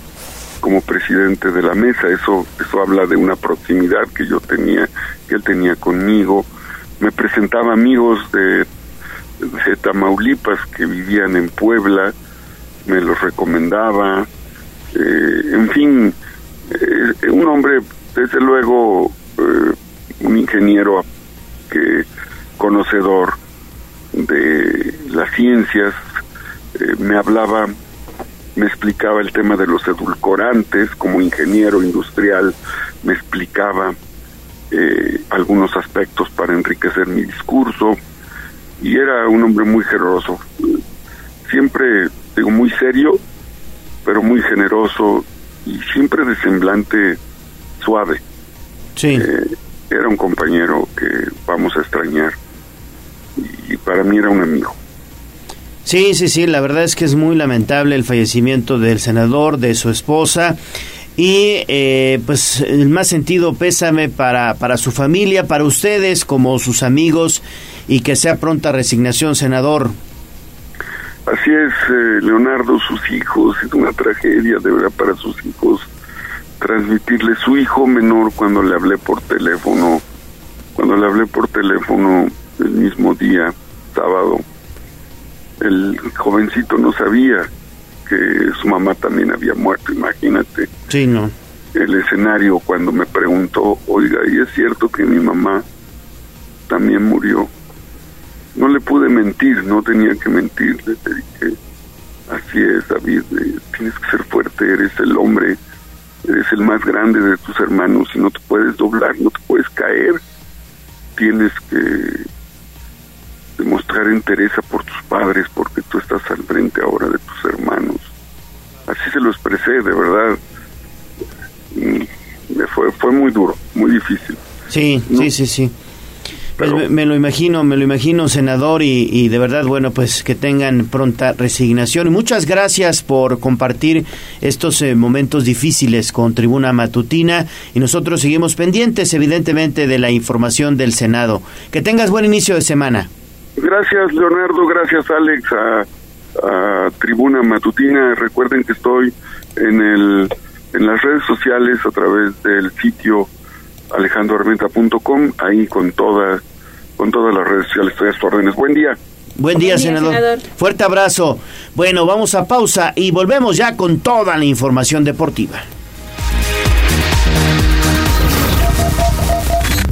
Speaker 24: como presidente de la mesa. Eso eso habla de una proximidad que yo tenía, que él tenía conmigo. Me presentaba amigos de de Tamaulipas que vivían en Puebla, me los recomendaba, eh, en fin, eh, un hombre, desde luego, eh, un ingeniero que conocedor de las ciencias, me hablaba, me explicaba el tema de los edulcorantes, como ingeniero industrial, me explicaba algunos aspectos para enriquecer mi discurso, y era un hombre muy generoso. Siempre, digo, muy serio, pero muy generoso y siempre de semblante suave.
Speaker 1: Sí.
Speaker 24: Eh, era un compañero que vamos a extrañar y para mí era un amigo.
Speaker 1: Sí, sí, sí, la verdad es que es muy lamentable el fallecimiento del senador, de su esposa y eh, pues el más sentido pésame para, para su familia, para ustedes como sus amigos y que sea pronta resignación, senador.
Speaker 24: Así es, eh, Leonardo, sus hijos, es una tragedia de verdad para sus hijos transmitirle su hijo menor cuando le hablé por teléfono, cuando le hablé por teléfono el mismo día, sábado, el jovencito no sabía que su mamá también había muerto, imagínate.
Speaker 1: Sí, no.
Speaker 24: El escenario cuando me preguntó, oiga, ¿y es cierto que mi mamá también murió? No le pude mentir, no tenía que mentir, le dije, así es, David, eh, tienes que ser fuerte, eres el hombre, eres el más grande de tus hermanos y no te puedes doblar, no te puedes caer, tienes que demostrar entereza por tus padres porque tú estás al frente ahora de tus hermanos. Así se lo expresé, de verdad. me fue, fue muy duro, muy difícil.
Speaker 1: Sí, sí, sí, sí. Pues me, lo imagino, me lo imagino, senador, y, de verdad, bueno, pues que tengan pronta resignación. Muchas gracias por compartir estos eh, momentos difíciles con Tribuna Matutina y nosotros seguimos pendientes, evidentemente, de la información del Senado. Que tengas buen inicio de semana.
Speaker 24: Gracias, Leonardo. Gracias, Alex, a, Tribuna Matutina. Recuerden que estoy en, el, en las redes sociales a través del sitio alejandroarmenta.com, ahí con todas con todas las redes sociales estoy a órdenes. Buen día.
Speaker 1: Buen día, senador. Fuerte abrazo. Bueno, vamos a pausa y volvemos ya con toda la información deportiva.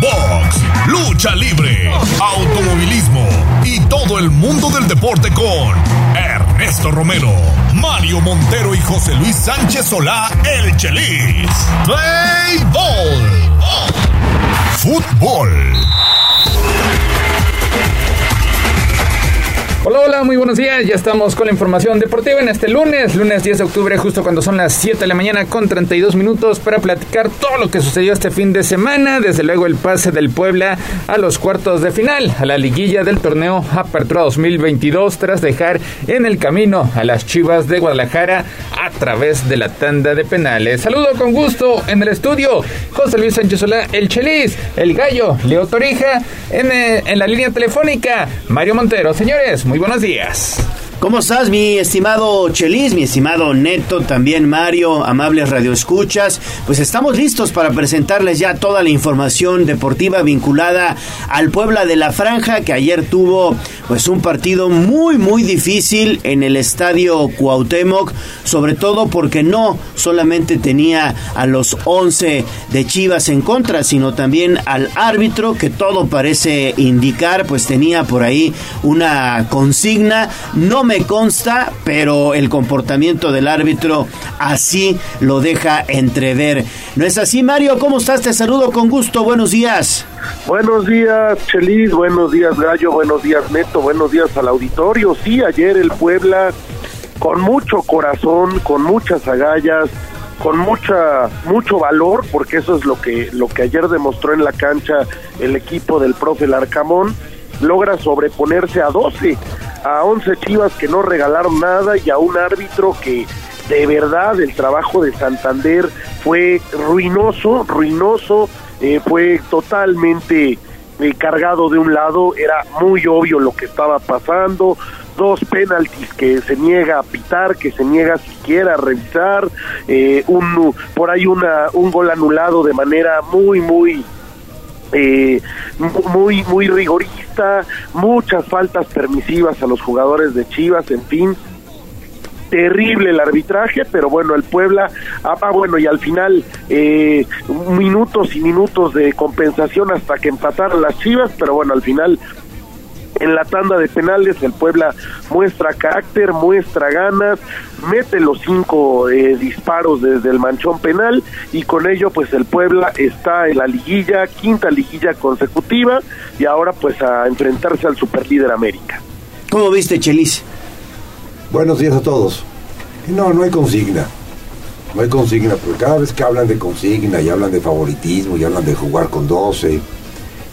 Speaker 3: box, lucha libre, automovilismo y todo el mundo del deporte con Ernesto Romero, Mario Montero y José Luis Sánchez Solá, el Chelis. Play Ball. Fútbol.
Speaker 25: Hola, hola, muy buenos días. Ya estamos con la información deportiva en este lunes, lunes 10 de octubre, justo cuando son las 7 de la mañana con 32 minutos para platicar todo lo que sucedió este fin de semana. Desde luego el pase del Puebla a los cuartos de final, a la liguilla del torneo Apertura 2022 tras dejar en el camino a las Chivas de Guadalajara a través de la tanda de penales. Saludo con gusto en el estudio José Luis Sánchez Solá, el Chelis, el Gallo, Leo Torija, en, eh, en la línea telefónica, Mario Montero. Señores, muy buenos días.
Speaker 1: ¿Cómo estás, mi estimado Chelis, mi estimado Neto, también Mario, amables radioescuchas? Pues estamos listos para presentarles ya toda la información deportiva vinculada al Puebla de la Franja, que ayer tuvo pues un partido muy muy difícil en el estadio Cuauhtémoc, sobre todo porque no solamente tenía a los 11 de Chivas en contra, sino también al árbitro que todo parece indicar, pues tenía por ahí una consigna, no me consta, pero el comportamiento del árbitro así lo deja entrever. ¿No es así, Mario? ¿Cómo estás? Te saludo con gusto. Buenos días.
Speaker 26: Buenos días, Chelis. Buenos días, Gallo. Buenos días, Neto. Buenos días al auditorio. Sí, ayer el Puebla, con mucho corazón, con muchas agallas, con mucha mucho valor, porque eso es lo que lo que ayer demostró en la cancha el equipo del profe Larcamón, logra sobreponerse a 12 a 11 chivas que no regalaron nada y a un árbitro que de verdad el trabajo de Santander fue ruinoso, ruinoso, eh, fue totalmente eh, cargado de un lado, era muy obvio lo que estaba pasando, dos penaltis que se niega a pitar, que se niega siquiera a revisar, eh, un, por ahí una, un gol anulado de manera muy, muy eh, muy muy rigorista, muchas faltas permisivas a los jugadores de Chivas, en fin, terrible el arbitraje, pero bueno, el Puebla, ah, ah bueno, y al final eh, minutos y minutos de compensación hasta que empataron las Chivas, pero bueno, al final en la tanda de penales el Puebla muestra carácter, muestra ganas, mete los cinco eh, disparos desde el manchón penal y con ello pues el Puebla está en la liguilla, quinta liguilla consecutiva y ahora pues a enfrentarse al superlíder América.
Speaker 1: ¿Cómo viste Chelis?
Speaker 27: Buenos días a todos. No, no hay consigna. No hay consigna, porque cada vez que hablan de consigna y hablan de favoritismo y hablan de jugar con 12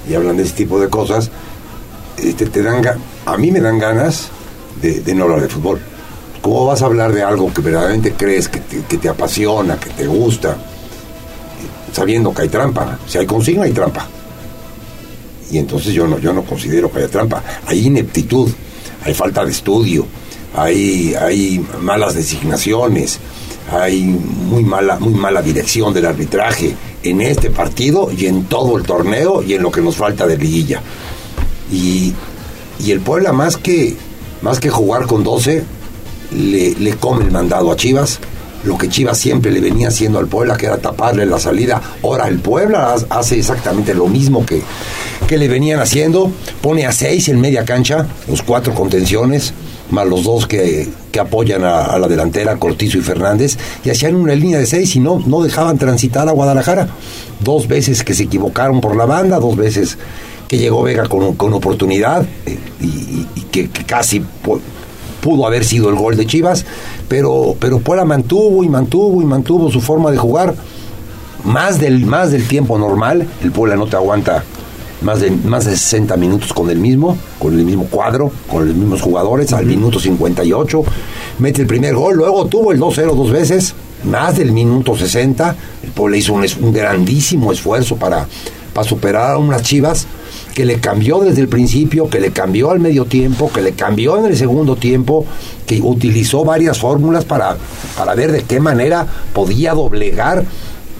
Speaker 27: y hablan de ese tipo de cosas, este, te dan a mí me dan ganas de, no hablar de fútbol. ¿Cómo vas a hablar de algo que verdaderamente crees, que te, apasiona, que te gusta, sabiendo que hay trampa? Si hay consigna, hay trampa. Y entonces yo no, yo no considero que haya trampa. Hay ineptitud, hay falta de estudio, hay, hay malas designaciones, hay muy mala, muy mala dirección del arbitraje en este partido y en todo el torneo y en lo que nos falta de liguilla. Y, el Puebla, más que, más que jugar con 12, le, le come el mandado a Chivas. Lo que Chivas siempre le venía haciendo al Puebla, que era taparle la salida. Ahora el Puebla hace exactamente lo mismo que, que le venían haciendo. Pone a 6 en media cancha, los cuatro contenciones, más los dos que, apoyan a, la delantera, Cortizo y Fernández, y hacían una línea de seis y no, no dejaban transitar a Guadalajara. Dos veces que se equivocaron por la banda, dos veces que llegó Vega con, con oportunidad eh, y, que, casi pudo haber sido el gol de Chivas, pero, pero Puebla mantuvo y mantuvo y mantuvo su forma de jugar más del, más del tiempo normal. El Puebla no te aguanta más de, más de 60 minutos con el mismo, con el mismo cuadro, con los mismos jugadores, al minuto 58, mete el primer gol, luego tuvo el 2-0 dos veces, más del minuto 60, el Puebla hizo un, un grandísimo esfuerzo para, para superar a unas Chivas que le cambió desde el principio, que le cambió al medio tiempo, que le cambió en el segundo tiempo, que utilizó varias fórmulas para, para ver de qué manera podía doblegar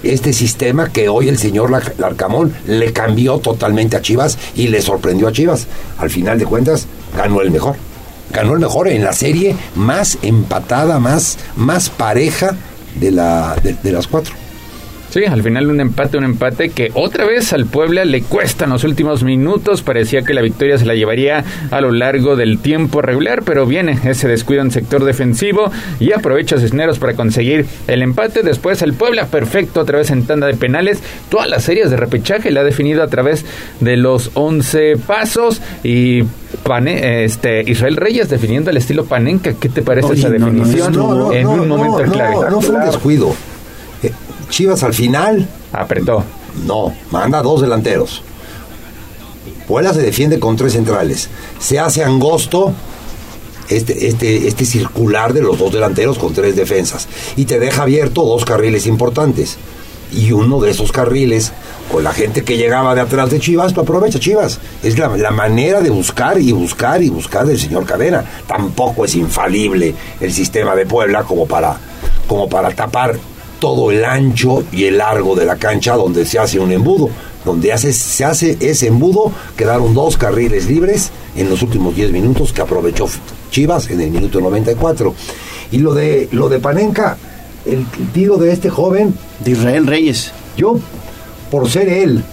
Speaker 27: este sistema que hoy el señor Larcamón le cambió totalmente a Chivas y le sorprendió a Chivas. Al final de cuentas, ganó el mejor. Ganó el mejor en la serie más empatada, más, más pareja de, la, de las cuatro.
Speaker 25: Sí, al final un empate, un empate que otra vez al Puebla le cuesta en los últimos minutos. Parecía que la victoria se la llevaría a lo largo del tiempo regular, pero viene ese descuido en sector defensivo y aprovecha Cisneros para conseguir el empate. Después el Puebla perfecto otra vez en tanda de penales. Todas las series de repechaje la ha definido a través de los 11 pasos y Pane, este Israel Reyes definiendo el estilo Panenka. ¿Qué te parece esa definición en un momento clave?
Speaker 27: No, fue un descuido. Chivas al final
Speaker 25: apretó.
Speaker 27: No, manda dos delanteros. Puebla se defiende con tres centrales. Se hace angosto este, este, este circular de los dos delanteros con tres defensas. Y te deja abierto dos carriles importantes. Y uno de esos carriles, con la gente que llegaba de atrás de Chivas, lo aprovecha Chivas. Es la, la manera de buscar y buscar y buscar del señor Cadena. Tampoco es infalible el sistema de Puebla como para, como para tapar todo el ancho y el largo de la cancha donde se hace un embudo. Donde hace, se hace ese embudo, quedaron dos carriles libres en los últimos 10 minutos que aprovechó Chivas en el minuto 94. Y lo de, lo de Panenka, el, tiro de este joven.
Speaker 1: De Israel Reyes.
Speaker 27: Yo, por ser él,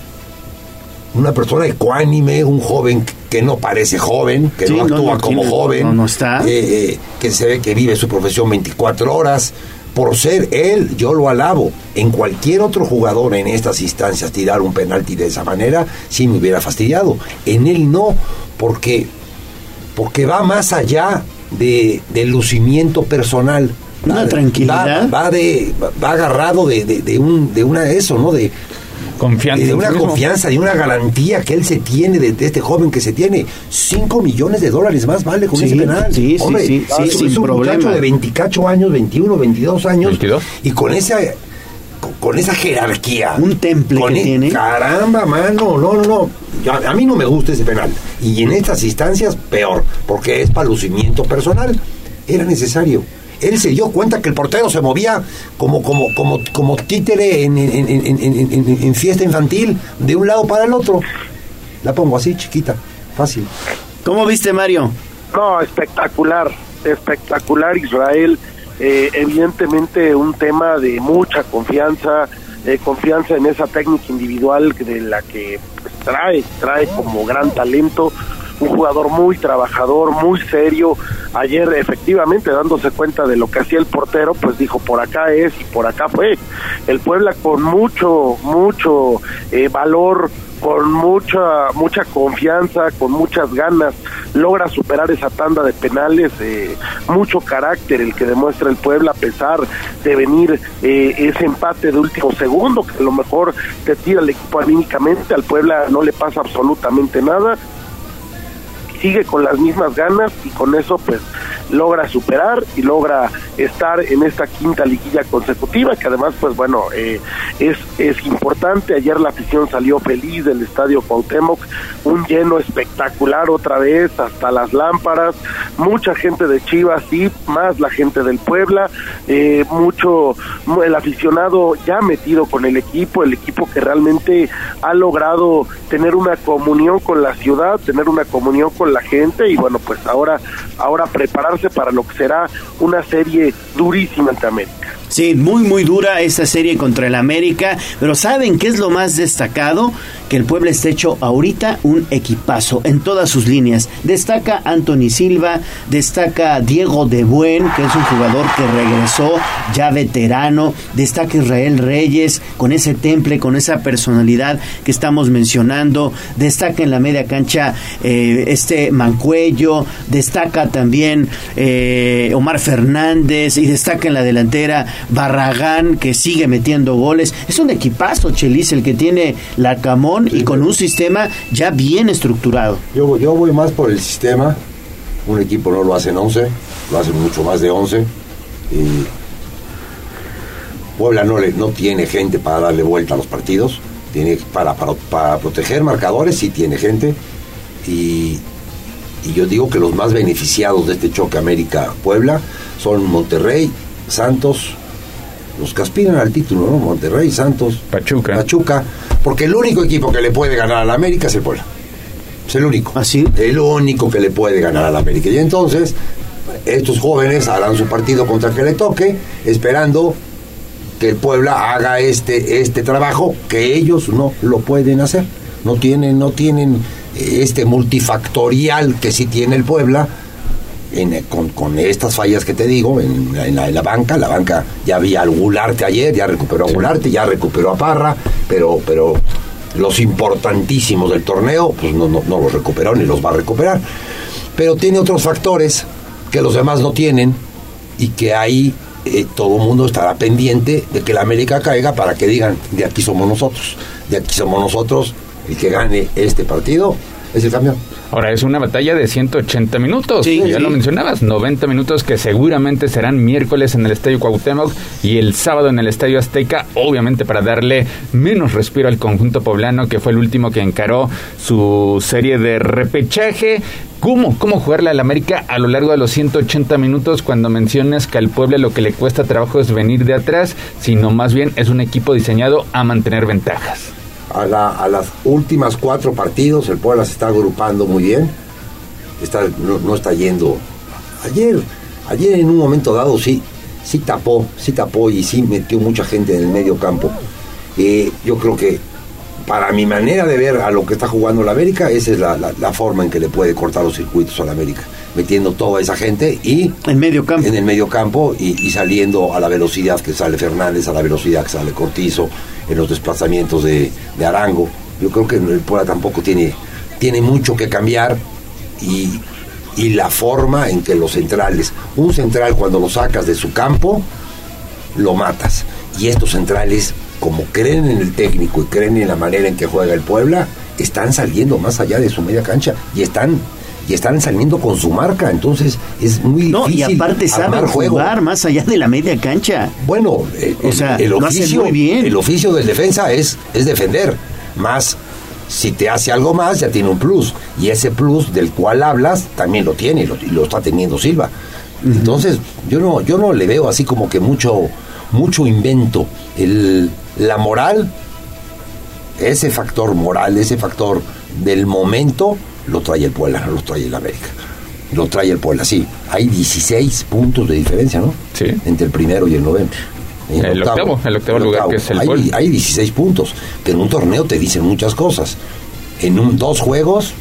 Speaker 27: una persona ecuánime, un joven que no parece joven, que
Speaker 1: Sí,
Speaker 27: no actúa
Speaker 1: no,
Speaker 27: como joven,
Speaker 1: está.
Speaker 27: eh, eh, que se ve que vive su profesión 24 horas. Por ser él, yo lo alabo. En cualquier otro jugador en estas instancias tirar un penalti de esa manera, sí me hubiera fastidiado. En él no, porque, porque va más allá de, del lucimiento personal.
Speaker 1: Una
Speaker 27: Va-
Speaker 1: tranquilidad.
Speaker 27: Va, va de, va agarrado de, de, de un, de una eso, ¿no? De,
Speaker 25: Confianza.
Speaker 27: de una
Speaker 25: mismo.
Speaker 27: confianza y una garantía que él se tiene de, de este joven que se tiene 5 millones de dólares más vale con
Speaker 1: Sí,
Speaker 27: ese penal
Speaker 1: sí, sí,
Speaker 27: Hombre,
Speaker 1: sí, sí,
Speaker 27: es,
Speaker 1: sin
Speaker 27: es un
Speaker 1: problema.
Speaker 27: muchacho de 28 años 21 22 años
Speaker 25: 22.
Speaker 27: y con esa con, con esa jerarquía
Speaker 1: Un temple
Speaker 27: con
Speaker 1: que
Speaker 27: e-
Speaker 1: tiene.
Speaker 27: caramba mano no no no Yo- a mí no me gusta ese penal y en estas instancias peor porque es para lucimiento personal era necesario él se dio cuenta que el portero se movía como como como como títere en, en- en- en- en- en- en fiesta infantil de un lado para el otro la pongo así chiquita fácil
Speaker 1: ¿Cómo viste, Mario?
Speaker 26: No, espectacular, espectacular Israel. Eh, evidentemente un tema de mucha confianza, eh, confianza en esa técnica individual de la que pues, trae, trae como gran talento. Un jugador muy trabajador, muy serio. Ayer, efectivamente, dándose cuenta de lo que hacía el portero, pues dijo: por acá es y por acá fue. El Puebla con mucho, mucho eh, valor, con mucha mucha confianza, con muchas ganas, logra superar esa tanda de penales, eh, mucho carácter el que demuestra el Puebla a pesar de venir eh, ese empate de último segundo, que a lo mejor te tira el equipo anímicamente, al Puebla no le pasa absolutamente nada, sigue con las mismas ganas y con eso pues logra superar y logra estar en esta quinta liguilla consecutiva que además pues bueno eh, es es importante. Ayer la afición salió feliz del estadio Cuauhtémoc un lleno espectacular otra vez hasta las lámparas mucha gente de Chivas y más la gente del Puebla eh, mucho mu- el aficionado ya metido con el equipo el equipo que realmente ha logrado tener una comunión con la ciudad tener una comunión con la gente y bueno pues ahora ahora prepararse para lo que será una serie durísima ante América
Speaker 1: Sí, muy muy dura esta serie contra el América, pero ¿saben qué es lo más destacado? Que el Puebla está hecho ahorita un equipazo en todas sus líneas. Destaca Anthony Silva, destaca Diego De Buen, que es un jugador que regresó ya veterano, destaca Israel Reyes con ese temple, con esa personalidad que estamos mencionando, destaca en la media cancha eh, este Mancuello, destaca también eh, Omar Fernández y destaca en la delantera Barragán que sigue metiendo goles. Es un equipazo, Chelis, el que tiene la Camón y con un sistema ya bien estructurado.
Speaker 27: Yo, voy- yo voy más por el sistema. Un equipo no lo hacen 11, lo hacen mucho más de 11. Y Puebla no, le, no tiene gente para darle vuelta a los partidos. Tiene para, para, para proteger marcadores, sí tiene gente. Y, y yo digo que los más beneficiados de este choque América-Puebla son Monterrey, Santos, los que aspiran al título, ¿no? Monterrey, Santos,
Speaker 25: Pachuca.
Speaker 27: Pachuca, porque el único equipo que le puede ganar al América es el Puebla. Es el único.
Speaker 1: ¿Así?
Speaker 27: El único que le puede ganar al América. Y entonces, estos jóvenes harán su partido contra el que le toque, esperando que el Puebla haga este, este trabajo que ellos no lo pueden hacer. No tienen, no tienen eh, este multifactorial que sí tiene el Puebla. En- con, con estas fallas que te digo, en, la- en la, en la banca, la banca ya había al Gularte ayer, ya recuperó a Gularte, ya recuperó a Parra, pero, pero los importantísimos del torneo, pues no, no, no los recuperó ni los va a recuperar. Pero tiene otros factores que los demás no tienen y que ahí eh, todo el mundo estará pendiente de que la América caiga para que digan, de aquí somos nosotros, de aquí somos nosotros, el que gane este partido es el campeón.
Speaker 25: Ahora es una batalla de 180 minutos. ya
Speaker 27: sí.
Speaker 25: lo mencionabas, 90 minutos que seguramente serán miércoles en el Estadio Cuauhtémoc y el sábado en el Estadio Azteca, obviamente para darle menos respiro al conjunto poblano que fue el último que encaró su serie de repechaje. ¿Cómo, ¿Cómo jugarle al América a lo largo de los 180 minutos cuando mencionas que al Puebla lo que le cuesta trabajo es venir de atrás, sino más bien es un equipo diseñado a mantener ventajas?
Speaker 27: A, la- a las últimas cuatro partidos el Puebla se está agrupando muy bien, está, no, no está yendo. Ayer, ayer en un momento dado sí, sí tapó, sí tapó y sí metió mucha gente en el medio campo. Eh, yo creo que para mi manera de ver a lo que está jugando la América, esa es la, la- la forma en que le puede cortar los circuitos a la América, metiendo toda esa gente y
Speaker 1: en medio campo,
Speaker 27: en el medio campo y, y saliendo a la velocidad que sale Fernández, a la velocidad que sale Cortizo, en los desplazamientos de, de Arango. Yo creo que el Puebla tampoco tiene, tiene mucho que cambiar y, y la forma en que los centrales, un central cuando lo sacas de su campo, lo matas. Y estos centrales, como creen en el técnico y creen en la manera en que juega el Puebla, están saliendo más allá de su media cancha y están y están saliendo con su marca, entonces es muy
Speaker 1: No, y
Speaker 27: difícil
Speaker 1: aparte saben jugar más allá de la media cancha.
Speaker 27: Bueno, eh,
Speaker 1: o sea,
Speaker 27: el oficio,
Speaker 1: bien.
Speaker 27: el oficio del defensa es, es defender. Más, si te hace algo más, ya tiene un plus. Y ese plus del cual hablas, también lo tiene y lo, y lo está teniendo Silva. Entonces, yo no, yo no le veo así como que mucho, mucho invento. El, la moral, ese factor moral, ese factor del momento, lo trae el Puebla, no lo trae el América. Lo trae el Puebla, sí. Hay 16 puntos de diferencia, ¿no?
Speaker 25: Sí.
Speaker 27: Entre el primero y el noveno. En
Speaker 25: El octavo, el octavo lugar, que es el
Speaker 27: hay, hay 16 puntos, pero en un torneo te dicen muchas cosas. En un, dos juegos,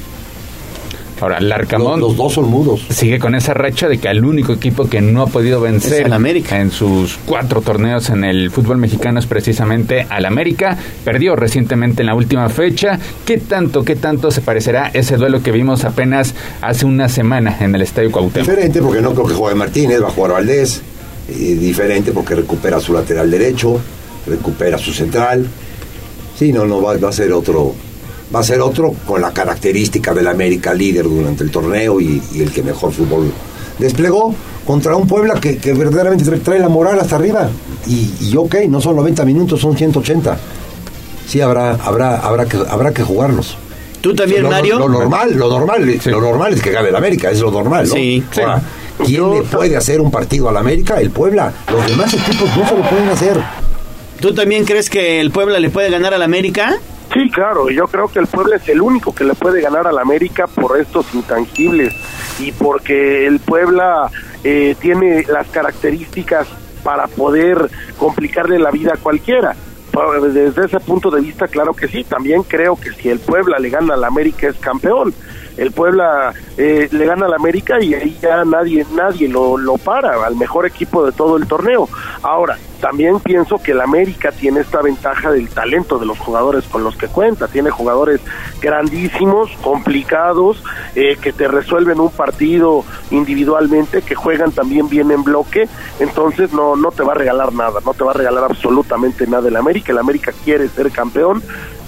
Speaker 25: Ahora, Larcamón
Speaker 27: los, los dos son mudos.
Speaker 25: sigue con esa racha de que el único equipo que no ha podido vencer
Speaker 1: Es al América.
Speaker 25: en sus cuatro torneos en el fútbol mexicano es precisamente al América. Perdió recientemente en la última fecha. ¿Qué tanto, qué tanto se parecerá ese duelo que vimos apenas hace una semana en el Estadio Cuauhtémoc?
Speaker 27: Diferente porque no creo que juegue Martínez, va a jugar Valdés. Eh, diferente porque recupera su lateral derecho, recupera su central. Sí, no, no, va, va a ser otro. Va a ser otro con la característica del América líder durante el torneo y, y el que mejor fútbol desplegó contra un Puebla que, que verdaderamente trae- trae la moral hasta arriba. Y, y ok, no son 90 minutos, son 180. Sí, habrá, habrá, habrá, que, habrá que jugarlos.
Speaker 1: ¿Tú también,
Speaker 27: Lo-
Speaker 1: Mario?
Speaker 27: Lo, normal, lo normal, lo normal es que gane el América, es lo normal, ¿no?
Speaker 1: Sí, sí.
Speaker 27: Ahora, ¿quién le puede hacer un partido al América? El Puebla. Los demás equipos no se lo pueden hacer.
Speaker 1: ¿Tú también crees que el Puebla le puede ganar al América?
Speaker 26: Sí, claro, yo creo que el Puebla es el único que le puede ganar al América por estos intangibles y porque el Puebla eh, tiene las características para poder complicarle la vida a cualquiera. Desde ese punto de vista, claro que sí. También creo que si el Puebla le gana al América es campeón. El Puebla eh, le gana al América y ahí ya nadie nadie lo, lo para al mejor equipo de todo el torneo. Ahora, también pienso que el América tiene esta ventaja del talento de los jugadores con los que cuenta. Tiene jugadores grandísimos, complicados, eh, que te resuelven un partido individualmente, que juegan también bien en bloque. Entonces no, no te va a regalar nada, no te va a regalar absolutamente nada el América. El América quiere ser campeón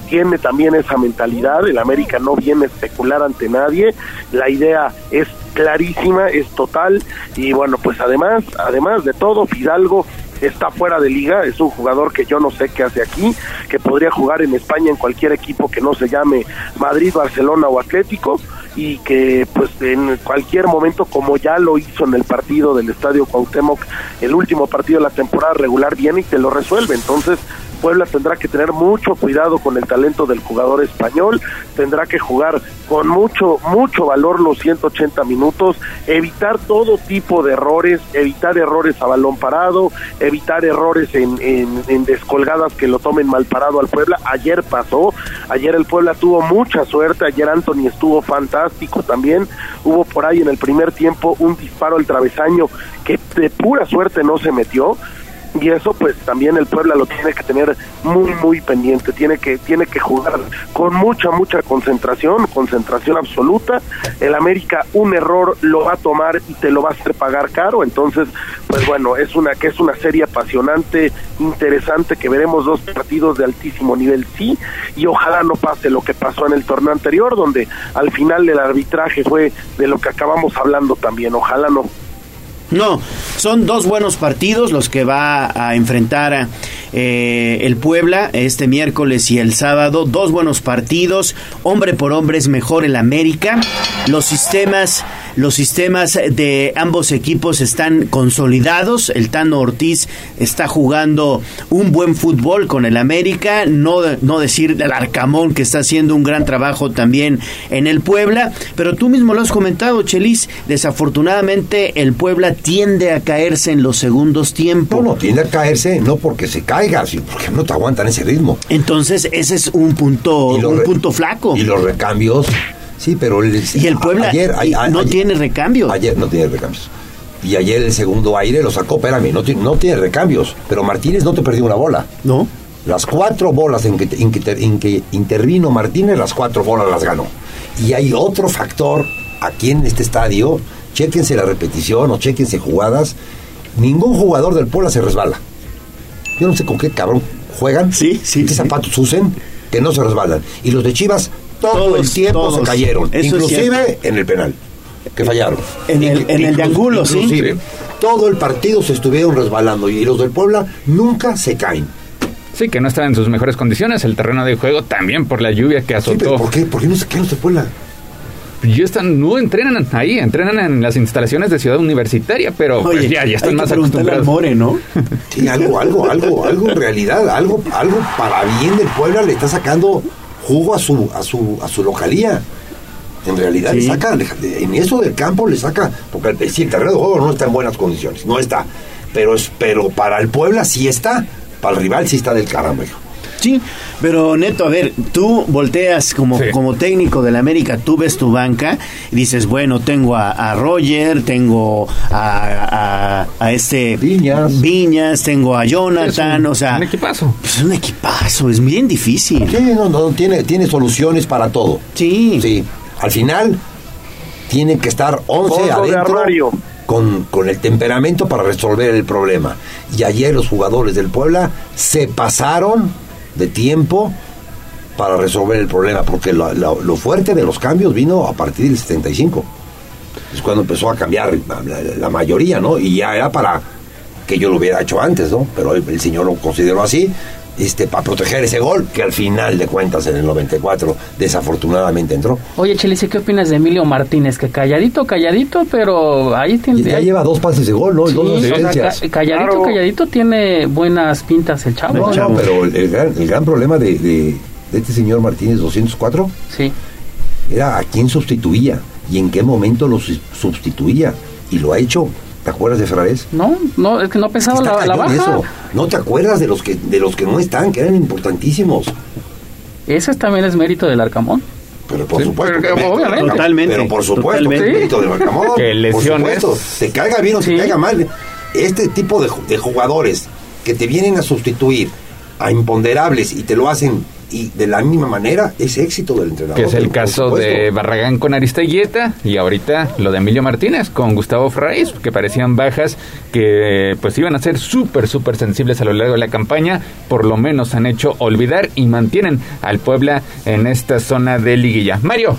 Speaker 26: tiene también esa mentalidad, el América no viene a especular ante nadie, la idea es clarísima, es total y bueno, pues además, además de todo, Fidalgo está fuera de liga, es un jugador que yo no sé qué hace aquí, que podría jugar en España en cualquier equipo que no se llame Madrid, Barcelona o Atlético y que pues en cualquier momento como ya lo hizo en el partido del Estadio Cuauhtémoc, el último partido de la temporada regular viene y te lo resuelve, entonces Puebla tendrá que tener mucho cuidado con el talento del jugador español, tendrá que jugar con mucho, mucho valor los 180 minutos, evitar todo tipo de errores, evitar errores a balón parado, evitar errores en, en, en descolgadas que lo tomen mal parado al Puebla. Ayer pasó, ayer el Puebla tuvo mucha suerte, ayer Anthony estuvo fantástico también, hubo por ahí en el primer tiempo un disparo al travesaño que de pura suerte no se metió y eso pues también el Puebla lo tiene que tener muy muy pendiente. Tiene que tiene que jugar con mucha mucha concentración concentración absoluta. El América un error lo va a tomar y te lo va a hacer pagar caro. Entonces pues bueno es una que es una serie apasionante interesante que veremos dos partidos de altísimo nivel sí. Y ojalá no pase lo que pasó en el torneo anterior donde al final del arbitraje fue de lo que acabamos hablando también. Ojalá no
Speaker 1: no, son dos buenos partidos los que va a enfrentar eh, el Puebla este miércoles y el sábado. Dos buenos partidos. Hombre por hombre es mejor el América. Los sistemas, los sistemas de ambos equipos están consolidados. El Tano Ortiz está jugando un buen fútbol con el América. No, no decir del Arcamón que está haciendo un gran trabajo también en el Puebla. Pero tú mismo lo has comentado, Chelis. Desafortunadamente el Puebla tiende a caerse en los segundos tiempos.
Speaker 27: No, no, tiende a caerse no porque se caiga, sino porque no te aguantan ese ritmo.
Speaker 1: Entonces, ese es un punto, un punto flaco.
Speaker 27: Y los recambios, sí, pero... El,
Speaker 1: y el Puebla ayer, no tiene recambios.
Speaker 27: Ayer no tiene recambios. Y ayer el segundo aire lo sacó, espérame, no, no tiene recambios. Pero Martínez no te perdió una bola.
Speaker 1: No.
Speaker 27: Las cuatro bolas en que, en que, en que intervino Martínez, las cuatro bolas las ganó. Y hay otro factor aquí en este estadio chéquense la repetición o chéquense jugadas. Ningún jugador del Puebla se resbala. Yo no sé con qué cabrón juegan,
Speaker 1: sí, sí,
Speaker 27: qué zapatos usen, que no se resbalan. Y los de Chivas todo el tiempo se cayeron, inclusive en el penal, que fallaron.
Speaker 1: En el, en el de Angulo, sí.
Speaker 27: Todo el partido se estuvieron resbalando y los del Puebla nunca se caen.
Speaker 25: Sí, que no estaban en sus mejores condiciones. El terreno de juego también por la lluvia que azotó.
Speaker 27: ¿Por qué? ¿Por qué no se caen los del Puebla?
Speaker 25: Ya están, no entrenan ahí, entrenan en las instalaciones de Ciudad Universitaria, pero pues ya, ya están más acostumbrados.
Speaker 1: More, ¿no?
Speaker 27: Sí, algo, algo, algo, algo en realidad, algo, algo para bien del Puebla le está sacando jugo a su, a su, a su localía. En realidad le saca, en eso del campo le saca, porque si el terreno de juego no está en buenas condiciones, no está. Pero, es, pero para el Puebla sí está, para el rival sí está del caramba,
Speaker 1: Sí, pero Neto, a ver, tú volteas como, como técnico del América, tú ves tu banca y dices, bueno, tengo a, Roger, tengo a, a, este
Speaker 27: Viñas.
Speaker 1: Viñas, tengo a Jonathan, o sea...
Speaker 25: Un equipazo.
Speaker 1: Pues un equipazo, es bien difícil.
Speaker 27: Sí, no, no, tiene, tiene soluciones para todo.
Speaker 1: Sí.
Speaker 27: Sí, al final tienen que estar 11 adentro con, con el temperamento para resolver el problema. Y ayer los jugadores del Puebla se pasaron de tiempo para resolver el problema, porque lo, lo, fuerte de los cambios vino a partir del 75. Es cuando empezó a cambiar la, mayoría, ¿no? Y ya era para que yo lo hubiera hecho antes, ¿no? Pero el, señor lo consideró así, este, para proteger ese gol, que al final de cuentas en el 94 desafortunadamente entró.
Speaker 28: Oye, Chelice, ¿qué opinas de Emilio Martínez? Que calladito, calladito, pero ahí tiene...
Speaker 27: ya lleva dos pases de gol, ¿no? dos
Speaker 28: calladito, calladito tiene buenas pintas el chavo.
Speaker 27: No, no, pero el, gran, el gran problema de, de, este señor Martínez 204
Speaker 28: sí.
Speaker 27: era a quién sustituía y en qué momento lo sustituía. Y lo ha hecho ¿Te acuerdas de Ferrares?
Speaker 28: No, no, es que no pensaba la, la, baja. Eso.
Speaker 27: No te acuerdas de los que de los que no están, que eran importantísimos.
Speaker 28: Ese también es mérito del Arcamón.
Speaker 27: Pero por supuesto.
Speaker 28: Pero, obviamente.
Speaker 1: Totalmente.
Speaker 27: Pero por supuesto es mérito del Arcamón.
Speaker 25: Que lesiones.
Speaker 27: Por supuesto. Te caiga bien o te caiga mal. Este tipo de, de jugadores que te vienen a sustituir a imponderables y te lo hacen y de la misma manera es éxito del entrenador.
Speaker 25: Que es el caso de Barragán con Aristeguieta y ahorita lo de Emilio Martínez con Gustavo Fraiz, que parecían bajas que pues iban a ser súper, súper sensibles a lo largo de la campaña, por lo menos han hecho olvidar y mantienen al Puebla en esta zona de liguilla. Mario.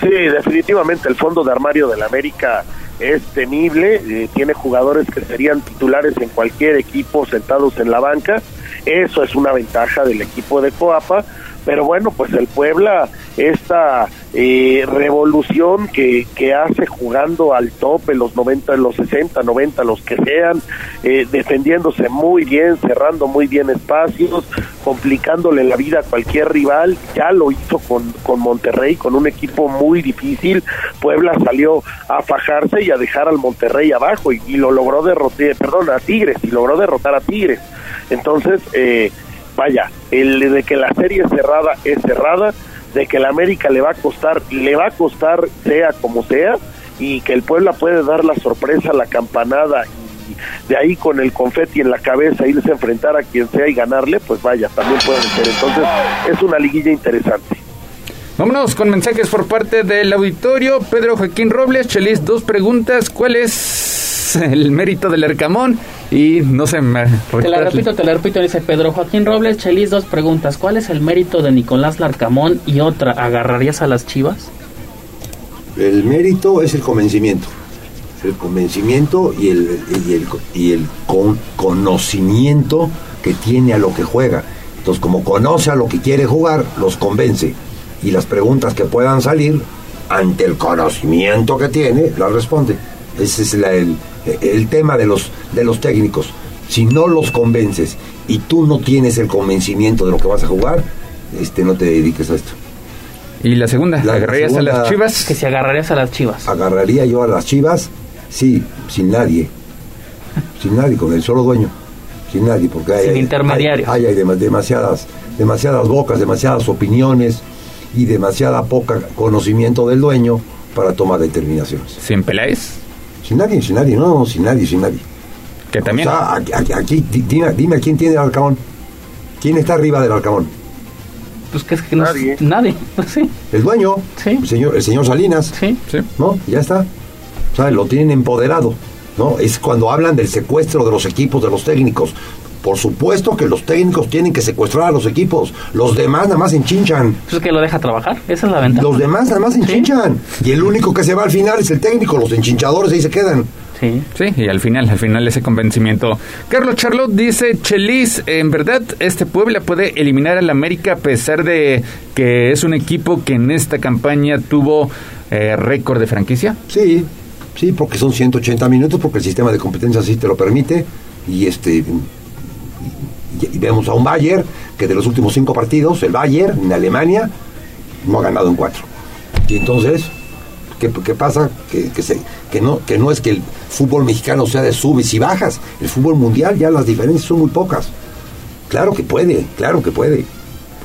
Speaker 26: Sí, definitivamente el fondo de armario del América es temible, eh, tiene jugadores que serían titulares en cualquier equipo sentados en la banca eso es una ventaja del equipo de Coapa, pero bueno, pues el Puebla, esta eh, revolución que, que hace jugando al tope los 90, los 60, 90, los que sean, eh, defendiéndose muy bien, cerrando muy bien espacios, complicándole la vida a cualquier rival, ya lo hizo con, con Monterrey, con un equipo muy difícil, Puebla salió a fajarse y a dejar al Monterrey abajo y, y lo logró derrotar, perdón, a Tigres, y logró derrotar a Tigres. Entonces, eh, vaya, el de que la serie cerrada es cerrada, de que la América le va a costar, le va a costar sea como sea, y que el Puebla puede dar la sorpresa, la campanada, y de ahí con el confeti en la cabeza irse a enfrentar a quien sea y ganarle, pues vaya, también puede ser. Entonces, es una liguilla interesante.
Speaker 25: Vámonos con mensajes por parte del auditorio. Pedro Joaquín Robles, Chelis, dos preguntas. ¿Cuál es el mérito del Arcamón? Y no sé, me...
Speaker 28: Te la repito, te la repito, dice Pedro Joaquín Robles, Chelis, dos preguntas. ¿Cuál es el mérito de Nicolás Larcamón? Y otra, ¿agarrarías a las chivas?
Speaker 27: El mérito es el convencimiento. El convencimiento y el, y el, y el con- conocimiento que tiene a lo que juega. Entonces, como conoce a lo que quiere jugar, los convence. Y las preguntas que puedan salir, ante el conocimiento que tiene, las responde. Ese es la- el, el tema de los, de los técnicos. Si no los convences y tú no tienes el convencimiento de lo que vas a jugar, este, no te dediques a esto.
Speaker 25: ¿Y la segunda?
Speaker 27: La
Speaker 25: ¿Agarrarías a las chivas?
Speaker 28: Que si agarrarías a las chivas.
Speaker 27: ¿Agarraría yo a las chivas? Sí, sin nadie. Sin nadie, con el solo dueño. Sin nadie, porque hay,
Speaker 28: Sin intermediarios.
Speaker 27: Hay, hay dema- demasiadas, demasiadas bocas, demasiadas opiniones y demasiada poca conocimiento del dueño para tomar determinaciones.
Speaker 25: ¿Sin Peláez?
Speaker 27: Sin nadie, sin nadie, no, sin nadie, sin nadie.
Speaker 25: Que también.
Speaker 27: O sea, aquí, aquí- aquí, di- dime, dime quién tiene el Arcamón. ¿Quién está arriba del Arcamón?
Speaker 28: Pues que es que no nadie. Nadie, sí.
Speaker 27: El dueño, el, señor, el señor Salinas.
Speaker 28: Sí.
Speaker 27: ¿No? Ya está. O sea, lo tienen empoderado. ¿No? Es cuando hablan del secuestro de los equipos, de los técnicos. Por supuesto que los técnicos tienen que secuestrar a los equipos. Los demás nada más enchinchan.
Speaker 28: Pues que lo deja trabajar. Esa es la ventaja.
Speaker 27: Los demás nada más enchinchan. Y el único que se va al final es el técnico. Los enchinchadores ahí se quedan.
Speaker 28: Sí.
Speaker 25: Sí, y al final, al final ese convencimiento. Carlos Charlotte dice, Chelis, en verdad este Puebla puede eliminar al América a pesar de que es un equipo que en esta campaña tuvo eh, récord de franquicia.
Speaker 27: Sí, sí, porque son 180 minutos, porque el sistema de competencia así te lo permite. Y este y, vemos a un Bayern que de los últimos cinco partidos, el Bayern en Alemania no ha ganado en cuatro. Y entonces, ¿qué, qué pasa? Que, que, no, que no es que el fútbol mexicano sea de subes y bajas. El fútbol mundial ya las diferencias son muy pocas. Claro que puede, claro que puede.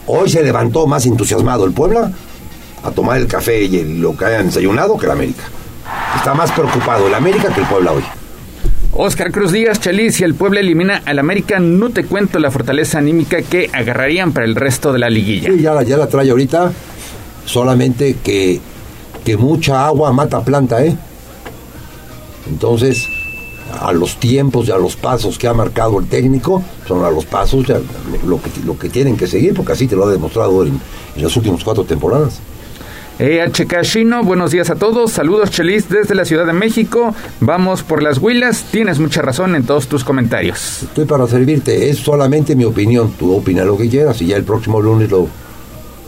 Speaker 27: Hoy se levantó más entusiasmado el Puebla a tomar el café y el- lo que hayan desayunado que el América. Está más preocupado el América que el Puebla hoy.
Speaker 25: Oscar Cruz Díaz, Chelis, si el Puebla elimina al América, no te cuento la fortaleza anímica que agarrarían para el resto de la liguilla.
Speaker 27: Sí, ya la, trae ahorita. Solamente que, que mucha agua mata planta, ¿eh? Entonces, a los tiempos y a los pasos que ha marcado el técnico, son a los pasos ya lo que, lo que tienen que seguir, porque así te lo ha demostrado en las últimas cuatro temporadas.
Speaker 25: EHK Shino, buenos días a todos. Saludos, Chelis, desde la Ciudad de México. Vamos por las huilas. Tienes mucha razón en todos tus comentarios.
Speaker 27: Estoy para servirte, es solamente mi opinión. Tú opina lo que quieras y ya el próximo lunes lo,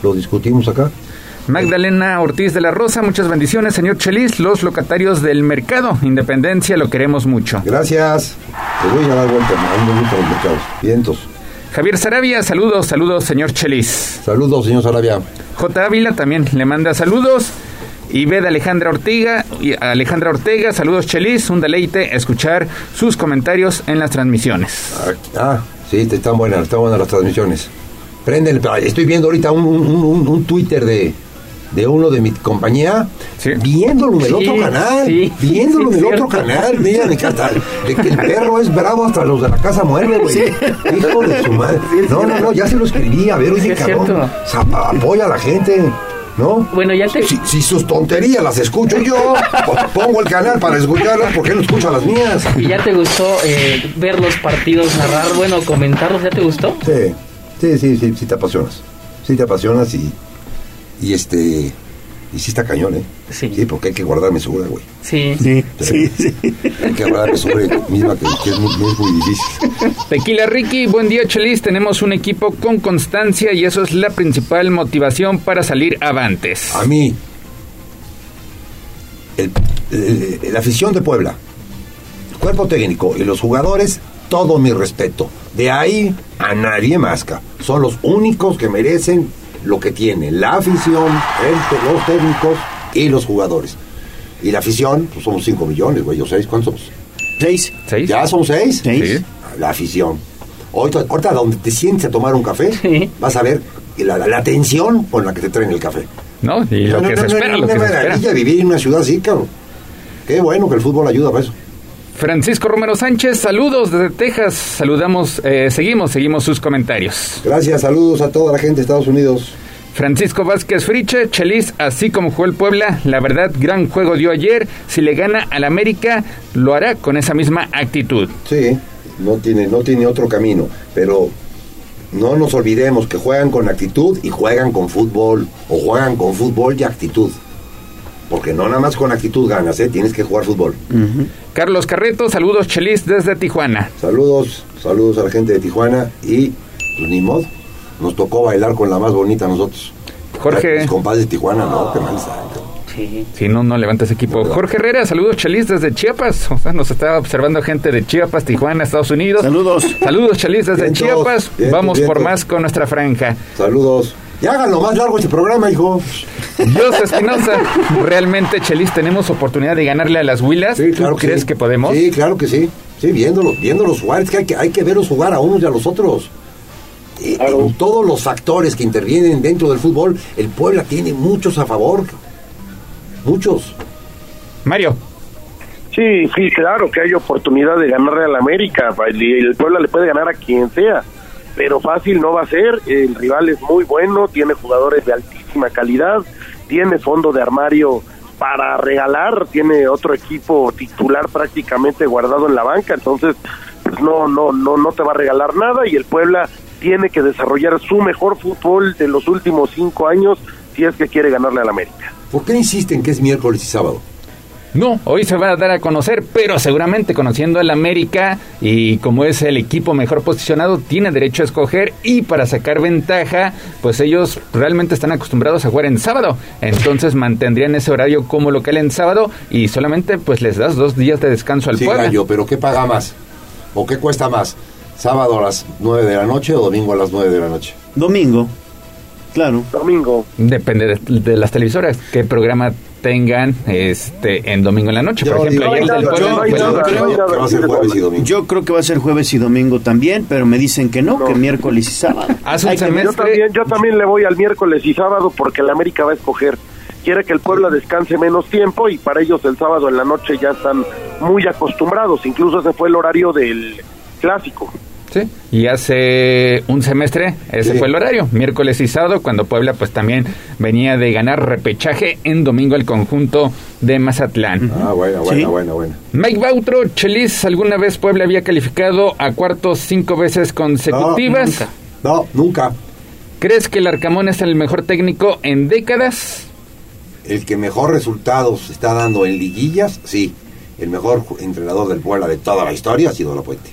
Speaker 27: lo discutimos acá.
Speaker 25: Magdalena Ortiz de la Rosa, muchas bendiciones, señor Chelis. Los locatarios del mercado Independencia lo queremos mucho.
Speaker 27: Gracias. Te voy a dar vuelta, me gustan los mercados. Vientos.
Speaker 25: Javier Sarabia, saludos, saludos, señor Chelis.
Speaker 27: Saludos, señor Sarabia.
Speaker 25: J. Ávila también le manda saludos. Y ve de Alejandra Ortega, y Alejandra Ortega, saludos Chelis, un deleite escuchar sus comentarios en las transmisiones.
Speaker 27: Ah, sí, te- están buenas, están buenas las transmisiones. Prenden, estoy viendo ahorita un, un, un- un Twitter de, de uno de mi compañía, viéndolo en el
Speaker 28: Sí,
Speaker 27: otro canal,
Speaker 28: sí,
Speaker 27: viéndolo en el otro canal, mira, de que, hasta- de que el perro es bravo hasta los de la casa muerde, güey. Hijo de su madre. No, no, no, ya se lo escribí, a ver, oye, cabrón, apoya a la gente. ¿No?
Speaker 28: Bueno, ya te...
Speaker 27: Si, si sus tonterías las escucho yo, pues pongo el canal para escucharlas, ¿por qué no escucha las mías?
Speaker 28: ¿Y ya te gustó eh, ver los partidos, narrar, bueno, comentarlos? ¿Ya te gustó?
Speaker 27: Sí, sí, sí, sí, sí te apasionas. Sí te apasionas y, y este Y sí está cañón, ¿eh?
Speaker 28: Sí.
Speaker 27: Sí, porque hay que guardar mesura, güey.
Speaker 28: Sí.
Speaker 1: Sí, sí, sí.
Speaker 27: Hay que guardar mesura misma que, que es, muy, muy difícil.
Speaker 25: Tequila Ricky, buen día Chelis, tenemos un equipo con constancia y eso es la principal motivación para salir avantes.
Speaker 27: A mí, el- el- la afición de Puebla, el cuerpo técnico y los jugadores, todo mi respeto. De ahí a nadie más. ca. Son los únicos que merecen lo que tienen. La afición, el- los técnicos y los jugadores. Y la afición, pues somos 5 millones, güey, o 6, ¿cuántos somos?
Speaker 1: ¿Seis?
Speaker 25: ¿Seis?
Speaker 27: ¿Ya son 6?
Speaker 1: Seis.
Speaker 25: Sí.
Speaker 27: La afición. Ahorita, ahorita donde te sientes a tomar un café,
Speaker 28: Sí.
Speaker 27: vas a ver la, la, la atención con la que te traen el café.
Speaker 25: ¿No? Y lo
Speaker 27: No,
Speaker 25: que
Speaker 27: no,
Speaker 25: se
Speaker 27: no,
Speaker 25: espera, lo que se espera.
Speaker 27: vivir en una ciudad así, cabrón. Qué bueno que el fútbol ayuda para eso.
Speaker 25: Francisco Romero Sánchez, saludos desde Texas. Saludamos, eh, seguimos, seguimos sus comentarios.
Speaker 27: Gracias, saludos a toda la gente de Estados Unidos.
Speaker 25: Francisco Vázquez Friche, Chelis, así como jugó el Puebla, la verdad, gran juego dio ayer. Si le gana al América, lo hará con esa misma actitud.
Speaker 27: Sí, no tiene, no tiene otro camino, pero no nos olvidemos que juegan con actitud y juegan con fútbol, o juegan con fútbol y actitud. Porque no nada más con actitud ganas, ¿eh? tienes que jugar fútbol.
Speaker 25: Carlos Carreto, saludos Chelis desde Tijuana.
Speaker 27: Saludos, saludos a la gente de Tijuana y pues ni modo, nos tocó bailar con la más bonita a nosotros.
Speaker 25: Jorge.
Speaker 27: Mis compadres de Tijuana, no, qué mal cabrón.
Speaker 28: Sí.
Speaker 25: Si no, no levanta ese equipo. Jorge Herrera, saludos Chelis desde Chiapas. O sea, nos está observando gente de Chiapas, Tijuana, Estados Unidos.
Speaker 1: Saludos.
Speaker 25: Saludos Chelis desde Chiapas. Vamos por más con nuestra franja.
Speaker 27: Saludos. Ya háganlo más largo este programa, hijo.
Speaker 25: Dios Espinosa, realmente Chelis tenemos oportunidad de ganarle a las Huilas.
Speaker 27: Sí, claro
Speaker 25: ¿Tú crees
Speaker 27: sí.
Speaker 25: que podemos?
Speaker 27: Sí, claro que sí. Sí, viéndolos, viéndolos jugar. Es que hay, que hay que verlos jugar a unos y a los otros. Eh, En todos los factores que intervienen dentro del fútbol, el Puebla tiene muchos a favor. Muchos.
Speaker 25: Mario.
Speaker 26: Sí, sí, claro que hay oportunidad de ganarle al América. El, el Puebla le puede ganar a quien sea, pero fácil no va a ser. El rival es muy bueno, tiene jugadores de altísima calidad, tiene fondo de armario para regalar, tiene otro equipo titular prácticamente guardado en la banca, entonces pues no, no, no, no te va a regalar nada y el Puebla tiene que desarrollar su mejor fútbol de los últimos cinco años si es que quiere ganarle al América.
Speaker 27: ¿Por qué insisten que es miércoles y sábado?
Speaker 25: No, hoy se va a dar a conocer, pero seguramente conociendo al América y como es el equipo mejor posicionado, tiene derecho a escoger y para sacar ventaja, pues ellos realmente están acostumbrados a jugar en sábado. Entonces mantendrían ese horario como local en sábado y solamente pues les das dos días de descanso al
Speaker 27: Sí,
Speaker 25: Puebla.
Speaker 27: gallo, pero ¿qué paga más? ¿O qué cuesta más? ¿Sábado a las 9 de la noche o domingo a las 9 de la noche?
Speaker 1: Domingo. Claro.
Speaker 26: Domingo.
Speaker 25: Depende de, de las televisoras, qué programa tengan este en domingo en la noche. Por ejemplo.
Speaker 1: Yo creo que va a ser jueves y domingo también, pero me dicen que no, que miércoles y sábado.
Speaker 25: Hace un.
Speaker 26: Yo también, yo también le voy al miércoles y sábado porque el América va a escoger. Quiere que el Puebla descanse menos tiempo y para ellos el sábado en la noche ya están muy acostumbrados. Incluso ese fue el horario del clásico.
Speaker 25: Sí, y hace un semestre ese
Speaker 27: Sí.
Speaker 25: fue el horario, miércoles y sábado, cuando Puebla pues también venía de ganar repechaje en domingo el conjunto de Mazatlán.
Speaker 27: Ah, buena,
Speaker 1: Sí.
Speaker 27: buena, buena.
Speaker 25: Mike Bautro, Chelis, ¿alguna vez Puebla había calificado a cuartos cinco veces consecutivas?
Speaker 27: No, nunca.
Speaker 25: ¿Crees que el Arcamón es el mejor técnico en décadas?
Speaker 27: El que mejor resultados está dando en liguillas, sí. El mejor entrenador del Puebla de toda la historia ha sido La Puente.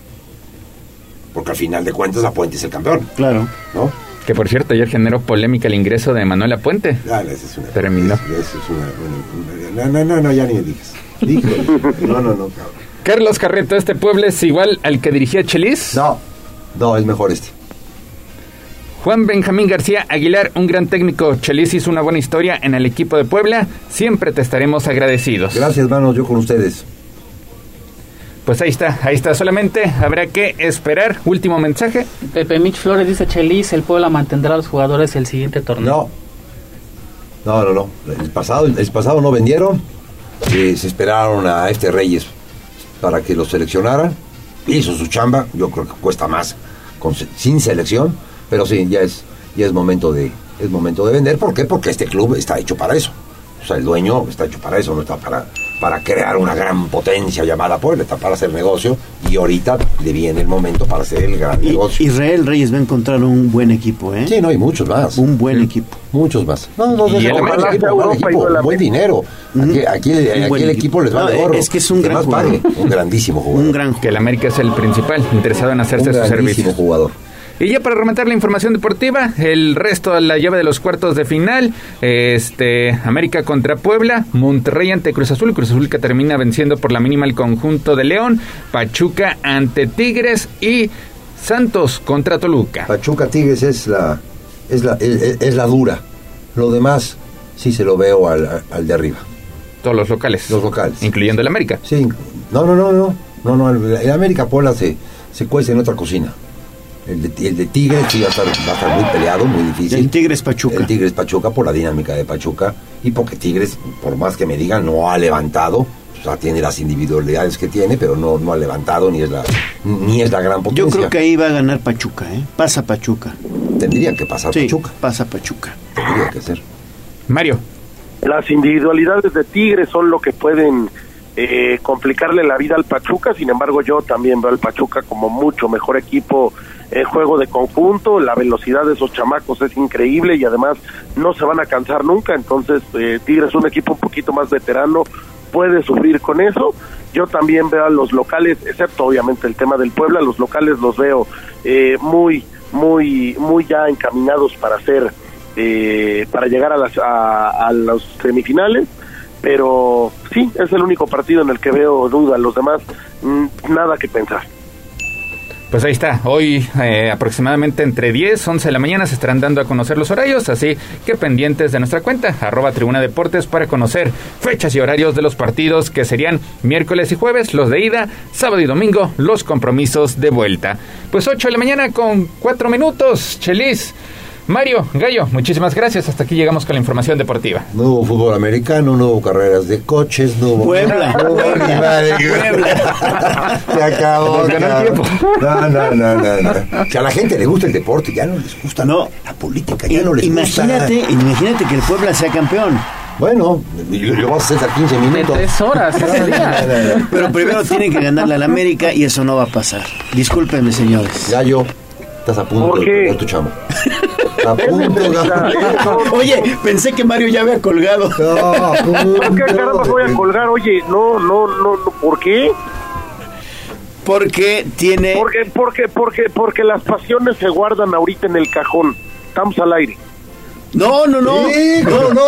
Speaker 27: Porque al final de cuentas La Puente es el campeón,
Speaker 1: Claro.
Speaker 27: ¿no?
Speaker 25: Que por cierto ayer generó polémica el ingreso de Manuela Puente.
Speaker 27: Ah, esa es una...
Speaker 25: Terminó.
Speaker 27: esa es una- una- no, no, no, no, ya ni me digas. No, no, no, cabrón.
Speaker 25: Carlos Carreto, ¿este Puebla es igual al que dirigía Chelis?
Speaker 27: No, no, es mejor este.
Speaker 25: Juan Benjamín García Aguilar, un gran técnico. Chelis hizo una buena historia en el equipo de Puebla. Siempre te estaremos agradecidos.
Speaker 27: Gracias, hermanos, yo con ustedes.
Speaker 25: Pues ahí está, ahí está. Solamente habrá que esperar. Último mensaje.
Speaker 28: Pepe Mitch Flores dice Chelis, el Puebla mantendrá a los jugadores el siguiente torneo.
Speaker 27: No. No, no, no. El pasado, el pasado no vendieron. eh, se esperaron a este Reyes para que lo seleccionaran. Hizo su chamba. Yo creo que cuesta más con sin selección. Pero sí, ya es, ya es momento de, es momento de vender. ¿Por qué? Porque este club está hecho para eso. O sea, el dueño está hecho para eso, no está para, para crear una gran potencia llamada Puebla, está para hacer negocio y ahorita le viene el momento para hacer el gran negocio.
Speaker 1: Israel Reyes va a encontrar un buen equipo, ¿eh?
Speaker 27: Sí, no, hay muchos más.
Speaker 1: Un buen equipo.
Speaker 27: Muchos más. No, no,
Speaker 1: Y
Speaker 27: no,
Speaker 1: el
Speaker 27: no, buen
Speaker 1: América,
Speaker 27: equipo, buen
Speaker 1: Europa y
Speaker 27: equipo,
Speaker 1: el
Speaker 27: buen dinero. Aquí, aquí,
Speaker 1: Un
Speaker 27: aquí
Speaker 1: buen
Speaker 27: el
Speaker 1: equipo.
Speaker 27: equipo les va
Speaker 1: No,
Speaker 27: de oro.
Speaker 1: es que es un gran jugador.
Speaker 27: pague. Un grandísimo jugador.
Speaker 1: Un gran
Speaker 25: Que el América es el principal interesado en hacerse
Speaker 27: Un
Speaker 25: su
Speaker 27: grandísimo
Speaker 25: servicio.
Speaker 27: jugador.
Speaker 25: Y ya para rematar la información deportiva, el resto de la llave de los cuartos de final, este América contra Puebla, Monterrey ante Cruz Azul, Cruz Azul que termina venciendo por la mínima el conjunto de León, Pachuca ante Tigres y Santos contra Toluca.
Speaker 27: Pachuca Tigres es la, es la, es, es la dura. Lo demás sí se lo veo al, al de arriba.
Speaker 25: Todos los locales.
Speaker 27: Los locales.
Speaker 25: Incluyendo el América.
Speaker 27: Sí. No, no, no, no. No, no, el, el América Puebla se, se cuece en otra cocina. El de, el de Tigres sí va a, estar, va a estar muy peleado, muy difícil.
Speaker 1: El Tigres Pachuca.
Speaker 27: El Tigres Pachuca por la dinámica de Pachuca y porque Tigres, por más que me digan, no ha levantado. O sea, tiene las individualidades que tiene, pero no, no ha levantado ni es la ni es la gran potencia.
Speaker 1: Yo creo que ahí va a ganar Pachuca, ¿eh? Pasa Pachuca.
Speaker 27: Tendría que pasar
Speaker 1: Sí,
Speaker 27: Pachuca.
Speaker 1: pasa Pachuca.
Speaker 27: Tendría que ser.
Speaker 25: Mario.
Speaker 26: Las individualidades de Tigres son lo que pueden eh, complicarle la vida al Pachuca, sin embargo yo también veo al Pachuca como mucho mejor equipo en juego de conjunto, la velocidad de esos chamacos es increíble y además no se van a cansar nunca, entonces eh, Tigres es un equipo un poquito más veterano, puede sufrir con eso. Yo también veo a los locales, excepto obviamente el tema del Puebla, los locales los veo eh, muy, muy, muy ya encaminados para hacer, eh, para llegar a las, a, a los semifinales. Pero sí, es el único partido en el que veo duda. Los demás, mm, nada que pensar.
Speaker 25: Pues ahí está, hoy eh, aproximadamente entre 10, 11 de la mañana se estarán dando a conocer los horarios, así que pendientes de nuestra cuenta, arroba Tribuna Deportes, para conocer fechas y horarios de los partidos que serían miércoles y jueves, los de ida, sábado y domingo, los compromisos de vuelta. Pues 8 de la mañana con 4 minutos, Chelis. Mario, Gallo, muchísimas gracias. Hasta aquí llegamos con la información deportiva.
Speaker 27: No hubo fútbol americano, no hubo carreras de coches, no hubo...
Speaker 25: Puebla.
Speaker 27: No hubo ni madre. Se acabó.
Speaker 25: Nos ganó el
Speaker 27: cabrón. No, no, no, no, no. O sea, a la gente le gusta el deporte, ya no les gusta
Speaker 1: No.
Speaker 27: la política, ya no les
Speaker 1: Imagínate,
Speaker 27: gusta.
Speaker 1: imagínate que el Puebla sea campeón.
Speaker 27: Bueno, lo vamos a hacer a 15
Speaker 28: De
Speaker 27: minutos.
Speaker 28: tres horas.
Speaker 1: Pero primero tienen que ganarle al América y eso no va a pasar. Discúlpenme, señores.
Speaker 27: Gallo, estás a punto
Speaker 26: ¿Por
Speaker 27: de perder tu chamo. A punto, Gallo.
Speaker 1: Oye, pensé que Mario ya había colgado.
Speaker 27: No.
Speaker 26: ¿Por qué caramba voy a colgar? Oye, no, no, no, no, ¿por qué?
Speaker 1: Porque tiene.
Speaker 26: Porque, porque, porque, porque las pasiones se guardan ahorita en el cajón. Estamos al aire.
Speaker 1: No, no, no.
Speaker 27: Sí,
Speaker 1: no,
Speaker 27: no.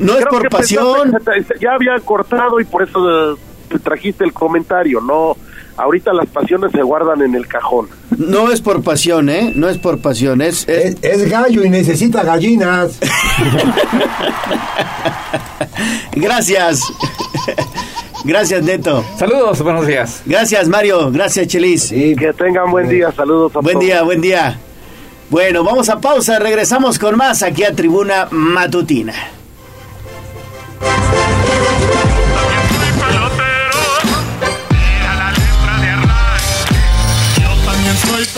Speaker 1: No es por pasión.
Speaker 26: Ya había cortado y por eso eh, te trajiste el comentario. No, ahorita las pasiones se guardan en el cajón.
Speaker 1: No es por pasión, ¿eh? No es por pasión. Es, es-
Speaker 27: Es, es gallo y necesita gallinas.
Speaker 1: Gracias. Gracias, Neto.
Speaker 25: Saludos, buenos días.
Speaker 1: Gracias, Mario. Gracias, Chelis.
Speaker 26: Que tengan buen día. Saludos a
Speaker 1: Buen
Speaker 26: todos.
Speaker 1: día, buen día. Bueno, vamos a pausa. Regresamos con más aquí a Tribuna Matutina.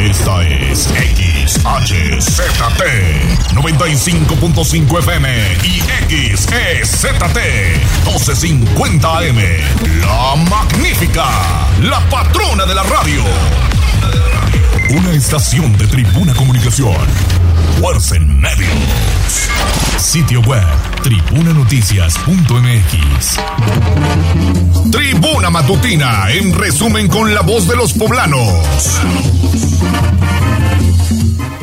Speaker 3: Esta es XHZT 95.5 FM y XEZT 1250 AM. La magnífica, la patrona de la radio. Una estación de Tribuna Comunicación. Fuerza en. Sitio web tribunanoticias.mx. Tribuna Matutina, en resumen con la voz de los poblanos.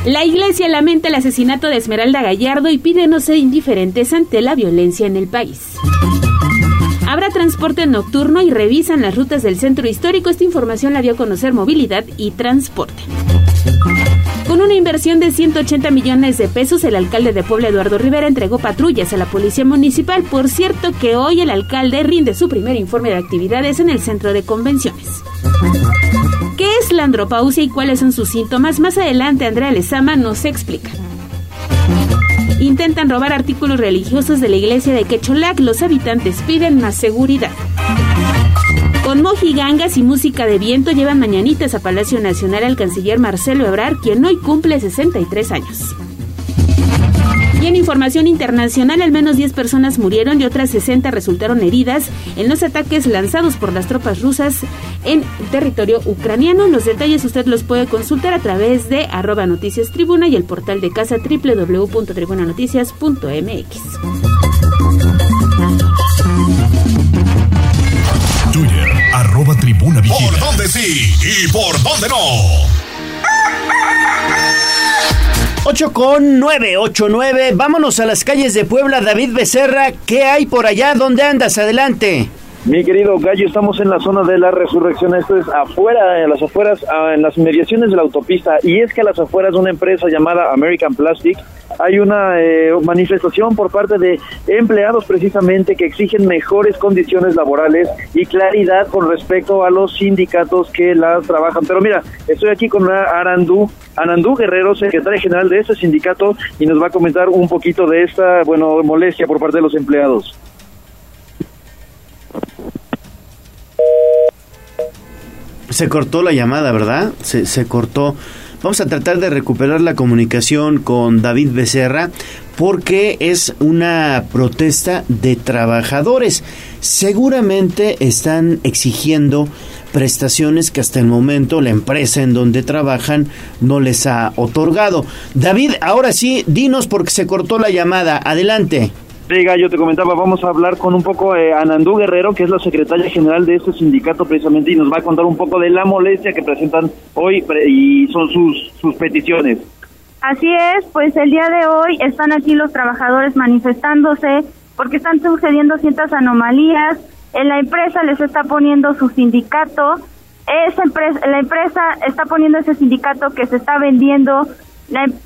Speaker 2: La iglesia lamenta el asesinato de Esmeralda Gallardo y pide no ser indiferentes ante la violencia en el país. Habrá transporte nocturno y revisan las rutas del centro histórico. Esta información la dio a conocer Movilidad y Transporte. Con una inversión de 180 millones de pesos, el alcalde de Puebla, Eduardo Rivera, entregó patrullas a la policía municipal. Por cierto que hoy el alcalde rinde su primer informe de actividades en el centro de convenciones. ¿Qué es la andropausia y cuáles son sus síntomas? Más adelante Andrea Lezama nos explica. Intentan robar artículos religiosos de la iglesia de Quecholac. Los habitantes piden más seguridad. Con mojigangas y música de viento llevan mañanitas a Palacio Nacional al canciller Marcelo Ebrard, quien hoy cumple 63 años. Y en información internacional, al menos 10 personas murieron y otras 60 resultaron heridas en los ataques lanzados por las tropas rusas en territorio ucraniano. Los detalles usted los puede consultar a través de arroba noticias tribuna y el portal de casa www.tribunanoticias.mx.
Speaker 3: Twitter, arroba tribuna vigila. ¿Por dónde sí y por dónde no?
Speaker 1: 8 con 9, 8, 9. Vámonos a las calles de Puebla. David Becerra, ¿qué hay por allá? ¿Dónde andas? Adelante.
Speaker 15: Mi querido Gallo, estamos en la zona de la resurrección, esto es afuera, en las afueras, ah, en las mediaciones de la autopista, y es que a las afueras de una empresa llamada American Plastic hay una eh, manifestación por parte de empleados precisamente que exigen mejores condiciones laborales y claridad con respecto a los sindicatos que las trabajan. Pero mira, estoy aquí con Arandú, Anandú Guerrero, secretaria general de este sindicato, y nos va a comentar un poquito de esta, bueno, molestia por parte de los empleados.
Speaker 1: Se cortó la llamada, ¿verdad? Se, se cortó. Vamos a tratar de recuperar la comunicación con David Becerra porque es una protesta de trabajadores. Seguramente están exigiendo prestaciones que hasta el momento la empresa en donde trabajan no les ha otorgado. David, ahora sí, dinos porque se cortó la llamada. Adelante.
Speaker 15: Sí, yo te comentaba, vamos a hablar con un poco eh, Anandú Guerrero, que es la secretaria general de este sindicato precisamente, y nos va a contar un poco de la molestia que presentan hoy y son sus, sus peticiones.
Speaker 29: Así es, pues el día de hoy están aquí los trabajadores manifestándose porque están sucediendo ciertas anomalías. En la empresa les está poniendo su sindicato. Esa empresa, la empresa está poniendo ese sindicato que se está vendiendo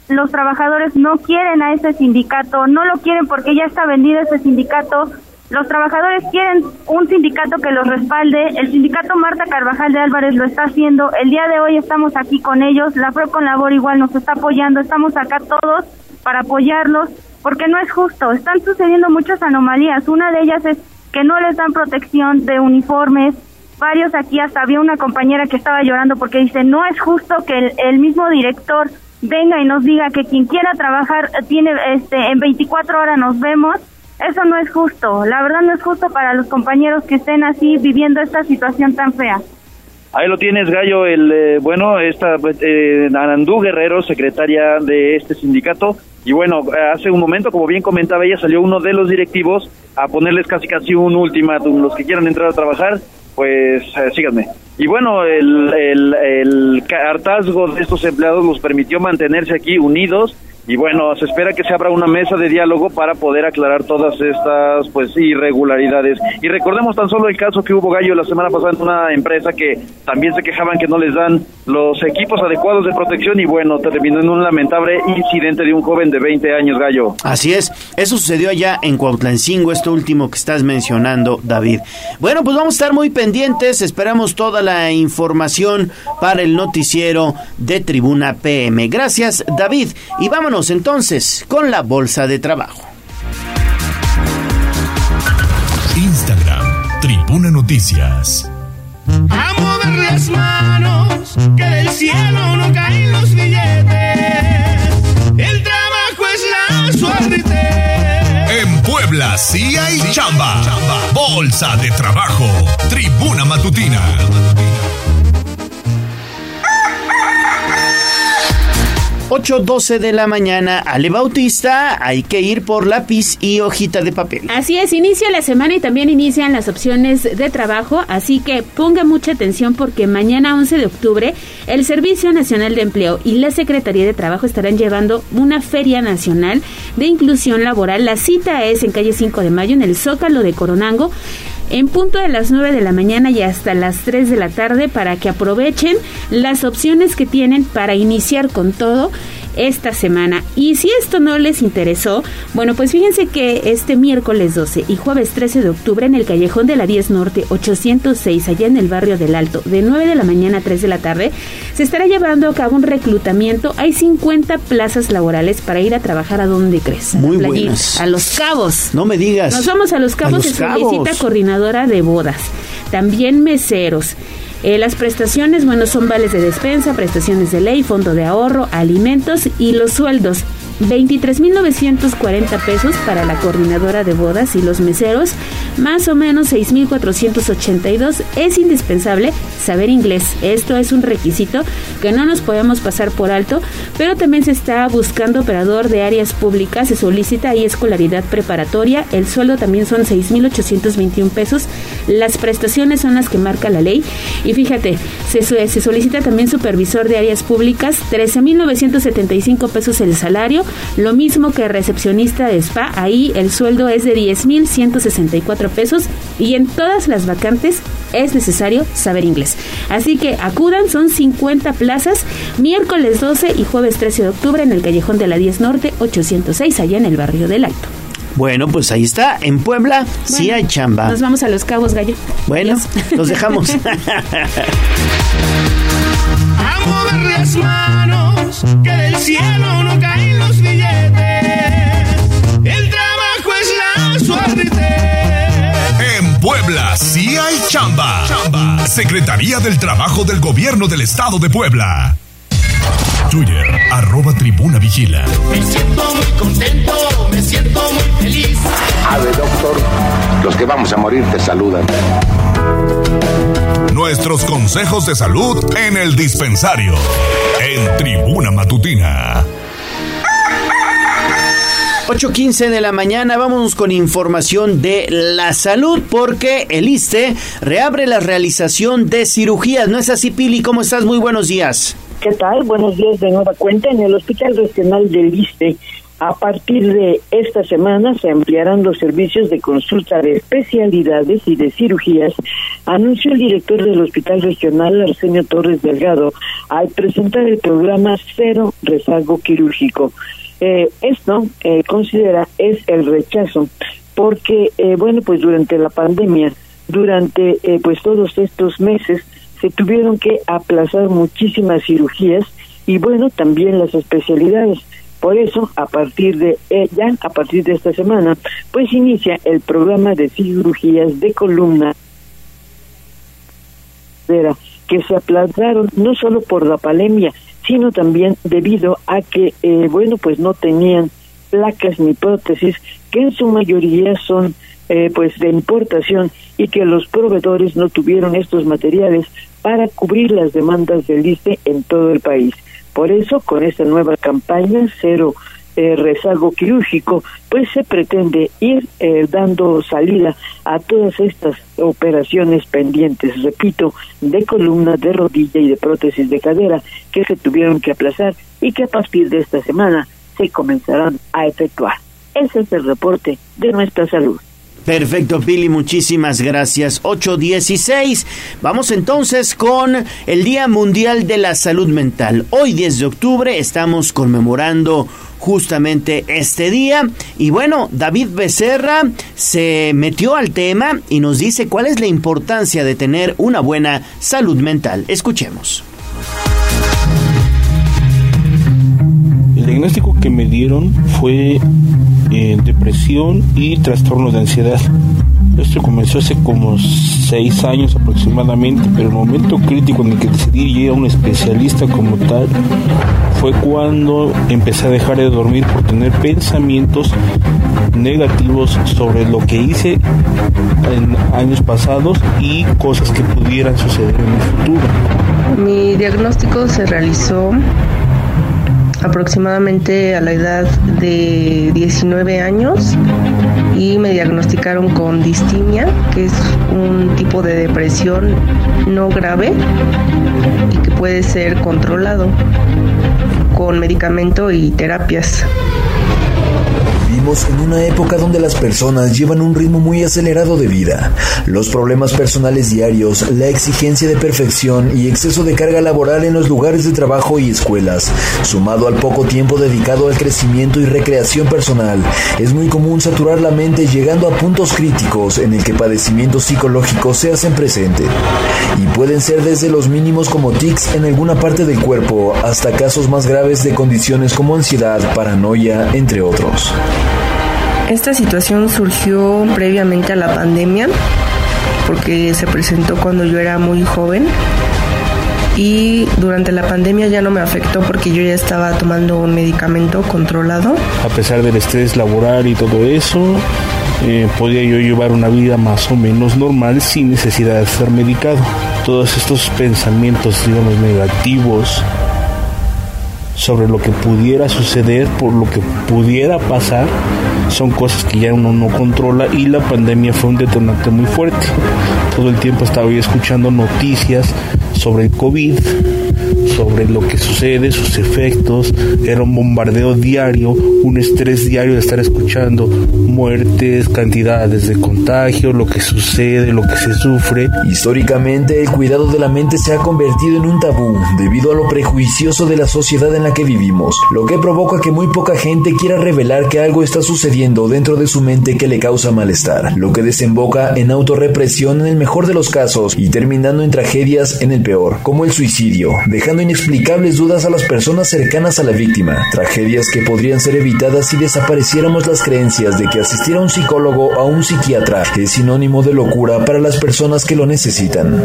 Speaker 29: los trabajadores no quieren a ese sindicato, no lo quieren porque ya está vendido ese sindicato. Los trabajadores quieren un sindicato que los respalde. El sindicato Marta Carvajal de Álvarez lo está haciendo. El día de hoy estamos aquí con ellos. La PRO con Labor igual nos está apoyando. Estamos acá todos para apoyarlos porque no es justo. Están sucediendo muchas anomalías. Una de ellas es que no les dan protección de uniformes. Varios aquí hasta había una compañera que estaba llorando porque dice, no es justo que el mismo director venga y nos diga que quien quiera trabajar tiene este en 24 horas nos vemos, eso no es justo. La verdad no es justo para los compañeros que estén así viviendo esta situación tan fea.
Speaker 15: Ahí lo tienes, Gallo, el eh, bueno, esta eh, Anandú Guerrero, secretaria de este sindicato. Y bueno, hace un momento, como bien comentaba ella, salió uno de los directivos a ponerles casi casi un ultimátum. Los que quieran entrar a trabajar, pues eh, síganme. Y bueno, el, el, hartazgo de estos empleados los permitió mantenerse aquí unidos y bueno, se espera que se abra una mesa de diálogo para poder aclarar todas estas pues irregularidades. Y recordemos tan solo el caso que hubo Gallo la semana pasada en una empresa que también se quejaban que no les dan los equipos adecuados de protección y bueno, terminó en un lamentable incidente de un joven de 20 años, Gallo.
Speaker 1: Así es, eso sucedió allá en Cuautlancingo, esto último que estás mencionando, David. Bueno, pues vamos a estar muy pendientes, esperamos toda la información para el noticiero de Tribuna PM. Gracias, David, y vamos entonces con la bolsa de trabajo.
Speaker 3: Instagram, Tribuna Noticias.
Speaker 30: A mover las manos, que del cielo no caen los billetes. El trabajo es la suerte.
Speaker 3: En Puebla sí hay chamba. Bolsa de trabajo, Tribuna Matutina.
Speaker 1: 8.12 de la mañana, Ale Bautista, hay que ir por lápiz y hojita de papel.
Speaker 2: Así es, inicia la semana y también inician las opciones de trabajo, así que ponga mucha atención porque mañana 11 de octubre el Servicio Nacional de Empleo y la Secretaría de Trabajo estarán llevando una feria nacional de inclusión laboral. La cita es en calle 5 de mayo en el Zócalo de Coronango en punto de las 9 de la mañana y hasta las 3 de la tarde para que aprovechen las opciones que tienen para iniciar con todo esta semana. Y si esto no les interesó, bueno, pues fíjense que este miércoles 12 y jueves 13 de octubre en el callejón de la 10 Norte 806, allá en el barrio del Alto, de 9 de la mañana a 3 de la tarde, se estará llevando a cabo un reclutamiento. Hay 50 plazas laborales para ir a trabajar a donde crees. A
Speaker 1: Muy buenas.
Speaker 2: A Los Cabos.
Speaker 1: No me digas.
Speaker 2: Nos vamos a Los Cabos,
Speaker 1: Los
Speaker 2: se solicita
Speaker 1: Cabos.
Speaker 2: coordinadora de bodas, también meseros. Eh, las prestaciones, bueno, son vales de despensa, prestaciones de ley, fondo de ahorro, alimentos y los sueldos. 23.940 pesos para la coordinadora de bodas y los meseros, más o menos 6.482. Es indispensable saber inglés. Esto es un requisito que no nos podemos pasar por alto, pero también se está buscando operador de áreas públicas. Se solicita ahí escolaridad preparatoria. El sueldo también son 6.821 pesos. Las prestaciones son las que marca la ley. Y fíjate, se, se solicita también supervisor de áreas públicas, 13.975 pesos el salario. Lo mismo que recepcionista de spa, ahí el sueldo es de 10.164 pesos. Y en todas las vacantes es necesario saber inglés. Así que acudan, son 50 plazas, miércoles 12 y jueves 13 de octubre en el Callejón de la 10 Norte 806, allá en el barrio del Alto.
Speaker 1: Bueno, pues ahí está. En Puebla sí
Speaker 2: Bueno,
Speaker 1: hay chamba.
Speaker 2: Nos vamos a los cabos, gallo.
Speaker 1: Bueno, los dejamos.
Speaker 10: Mover las manos, que del cielo no caen los billetes. El trabajo es la suerte.
Speaker 3: En Puebla sí hay chamba. Chamba. Secretaría del Trabajo del Gobierno del Estado de Puebla. Twitter, arroba tribuna vigila.
Speaker 10: Me siento muy contento, me siento muy feliz.
Speaker 31: Ave, doctor. Los que vamos a morir te saludan.
Speaker 3: Nuestros consejos de salud en el dispensario. En Tribuna Matutina.
Speaker 1: 8.15 de la mañana, vamos con información de la salud porque el ISTE reabre la realización de cirugías. ¿No es así, Pili? ¿Cómo estás? Muy buenos días.
Speaker 4: ¿Qué tal? Buenos días de nueva cuenta. En el Hospital Regional del ISTE, a partir de esta semana se ampliarán los servicios de consulta de especialidades y de cirugías, anunció el director del Hospital Regional, Arsenio Torres Delgado, al presentar el programa Cero Rezago Quirúrgico. Eh, esto, eh, considera, es el rechazo, porque, eh, bueno, pues durante la pandemia, durante eh, pues todos estos meses, se tuvieron que aplazar muchísimas cirugías y bueno, también las especialidades. Por eso, a partir de eh, ya a partir de esta semana, pues inicia el programa de cirugías de columna que se aplazaron no solo por la pandemia, sino también debido a que, eh, bueno, pues no tenían placas ni prótesis, que en su mayoría son eh, pues de importación y que los proveedores no tuvieron estos materiales para cubrir las demandas del ISTE en todo el país. Por eso, con esta nueva campaña, cero eh, rezago quirúrgico, pues se pretende ir eh, dando salida a todas estas operaciones pendientes, repito, de columna, de rodilla y de prótesis de cadera que se tuvieron que aplazar y que a partir de esta semana se comenzarán a efectuar. Ese es el reporte de nuestra salud.
Speaker 1: Perfecto, Pili, muchísimas gracias. 8.16. Vamos entonces con el Día Mundial de la Salud Mental. Hoy, 10 de octubre, estamos conmemorando justamente este día. Y bueno, David Becerra se metió al tema y nos dice cuál es la importancia de tener una buena salud mental. Escuchemos.
Speaker 32: El diagnóstico que me dieron fue depresión y trastornos de ansiedad. Esto comenzó hace como seis años aproximadamente, pero el momento crítico en el que decidí ir a un especialista como tal fue cuando empecé a dejar de dormir por tener pensamientos negativos sobre lo que hice en años pasados y cosas que pudieran suceder en el futuro.
Speaker 33: Mi diagnóstico se realizó aproximadamente a la edad de 19 años y me diagnosticaron con distimia, que es un tipo de depresión no grave y que puede ser controlado con medicamento y terapias.
Speaker 34: En una época donde las personas llevan un ritmo muy acelerado de vida. Los problemas personales diarios, la exigencia de perfección y exceso de carga laboral en los lugares de trabajo y escuelas, sumado al poco tiempo dedicado al crecimiento y recreación personal, es muy común saturar la mente llegando a puntos críticos en el que padecimientos psicológicos se hacen presente. Y pueden ser desde los mínimos como tics en alguna parte del cuerpo hasta casos más graves de condiciones como ansiedad, paranoia, entre otros.
Speaker 33: Esta situación surgió previamente a la pandemia porque se presentó cuando yo era muy joven y durante la pandemia ya no me afectó porque yo ya estaba tomando un medicamento controlado.
Speaker 32: A pesar del estrés laboral y todo eso, eh, podía yo llevar una vida más o menos normal sin necesidad de ser medicado. Todos estos pensamientos, digamos, negativos sobre lo que pudiera suceder, por lo que pudiera pasar, son cosas que ya uno no controla y la pandemia fue un detonante muy fuerte. Todo el tiempo estaba yo escuchando noticias sobre el COVID, sobre lo que sucede, sus efectos. Era un bombardeo diario, un estrés diario de estar escuchando muertes, cantidades de contagio, lo que sucede, lo que se sufre.
Speaker 34: Históricamente, el cuidado de la mente se ha convertido en un tabú debido a lo prejuicioso de la sociedad en la que vivimos, lo que provoca que muy poca gente quiera revelar que algo está sucediendo dentro de su mente que le causa malestar, lo que desemboca en autorrepresión en el mejor de los casos y terminando en tragedias en el peor, como el suicidio, dejando inexplicables dudas a las personas cercanas a la víctima, tragedias que podrían ser evitadas si desapareciéramos las creencias de que asistir a un psicólogo o a un psiquiatra es sinónimo de locura para las personas que lo necesitan.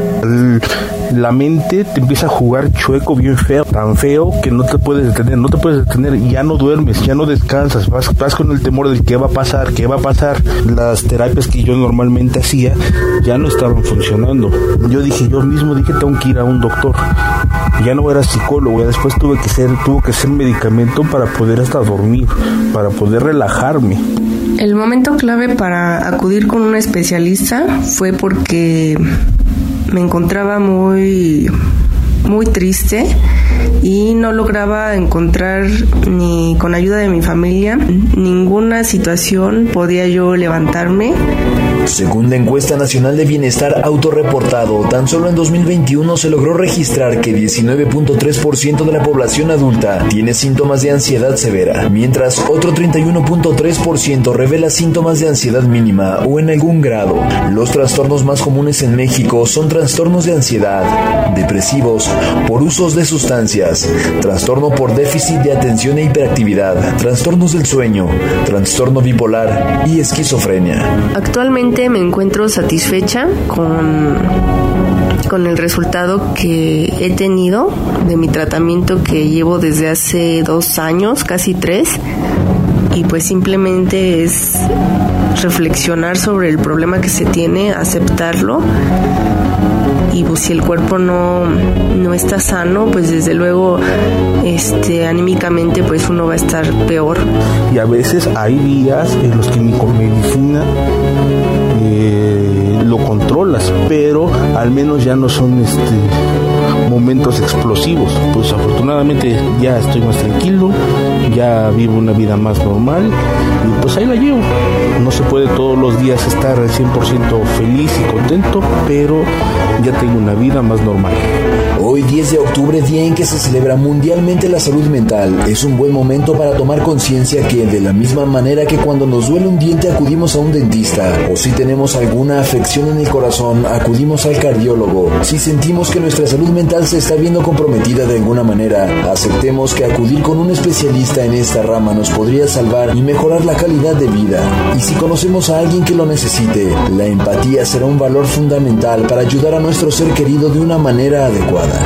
Speaker 32: La mente te empieza a jugar chueco bien feo, tan feo que no te puedes detener, no te puedes detener, ya no duermes, ya no descansas, vas, vas con el temor del qué va a pasar, qué va a pasar. Las terapias que yo normalmente hacía ya no estaban funcionando. Yo dije, yo mismo dije, tengo que ir a un doctor. Ya no era psicólogo, ya después tuve que ser, tuvo que ser medicamento para poder hasta dormir, para poder relajarme.
Speaker 33: El momento clave para acudir con un especialista fue porque me encontraba muy muy triste y no lograba encontrar ni con ayuda de mi familia ninguna situación podía yo levantarme
Speaker 34: según la encuesta nacional de bienestar autorreportado, tan solo en 2021 se logró registrar que 19.3% de la población adulta tiene síntomas de ansiedad severa, mientras otro 31.3% revela síntomas de ansiedad mínima o en algún grado. Los trastornos más comunes en México son trastornos de ansiedad, depresivos, por usos de sustancias, trastorno por déficit de atención e hiperactividad, trastornos del sueño, trastorno bipolar y esquizofrenia.
Speaker 33: Actualmente me encuentro satisfecha con, con el resultado que he tenido de mi tratamiento que llevo desde hace dos años, casi tres, y pues simplemente es reflexionar sobre el problema que se tiene, aceptarlo y pues si el cuerpo no, no está sano, pues desde luego este anímicamente pues uno va a estar peor.
Speaker 32: Y a veces hay días en los que con medicina eh, lo controlas, pero al menos ya no son este momentos explosivos. Pues afortunadamente ya estoy más tranquilo, ya vivo una vida más normal y pues ahí la llevo. No se puede todos los días estar al 100% feliz y contento, pero ya tengo una vida más normal.
Speaker 34: Hoy 10 de octubre, día en que se celebra mundialmente la salud mental, es un buen momento para tomar conciencia que de la misma manera que cuando nos duele un diente acudimos a un dentista o si tenemos alguna afección en el corazón acudimos al cardiólogo, si sentimos que nuestra salud mental se está viendo comprometida de alguna manera, aceptemos que acudir con un especialista en esta rama nos podría salvar y mejorar la calidad de vida. Y si conocemos a alguien que lo necesite, la empatía será un valor fundamental para ayudar a nuestro ser querido de una manera adecuada.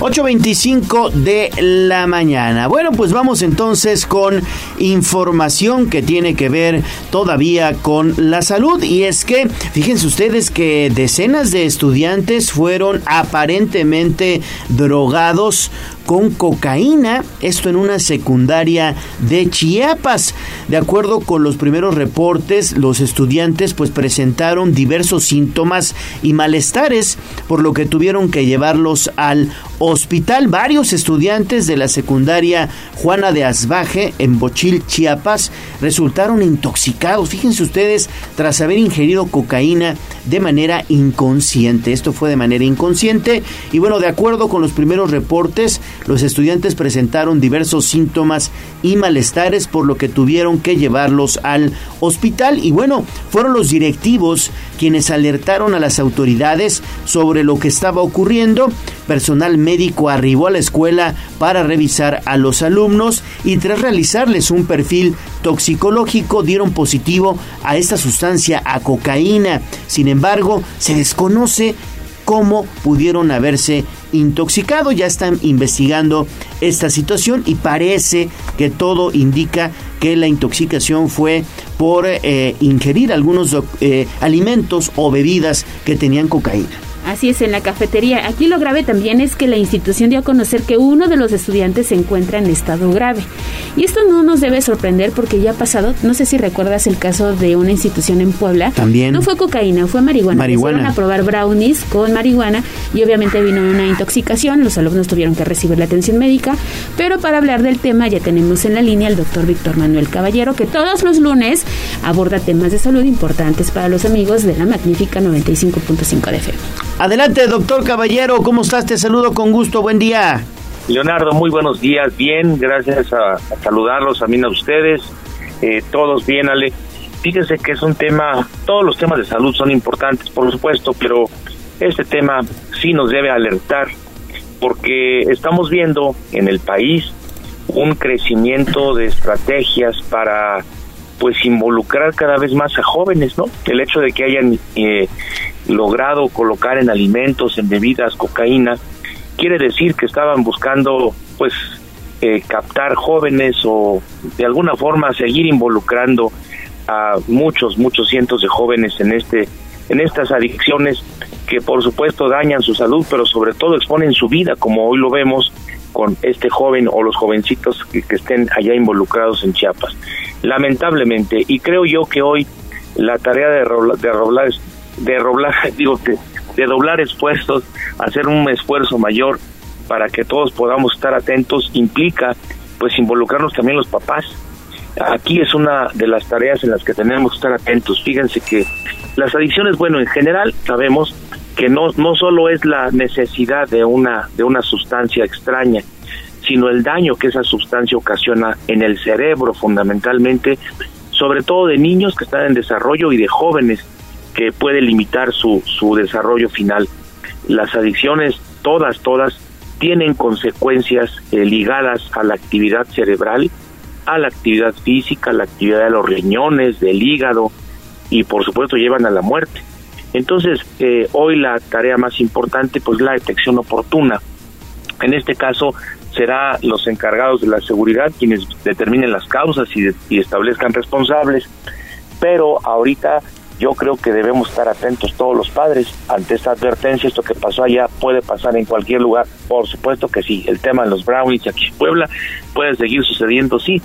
Speaker 1: 8.25 de la mañana. Bueno, pues vamos entonces con información que tiene que ver todavía con la salud. Y es que, fíjense ustedes que decenas de estudiantes fueron aparentemente drogados con cocaína, esto en una secundaria de Chiapas. De acuerdo con los primeros reportes, los estudiantes pues presentaron diversos síntomas y malestares, por lo que tuvieron que llevarlos al hospital. Varios estudiantes de la secundaria Juana de Asbaje en Bochil, Chiapas, resultaron intoxicados. Fíjense ustedes, tras haber ingerido cocaína de manera inconsciente. Esto fue de manera inconsciente y bueno, de acuerdo con los primeros reportes, los estudiantes presentaron diversos síntomas y malestares por lo que tuvieron que llevarlos al hospital y bueno, fueron los directivos quienes alertaron a las autoridades sobre lo que estaba ocurriendo. Personal médico arribó a la escuela para revisar a los alumnos y tras realizarles un perfil toxicológico dieron positivo a esta sustancia, a cocaína. Sin embargo, se desconoce cómo pudieron haberse intoxicado. Ya están investigando esta situación y parece que todo indica que la intoxicación fue por eh, ingerir algunos eh, alimentos o bebidas que tenían cocaína.
Speaker 2: Así es, en la cafetería. Aquí lo grave también es que la institución dio a conocer que uno de los estudiantes se encuentra en estado grave. Y esto no nos debe sorprender porque ya ha pasado, no sé si recuerdas el caso de una institución en Puebla.
Speaker 1: También.
Speaker 2: No fue cocaína, fue marihuana.
Speaker 1: Marihuana.
Speaker 2: Fueron a probar brownies con marihuana y obviamente vino una intoxicación. Los alumnos tuvieron que recibir la atención médica. Pero para hablar del tema ya tenemos en la línea al doctor Víctor Manuel Caballero que todos los lunes aborda temas de salud importantes para los amigos de la magnífica 95.5 de FM.
Speaker 1: Adelante, doctor Caballero, ¿cómo estás? Te saludo con gusto, buen día.
Speaker 35: Leonardo, muy buenos días, bien, gracias a, a saludarlos también a ustedes, eh, todos bien, Ale. Fíjense que es un tema, todos los temas de salud son importantes, por supuesto, pero este tema sí nos debe alertar, porque estamos viendo en el país un crecimiento de estrategias para pues involucrar cada vez más a jóvenes, ¿no? El hecho de que hayan eh, logrado colocar en alimentos, en bebidas, cocaína, quiere decir que estaban buscando, pues, eh, captar jóvenes o de alguna forma seguir involucrando a muchos, muchos cientos de jóvenes en este, en estas adicciones que por supuesto dañan su salud, pero sobre todo exponen su vida, como hoy lo vemos con este joven o los jovencitos que, que estén allá involucrados en Chiapas. Lamentablemente, y creo yo que hoy la tarea de, robla- de roblar, de roblar, digo, de, de doblar esfuerzos, hacer un esfuerzo mayor para que todos podamos estar atentos, implica pues involucrarnos también los papás. Aquí es una de las tareas en las que tenemos que estar atentos. Fíjense que las adicciones, bueno, en general sabemos que no, no solo es la necesidad de una, de una sustancia extraña, sino el daño que esa sustancia ocasiona en el cerebro fundamentalmente, sobre todo de niños que están en desarrollo y de jóvenes que puede limitar su, su desarrollo final. Las adicciones, todas, todas, tienen consecuencias eh, ligadas a la actividad cerebral, a la actividad física, a la actividad de los riñones, del hígado y por supuesto llevan a la muerte. Entonces, eh, hoy la tarea más importante pues la detección oportuna. En este caso será los encargados de la seguridad quienes determinen las causas y, de- y establezcan responsables, pero ahorita yo creo que debemos estar atentos todos los padres ante esta advertencia, esto que pasó allá puede pasar en cualquier lugar, por supuesto que sí, el tema de los brownies aquí en Puebla puede seguir sucediendo, sí.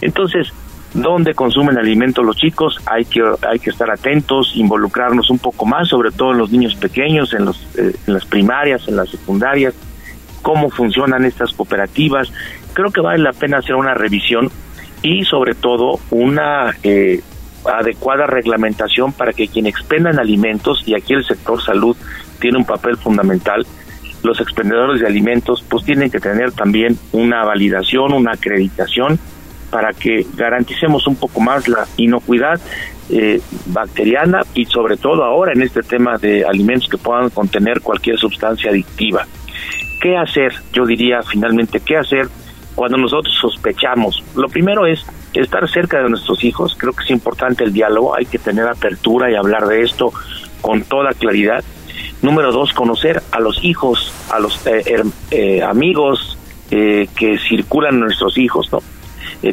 Speaker 35: Entonces, ¿dónde consumen alimento los chicos? Hay que, hay que estar atentos, involucrarnos un poco más, sobre todo en los niños pequeños, en, los, eh, en las primarias, en las secundarias, cómo funcionan estas cooperativas. Creo que vale la pena hacer una revisión y sobre todo una eh, adecuada reglamentación para que quien expendan alimentos, y aquí el sector salud tiene un papel fundamental, los expendedores de alimentos pues tienen que tener también una validación, una acreditación para que garanticemos un poco más la inocuidad eh, bacteriana y sobre todo ahora en este tema de alimentos que puedan contener cualquier sustancia adictiva. ¿Qué hacer? Yo diría finalmente, ¿qué hacer cuando nosotros sospechamos. Lo primero es estar cerca de nuestros hijos, creo que es importante el diálogo, hay que tener apertura y hablar de esto con toda claridad. Número dos, conocer a los hijos, a los eh, eh, amigos eh, que circulan nuestros hijos, ¿no?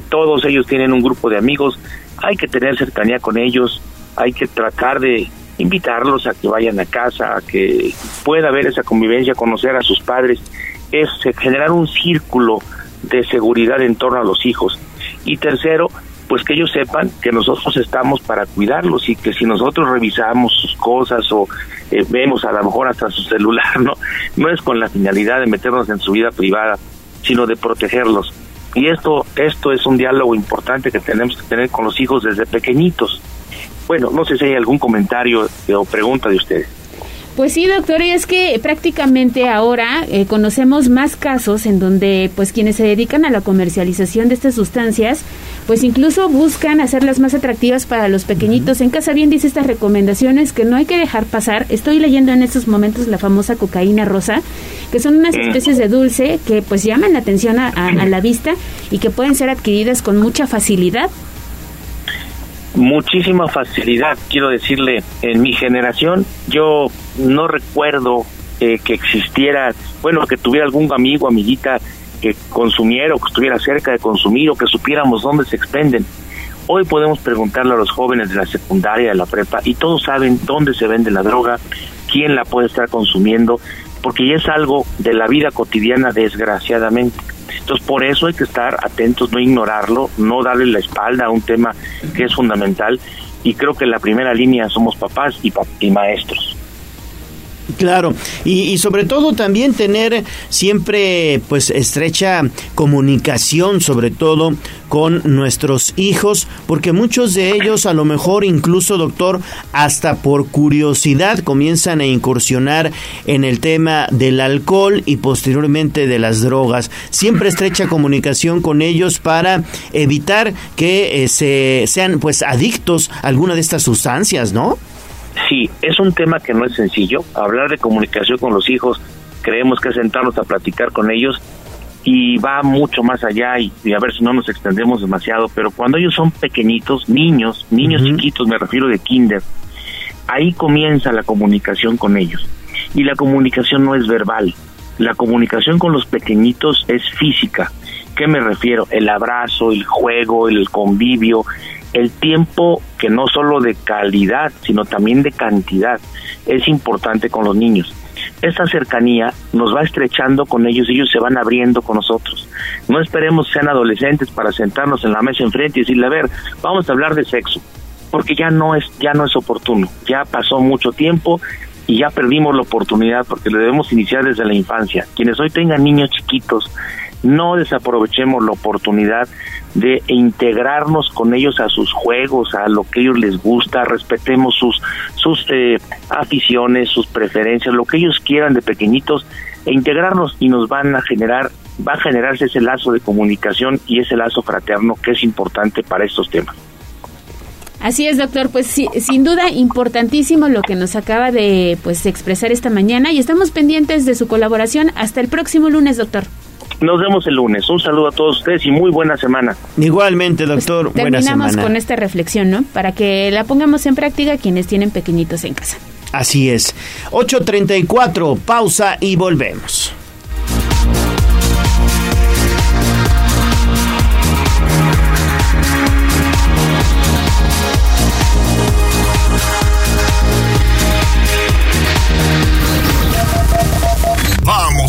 Speaker 35: todos ellos tienen un grupo de amigos, hay que tener cercanía con ellos, hay que tratar de invitarlos a que vayan a casa, a que pueda haber esa convivencia, conocer a sus padres, es generar un círculo de seguridad en torno a los hijos. Y tercero, pues que ellos sepan que nosotros estamos para cuidarlos y que si nosotros revisamos sus cosas o eh, vemos a lo mejor hasta su celular, no, no es con la finalidad de meternos en su vida privada, sino de protegerlos. Y esto, esto es un diálogo importante que tenemos que tener con los hijos desde pequeñitos. Bueno, no sé si hay algún comentario o pregunta de ustedes.
Speaker 2: Pues sí, doctor, y es que prácticamente ahora eh, conocemos más casos en donde pues quienes se dedican a la comercialización de estas sustancias pues incluso buscan hacerlas más atractivas para los pequeñitos. En casa bien dice estas recomendaciones que no hay que dejar pasar. Estoy leyendo en estos momentos la famosa cocaína rosa, que son unas especies de dulce que pues llaman la atención a la vista y que pueden ser adquiridas con mucha facilidad
Speaker 35: muchísima facilidad, quiero decirle, en mi generación yo no recuerdo eh, que existiera, bueno, que tuviera algún amigo, amiguita que consumiera o que estuviera cerca de consumir o que supiéramos dónde se expenden. Hoy podemos preguntarle a los jóvenes de la secundaria, de la prepa, y todos saben dónde se vende la droga, quién la puede estar consumiendo, porque ya es algo de la vida cotidiana, desgraciadamente. Entonces, por eso hay que estar atentos, no ignorarlo, no darle la espalda a un tema que es fundamental. Y creo que la primera línea somos papás y, y maestros.
Speaker 1: Claro, y, sobre todo también tener siempre pues estrecha comunicación, sobre todo con nuestros hijos, porque muchos de ellos a lo mejor incluso doctor hasta por curiosidad comienzan a incursionar en el tema del alcohol y posteriormente de las drogas. Siempre estrecha comunicación con ellos para evitar que eh, se sean pues adictos a alguna de estas sustancias, ¿no?
Speaker 35: Sí, es un tema que no es sencillo. Hablar de comunicación con los hijos, creemos que sentarnos a platicar con ellos y va mucho más allá y, a ver si no nos extendemos demasiado, pero cuando ellos son pequeñitos, niños, niños chiquitos, me refiero de kinder, ahí comienza la comunicación con ellos. Y la comunicación no es verbal, la comunicación con los pequeñitos es física. ¿Qué me refiero? El abrazo, el juego, el convivio, el tiempo que no solo de calidad, sino también de cantidad es importante con los niños. Esta cercanía nos va estrechando con ellos ellos se van abriendo con nosotros. No esperemos sean adolescentes para sentarnos en la mesa enfrente y decirle, a ver, vamos a hablar de sexo, porque ya no es ya no es oportuno. Ya pasó mucho tiempo y ya perdimos la oportunidad porque lo debemos iniciar desde la infancia. Quienes hoy tengan niños chiquitos, no desaprovechemos la oportunidad de integrarnos con ellos a sus juegos, a lo que ellos les gusta, respetemos sus, sus eh, aficiones, sus preferencias, lo que ellos quieran de pequeñitos, e integrarnos y nos van a generar, va a generarse ese lazo de comunicación y ese lazo fraterno que es importante para estos temas.
Speaker 2: Así es, doctor. Pues sin duda importantísimo lo que nos acaba de pues expresar esta mañana y estamos pendientes de su colaboración hasta el próximo lunes, doctor.
Speaker 35: Nos vemos el lunes. Un saludo a todos ustedes y muy buena semana.
Speaker 1: Igualmente, pues doctor. buena
Speaker 2: terminamos con esta reflexión, ¿no? Para que la pongamos en práctica quienes tienen pequeñitos en casa.
Speaker 1: Así es. 8.34, pausa y volvemos.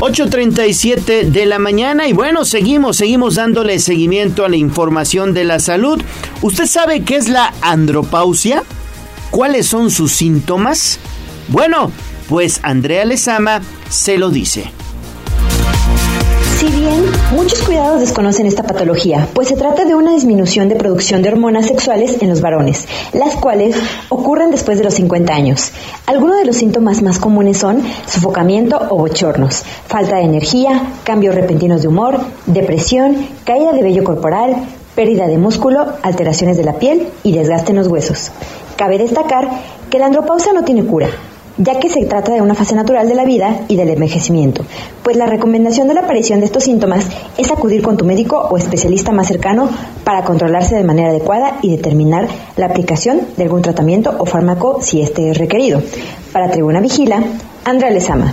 Speaker 1: 8.37 de la mañana y bueno, seguimos, seguimos dándole seguimiento a la información de la salud. ¿Usted sabe qué es la andropausia? ¿Cuáles son sus síntomas? Bueno, pues Andrea Lezama se lo dice.
Speaker 14: Si bien Muchos cuidados desconocen esta patología, pues se trata de una disminución de producción de hormonas sexuales en los varones, las cuales ocurren después de los 50 años. Algunos de los síntomas más comunes son sofocamiento o bochornos, falta de energía, cambios repentinos de humor, depresión, caída de vello corporal, pérdida de músculo, alteraciones de la piel y desgaste en los huesos. Cabe destacar que la andropausia no tiene cura, ya que se trata de una fase natural de la vida y del envejecimiento, pues la recomendación de la aparición de estos síntomas es acudir con tu médico o especialista más cercano para controlarse de manera adecuada y determinar la aplicación de algún tratamiento o fármaco si este es requerido. Para Tribuna Vigila, Andrea Lezama.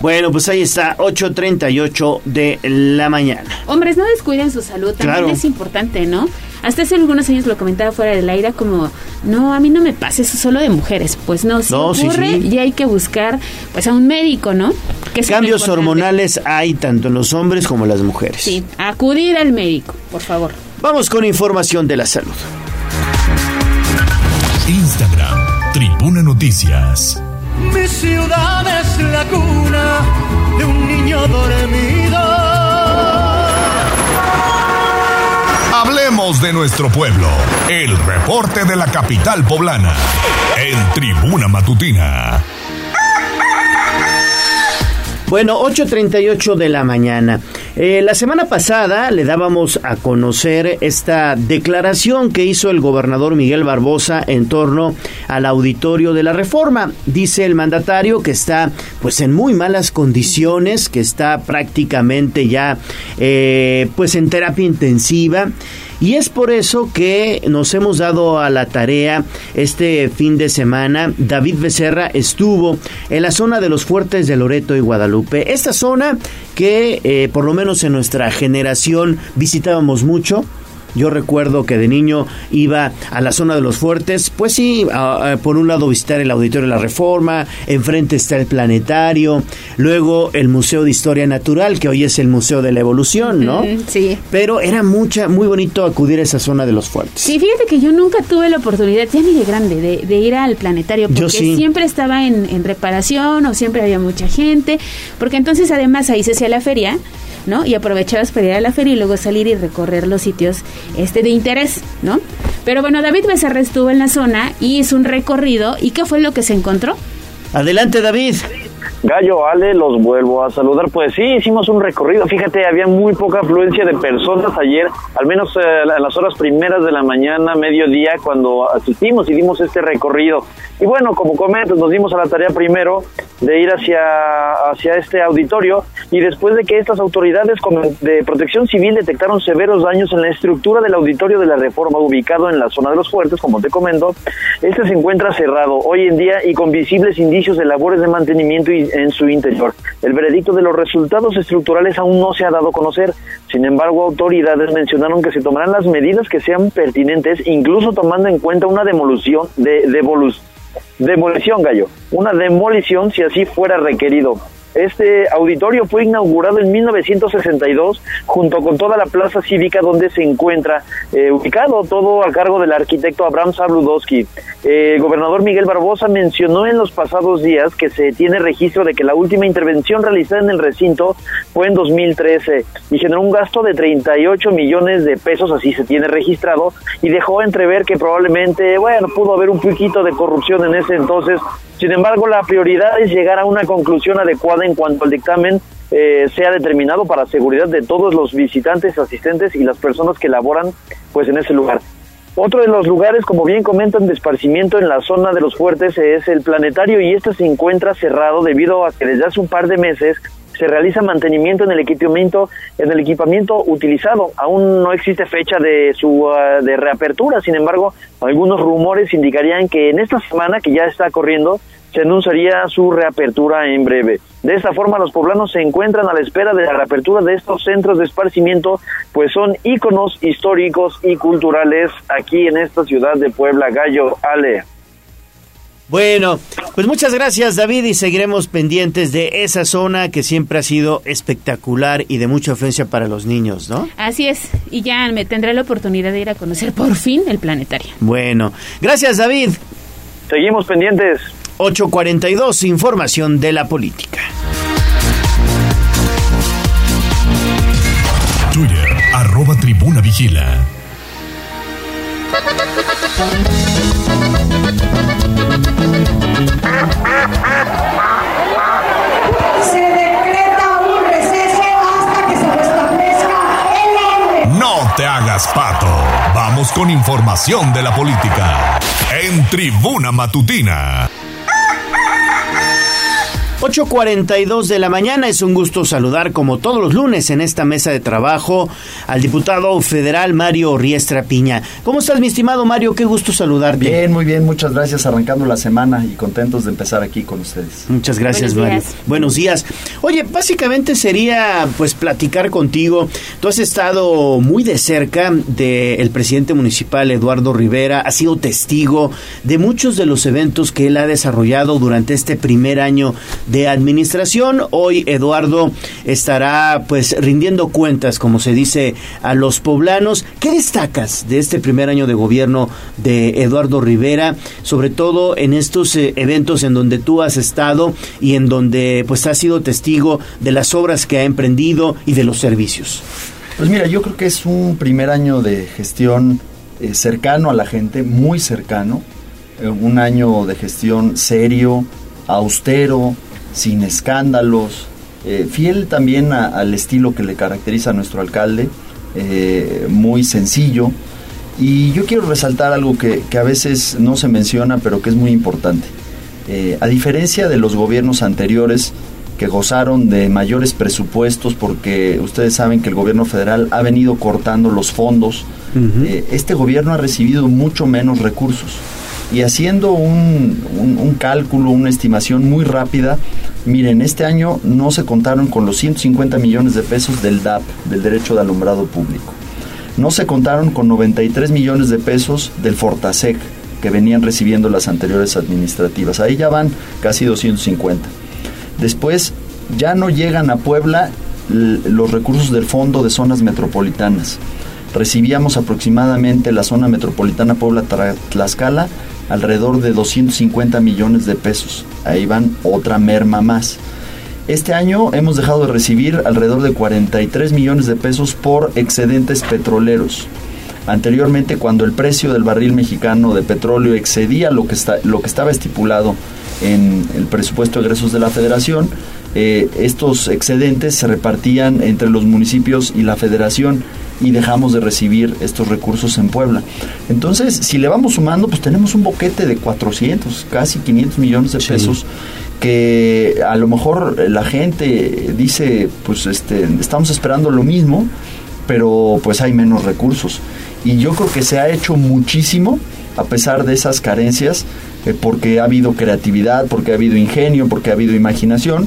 Speaker 1: Bueno, pues ahí está, 8.38 de la mañana.
Speaker 2: Hombres, no descuiden su salud, también
Speaker 1: Claro.
Speaker 2: es importante, ¿no? Hasta hace algunos años lo comentaba fuera del aire como, no, a mí no me pasa eso solo de mujeres. Pues no, si
Speaker 1: No, sí,
Speaker 2: ocurre
Speaker 1: sí.
Speaker 2: y hay que buscar pues a un médico, ¿no? Que
Speaker 1: Cambios hormonales hay tanto en los hombres como en las mujeres.
Speaker 2: Sí, acudir al médico, por favor.
Speaker 1: Vamos con información de la salud.
Speaker 3: Instagram, Tribuna Noticias.
Speaker 10: Mi ciudad es la cuna de un niño dormido.
Speaker 3: De nuestro pueblo. El reporte de la capital poblana. En Tribuna Matutina.
Speaker 1: Bueno, 8.38 de la mañana. Eh, la semana pasada le dábamos a conocer esta declaración que hizo el gobernador Miguel Barbosa en torno al auditorio de la reforma. Dice el mandatario que está pues en muy malas condiciones, que está prácticamente ya eh, pues en terapia intensiva. Y es por eso que nos hemos dado a la tarea este fin de semana. David Becerra estuvo en la zona de los fuertes de Loreto y Guadalupe. Esta zona que eh, por lo menos en nuestra generación visitábamos mucho. Yo recuerdo que de niño iba a la zona de los fuertes, pues sí, a- a- por un lado visitar el Auditorio de la Reforma, enfrente está el Planetario, luego el Museo de Historia Natural, que hoy es el Museo de la Evolución, ¿no?
Speaker 2: Mm, sí.
Speaker 1: Pero era mucha, muy bonito acudir a esa zona de los fuertes.
Speaker 2: Sí, fíjate que yo nunca tuve la oportunidad, ya ni de grande, de, de ir al planetario, porque
Speaker 1: Yo sí.
Speaker 2: siempre estaba en, en reparación o siempre había mucha gente, porque entonces además ahí se hacía la feria, ¿no? Y aprovechabas para ir a la feria y luego salir y recorrer los sitios este de interés, ¿no? Pero bueno, David Becerra estuvo en la zona y hizo un recorrido, ¿y qué fue lo que se encontró?
Speaker 1: Adelante, David.
Speaker 15: Gallo, Ale, los vuelvo a saludar. Pues sí, hicimos un recorrido. Fíjate, había muy poca afluencia de personas ayer, al menos eh, en las horas primeras de la mañana, mediodía, cuando asistimos y dimos este recorrido. Y bueno, como comentas, nos dimos a la tarea primero de ir hacia, hacia este auditorio y después de que estas autoridades de protección civil detectaron severos daños en la estructura del auditorio de la reforma ubicado en la zona de los fuertes, como te comento, este se encuentra cerrado hoy en día y con visibles indicios de labores de mantenimiento y- en su interior. El veredicto de los resultados estructurales aún no se ha dado a conocer. Sin embargo, autoridades mencionaron que se tomarán las medidas que sean pertinentes, incluso tomando en cuenta una demolición de demolición, gallo, una demolición si así fuera requerido. Este auditorio fue inaugurado en 1962 junto con toda la plaza cívica donde se encuentra eh, ubicado, todo a cargo del arquitecto Abraham Sabludowski. Eh, el gobernador Miguel Barbosa mencionó en los pasados días que se tiene registro de que la última intervención realizada en el recinto fue en 2013 y generó un gasto de 38 millones de pesos, así se tiene registrado, y dejó entrever que probablemente, bueno, pudo haber un poquito de corrupción en ese entonces. Sin embargo, la prioridad es llegar a una conclusión adecuada en cuanto al dictamen eh, sea determinado para seguridad de todos los visitantes, asistentes y las personas que laboran pues en ese lugar. Otro de los lugares, como bien comentan, de esparcimiento en la zona de los fuertes es el planetario y este se encuentra cerrado debido a que desde hace un par de meses se realiza mantenimiento en el equipamiento en el equipamiento utilizado. Aún no existe fecha de su ah, de reapertura, sin embargo, algunos rumores indicarían que en esta semana que ya está corriendo se anunciaría su reapertura en breve. De esta forma, los poblanos se encuentran a la espera de la reapertura de estos centros de esparcimiento, pues son íconos históricos y culturales aquí en esta ciudad de Puebla, Gallo, Ale.
Speaker 1: Bueno, pues muchas gracias David y seguiremos pendientes de esa zona que siempre ha sido espectacular y de mucha influencia para los niños, ¿no?
Speaker 2: Así es, y ya me tendré la oportunidad de ir a conocer por fin el planetario.
Speaker 1: Bueno, gracias David.
Speaker 15: Seguimos pendientes.
Speaker 1: 842, información de la política.
Speaker 3: arroba tribuna vigila.
Speaker 10: Se decreta un receso hasta que se restablezca el.
Speaker 3: No te hagas pato. Vamos con información de la política. En Tribuna Matutina.
Speaker 1: 8.42 de la mañana, es un gusto saludar como todos los lunes en esta mesa de trabajo al diputado federal Mario Riestra Piña. ¿Cómo estás mi estimado Mario? Qué gusto saludarte.
Speaker 36: Bien, muy bien, muchas gracias, arrancando la semana y contentos de empezar aquí con ustedes.
Speaker 1: Muchas gracias
Speaker 36: Buenos
Speaker 1: Mario.
Speaker 36: días.
Speaker 1: Buenos días. Oye, básicamente sería pues platicar contigo. Tú has estado muy de cerca del presidente municipal Eduardo Rivera, has sido testigo de muchos de los eventos que él ha desarrollado durante este primer año de administración. Hoy Eduardo estará pues rindiendo cuentas, como se dice a los poblanos. ¿Qué destacas de este primer año de gobierno de Eduardo Rivera, sobre todo en estos eh, eventos en donde tú has estado y en donde pues has sido testigo de las obras que ha emprendido y de los servicios?
Speaker 36: Pues mira, yo creo que es un primer año de gestión eh, cercano a la gente, muy cercano, eh, un año de gestión serio, austero, sin escándalos, eh, fiel también a- al estilo que le caracteriza a nuestro alcalde, eh, muy sencillo. Y yo quiero resaltar algo que, que a veces no se menciona, pero que es muy importante. Eh, a diferencia de los gobiernos anteriores que gozaron de mayores presupuestos, porque ustedes saben que el gobierno federal ha venido cortando los fondos, este gobierno ha recibido mucho menos recursos. Y haciendo un, un- cálculo, una estimación muy rápida, miren, este año no se contaron con los 150 millones de pesos del DAP, del Derecho de Alumbrado Público. No se contaron con 93 millones de pesos del Fortasec que venían recibiendo las anteriores administrativas. Ahí ya van casi 250. Después ya no llegan a Puebla los recursos del Fondo de Zonas Metropolitanas. Recibíamos aproximadamente la zona metropolitana Puebla-Tlaxcala alrededor de 250 millones de pesos. Ahí van otra merma más. Este año hemos dejado de recibir alrededor de 43 millones de pesos por excedentes petroleros. Anteriormente, cuando el precio del barril mexicano de petróleo excedía lo que, está, lo que estaba estipulado en el presupuesto de egresos de la federación, eh, estos excedentes se repartían entre los municipios y la federación y dejamos de recibir estos recursos en Puebla. Entonces, si le vamos sumando, pues tenemos un boquete de 400, casi 500 millones de pesos que a lo mejor la gente dice, pues este, estamos esperando lo mismo, pero pues hay menos recursos. Y yo creo que se ha hecho muchísimo a pesar de esas carencias, eh, porque ha habido creatividad, porque ha habido ingenio, porque ha habido imaginación.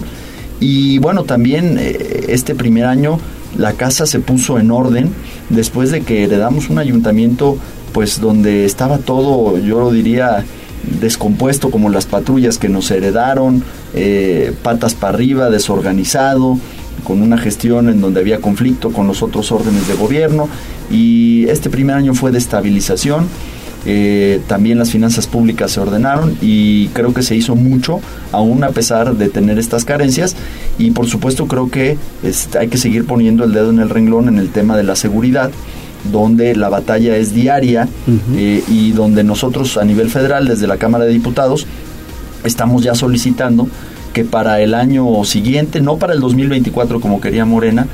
Speaker 36: Y bueno, también eh, este primer año la casa se puso en orden después de que heredamos un ayuntamiento pues donde estaba todo, yo lo diría, descompuesto como las patrullas que nos heredaron, eh, patas para arriba, desorganizado, con una gestión en donde había conflicto con los otros órdenes de gobierno y este primer año fue de estabilización. Eh, también las finanzas públicas se ordenaron y creo que se hizo mucho, aún a pesar de tener estas carencias. Y por supuesto creo que hay que seguir poniendo el dedo en el renglón en el tema de la seguridad donde la batalla es diaria eh, y donde nosotros a nivel federal, desde la Cámara de Diputados, estamos ya solicitando que para el año siguiente, no para el 2024 como quería Morena,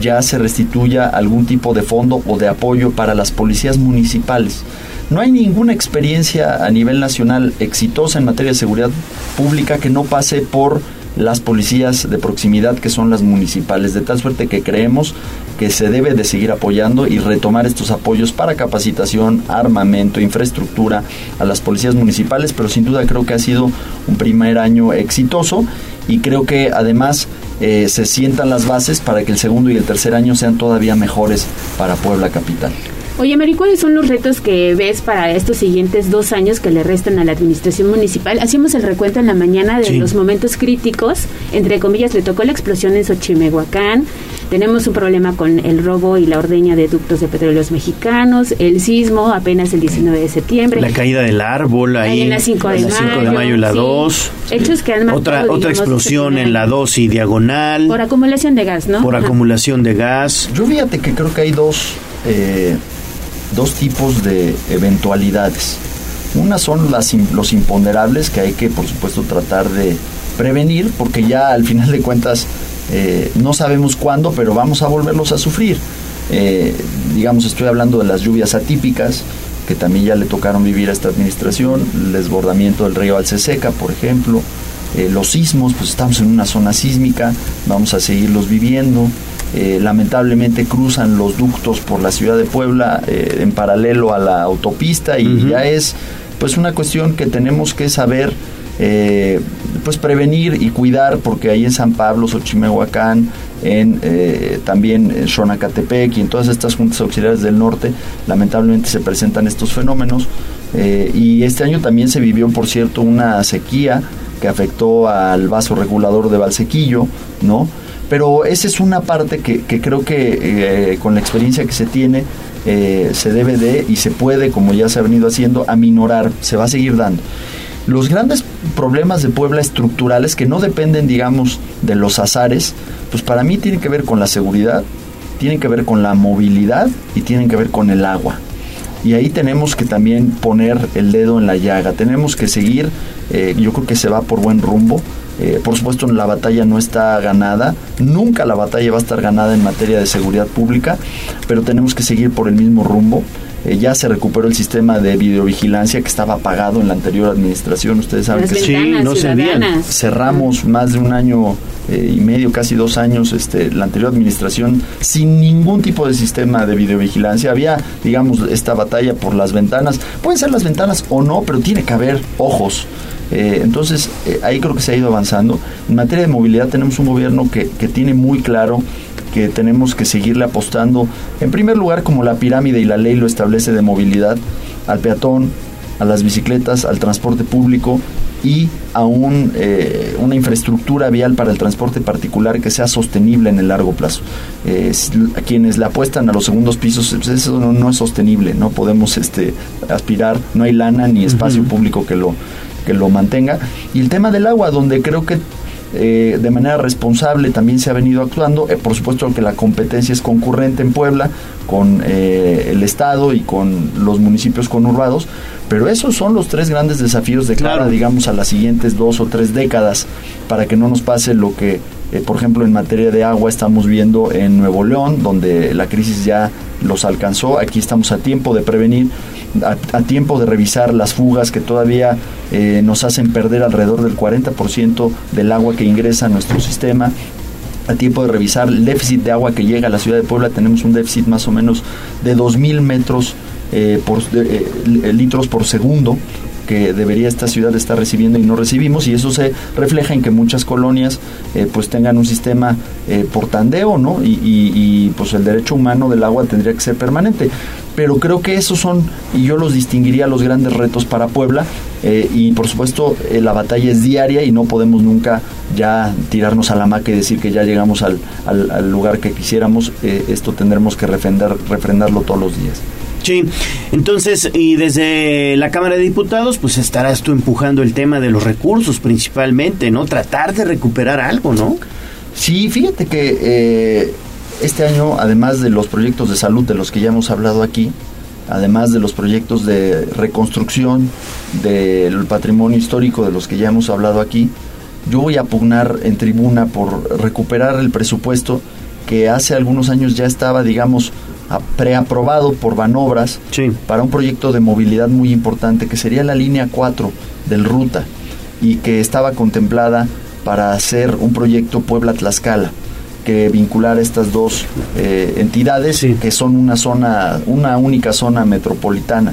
Speaker 36: ya se restituya algún tipo de fondo o de apoyo para las policías municipales. No hay ninguna experiencia a nivel nacional exitosa en materia de seguridad pública que no pase por las policías de proximidad que son las municipales, de tal suerte que creemos que se debe de seguir apoyando y retomar estos apoyos para capacitación, armamento, infraestructura a las policías municipales, pero sin duda creo que ha sido un primer año exitoso y creo que además eh, se sientan las bases para que el segundo y el tercer año sean todavía mejores para Puebla Capital.
Speaker 2: Oye, Mary, ¿cuáles son los retos que ves para estos siguientes dos años que le restan a la administración municipal? Hacíamos el recuento en la mañana de
Speaker 1: Sí.
Speaker 2: los momentos críticos, entre comillas, le tocó la explosión en Xochimehuacán, Tenemos un problema con el robo y la ordeña de ductos de petróleos mexicanos, el sismo apenas el 19 de septiembre.
Speaker 1: La caída del árbol ahí,
Speaker 2: en la 5 de,
Speaker 1: la 5 de
Speaker 2: mayo,
Speaker 1: y la
Speaker 2: sí.
Speaker 1: 2.
Speaker 2: Hechos que han marcado,
Speaker 1: Otra, otra
Speaker 2: digamos,
Speaker 1: explosión
Speaker 2: este
Speaker 1: en la 2 y diagonal.
Speaker 2: Por acumulación de gas, ¿no?
Speaker 1: por
Speaker 2: Ajá.
Speaker 1: acumulación de gas.
Speaker 36: Yo fíjate que creo que hay dos, eh, dos tipos de eventualidades. Una son las, los imponderables que hay que, por supuesto, tratar de prevenir, porque ya al final de cuentas eh, no sabemos cuándo, pero vamos a volverlos a sufrir. Eh, digamos, estoy hablando de las lluvias atípicas, que también ya le tocaron vivir a esta administración, el desbordamiento del río Alceseca, por ejemplo, eh, los sismos, pues estamos en una zona sísmica, vamos a seguirlos viviendo. Eh, lamentablemente cruzan los ductos por la ciudad de Puebla eh, en paralelo a la autopista y ya es pues una cuestión que tenemos que saber eh, pues prevenir y cuidar porque ahí en San Pablo, Xochimehuacán, en eh, también en Xonacatepec y en todas estas juntas auxiliares del norte lamentablemente se presentan estos fenómenos eh, y este año también se vivió por cierto una sequía que afectó al vaso regulador de Valsequillo, ¿no? Pero esa es una parte que, creo que eh, con la experiencia que se tiene eh, se debe de y se puede, como ya se ha venido haciendo, aminorar, se va a seguir dando. Los grandes problemas de Puebla estructurales que no dependen, digamos, de los azares, pues para mí tienen que ver con la seguridad, tienen que ver con la movilidad y tienen que ver con el agua. Y ahí tenemos que también poner el dedo en la llaga. Tenemos que seguir, eh, yo creo que se va por buen rumbo. Eh, por supuesto, la batalla no está ganada. Nunca la batalla va a estar ganada en materia de seguridad pública, pero tenemos que seguir por el mismo rumbo. Eh, ya se recuperó el sistema de videovigilancia que estaba apagado en la anterior administración. Ustedes saben
Speaker 2: Las
Speaker 36: que
Speaker 2: ventanas no servían.
Speaker 36: cerramos más de un año eh, y medio, casi dos años, este, la anterior administración sin ningún tipo de sistema de videovigilancia. Había, digamos, esta batalla por las ventanas. Pueden ser las ventanas o no, pero tiene que haber ojos. Eh, entonces, eh, ahí creo que se ha ido avanzando. En materia de movilidad tenemos un gobierno que, que tiene muy claro que tenemos que seguirle apostando, en primer lugar, como la pirámide y la ley lo establece de movilidad, al peatón, a las bicicletas, al transporte público y a un, eh, una infraestructura vial para el transporte particular que sea sostenible en el largo plazo. Eh, a quienes le apuestan a los segundos pisos, pues eso no, no es sostenible, no podemos este, aspirar, no hay lana ni espacio público que lo, que lo mantenga. Y el tema del agua, donde creo que eh, de manera responsable también se ha venido actuando. Eh, por supuesto que la competencia es concurrente en Puebla con eh, el Estado y con los municipios conurbados, pero esos son los tres grandes desafíos de cara, digamos, a las siguientes dos o tres décadas para que no nos pase lo que, eh, por ejemplo, en materia de agua estamos viendo en Nuevo León, donde la crisis ya los alcanzó. Aquí estamos a tiempo de prevenir a, tiempo de revisar las fugas que todavía eh, nos hacen perder alrededor del 40% del agua que ingresa a nuestro sistema. A tiempo de revisar el déficit de agua que llega a la ciudad de Puebla tenemos un déficit más o menos de 2.000 metros eh, por, eh, litros por segundo que debería esta ciudad estar recibiendo y no recibimos y eso se refleja en que muchas colonias eh, pues tengan un sistema eh, por tandeo no y, pues el derecho humano del agua tendría que ser permanente. Pero creo que esos son y yo los distinguiría los grandes retos para Puebla eh, y por supuesto eh, la batalla es diaria y no podemos nunca ya tirarnos a la maca y decir que ya llegamos al, lugar que quisiéramos esto tendremos que refrendar, refrendarlo todos los días
Speaker 1: Sí, entonces, y desde la Cámara de Diputados, pues estarás tú empujando el tema de los recursos principalmente, ¿no? Tratar de recuperar algo, ¿no?
Speaker 36: Sí, fíjate que eh, este año, además de los proyectos de salud de los que ya hemos hablado aquí, además de los proyectos de reconstrucción del patrimonio histórico de los que ya hemos hablado aquí, yo voy a pugnar en tribuna por recuperar el presupuesto que hace algunos años ya estaba, digamos, preaprobado por Banobras para un proyecto de movilidad muy importante que sería la línea 4 del Ruta y que estaba contemplada para hacer un proyecto Puebla-Tlaxcala que vincular estas dos eh, entidades que son una zona, una única zona metropolitana.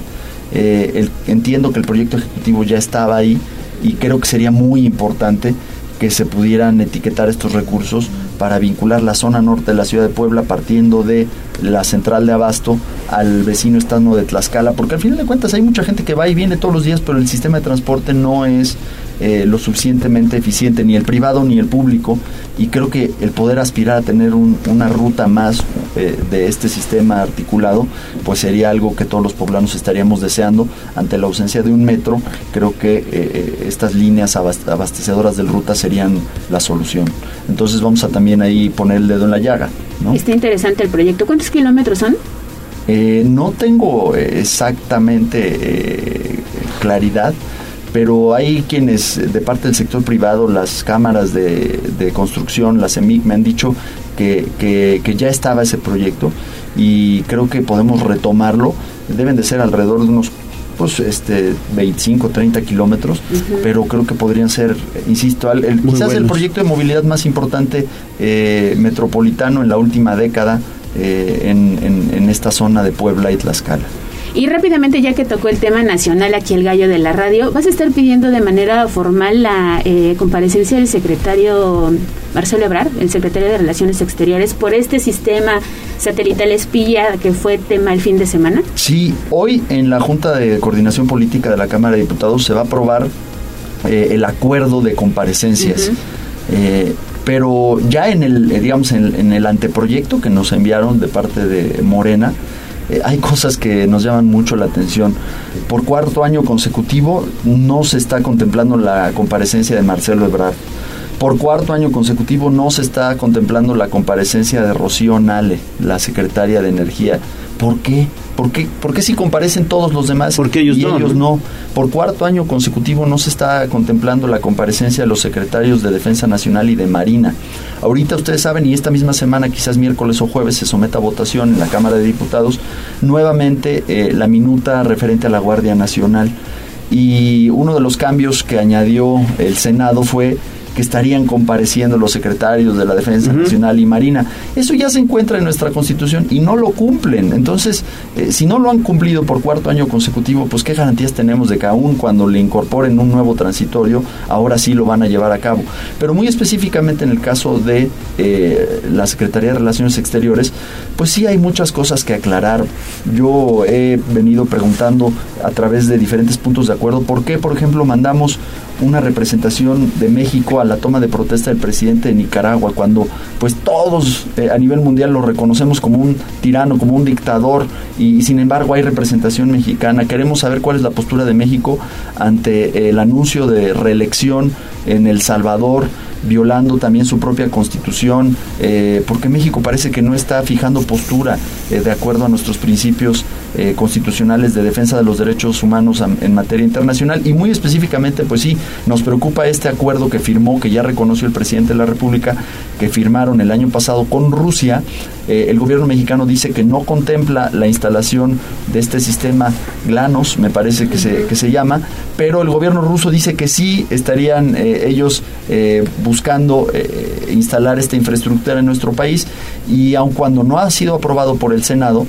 Speaker 36: Eh, el- entiendo que el proyecto ejecutivo ya estaba ahí y creo que sería muy importante que se pudieran etiquetar estos recursos para vincular la zona norte de la ciudad de Puebla partiendo de la central de Abasto al vecino estado de Tlaxcala, porque al final de cuentas hay mucha gente que va y viene todos los días, pero el sistema de transporte no es eh, lo suficientemente eficiente, ni el privado ni el público, y creo que el poder aspirar a tener una ruta más eh, de este sistema articulado, pues sería algo que todos los poblanos estaríamos deseando. Ante la ausencia de un metro, creo que eh, estas líneas abastecedoras del ruta serían la solución. Entonces vamos a también ahí poner el dedo en la llaga. ¿no?
Speaker 2: Está interesante el proyecto. ¿Cuántos kilómetros son?
Speaker 36: no tengo exactamente claridad, pero hay quienes de parte del sector privado, las cámaras de, construcción, las EMIC, me han dicho que, que, ya estaba ese proyecto y creo que podemos retomarlo. Deben de ser alrededor de unos pues este 25, 30 kilómetros, pero creo que podrían ser, insisto, el, quizás el proyecto de movilidad más importante eh, metropolitano en la última década eh, en, en esta zona de Puebla y Tlaxcala.
Speaker 2: Y rápidamente, ya que tocó el tema nacional aquí el gallo de la radio, vas a estar pidiendo de manera formal la eh, comparecencia del secretario Marcelo Ebrard, el secretario de Relaciones Exteriores, por este sistema satelital espía que fue tema el fin de semana.
Speaker 36: Sí, hoy en la Junta de Coordinación Política de la Cámara de Diputados se va a aprobar eh, el acuerdo de comparecencias. Eh, pero ya en el, digamos, en el anteproyecto que nos enviaron de parte de Morena, eh, hay cosas que nos llaman mucho la atención. Por cuarto año consecutivo no se está contemplando la comparecencia de Marcelo Ebrard. Por cuarto año consecutivo no se está contemplando la comparecencia de Rocío Nale, la secretaria de Energía. ¿Por qué? ¿Por qué, ¿Por qué si comparecen todos los demás
Speaker 1: Porque ellos
Speaker 36: y
Speaker 1: no,
Speaker 36: ellos no? Por cuarto año consecutivo no se está contemplando la comparecencia de los secretarios de Defensa Nacional y de Marina. Ahorita ustedes saben, y esta misma semana, quizás miércoles o jueves, se someta a votación en la Cámara de Diputados nuevamente eh, la minuta referente a la Guardia Nacional. Y uno de los cambios que añadió el Senado fue que estarían compareciendo los secretarios de la Defensa Nacional y Marina. Eso ya se encuentra en nuestra Constitución y no lo cumplen. Entonces, eh, si no lo han cumplido por cuarto año consecutivo, pues qué garantías tenemos de que aún cuando le incorporen un nuevo transitorio, ahora sí lo van a llevar a cabo. Pero muy específicamente en el caso de eh, la Secretaría de Relaciones Exteriores, pues sí hay muchas cosas que aclarar. Yo he venido preguntando a través de diferentes puntos de acuerdo por qué, por ejemplo, mandamos una representación de México a la toma de protesta del presidente de Nicaragua, cuando pues todos eh, a nivel mundial lo reconocemos como un tirano, como un dictador, y, sin embargo hay representación mexicana. Queremos saber cuál es la postura de México ante el anuncio de reelección en El Salvador, violando también su propia constitución, eh, porque México parece que no está fijando postura eh, de acuerdo a nuestros principios eh, constitucionales de defensa de los derechos humanos en materia internacional y muy específicamente, pues sí, nos preocupa este acuerdo que firmó, que ya reconoció el presidente de la República, que firmaron el año pasado con Rusia. el gobierno mexicano dice que no contempla la instalación de este sistema GLANOS, me parece que se, que se llama, pero el gobierno ruso dice que sí estarían ellos eh, instalar esta infraestructura en nuestro país y aun cuando no ha sido aprobado por el Senado,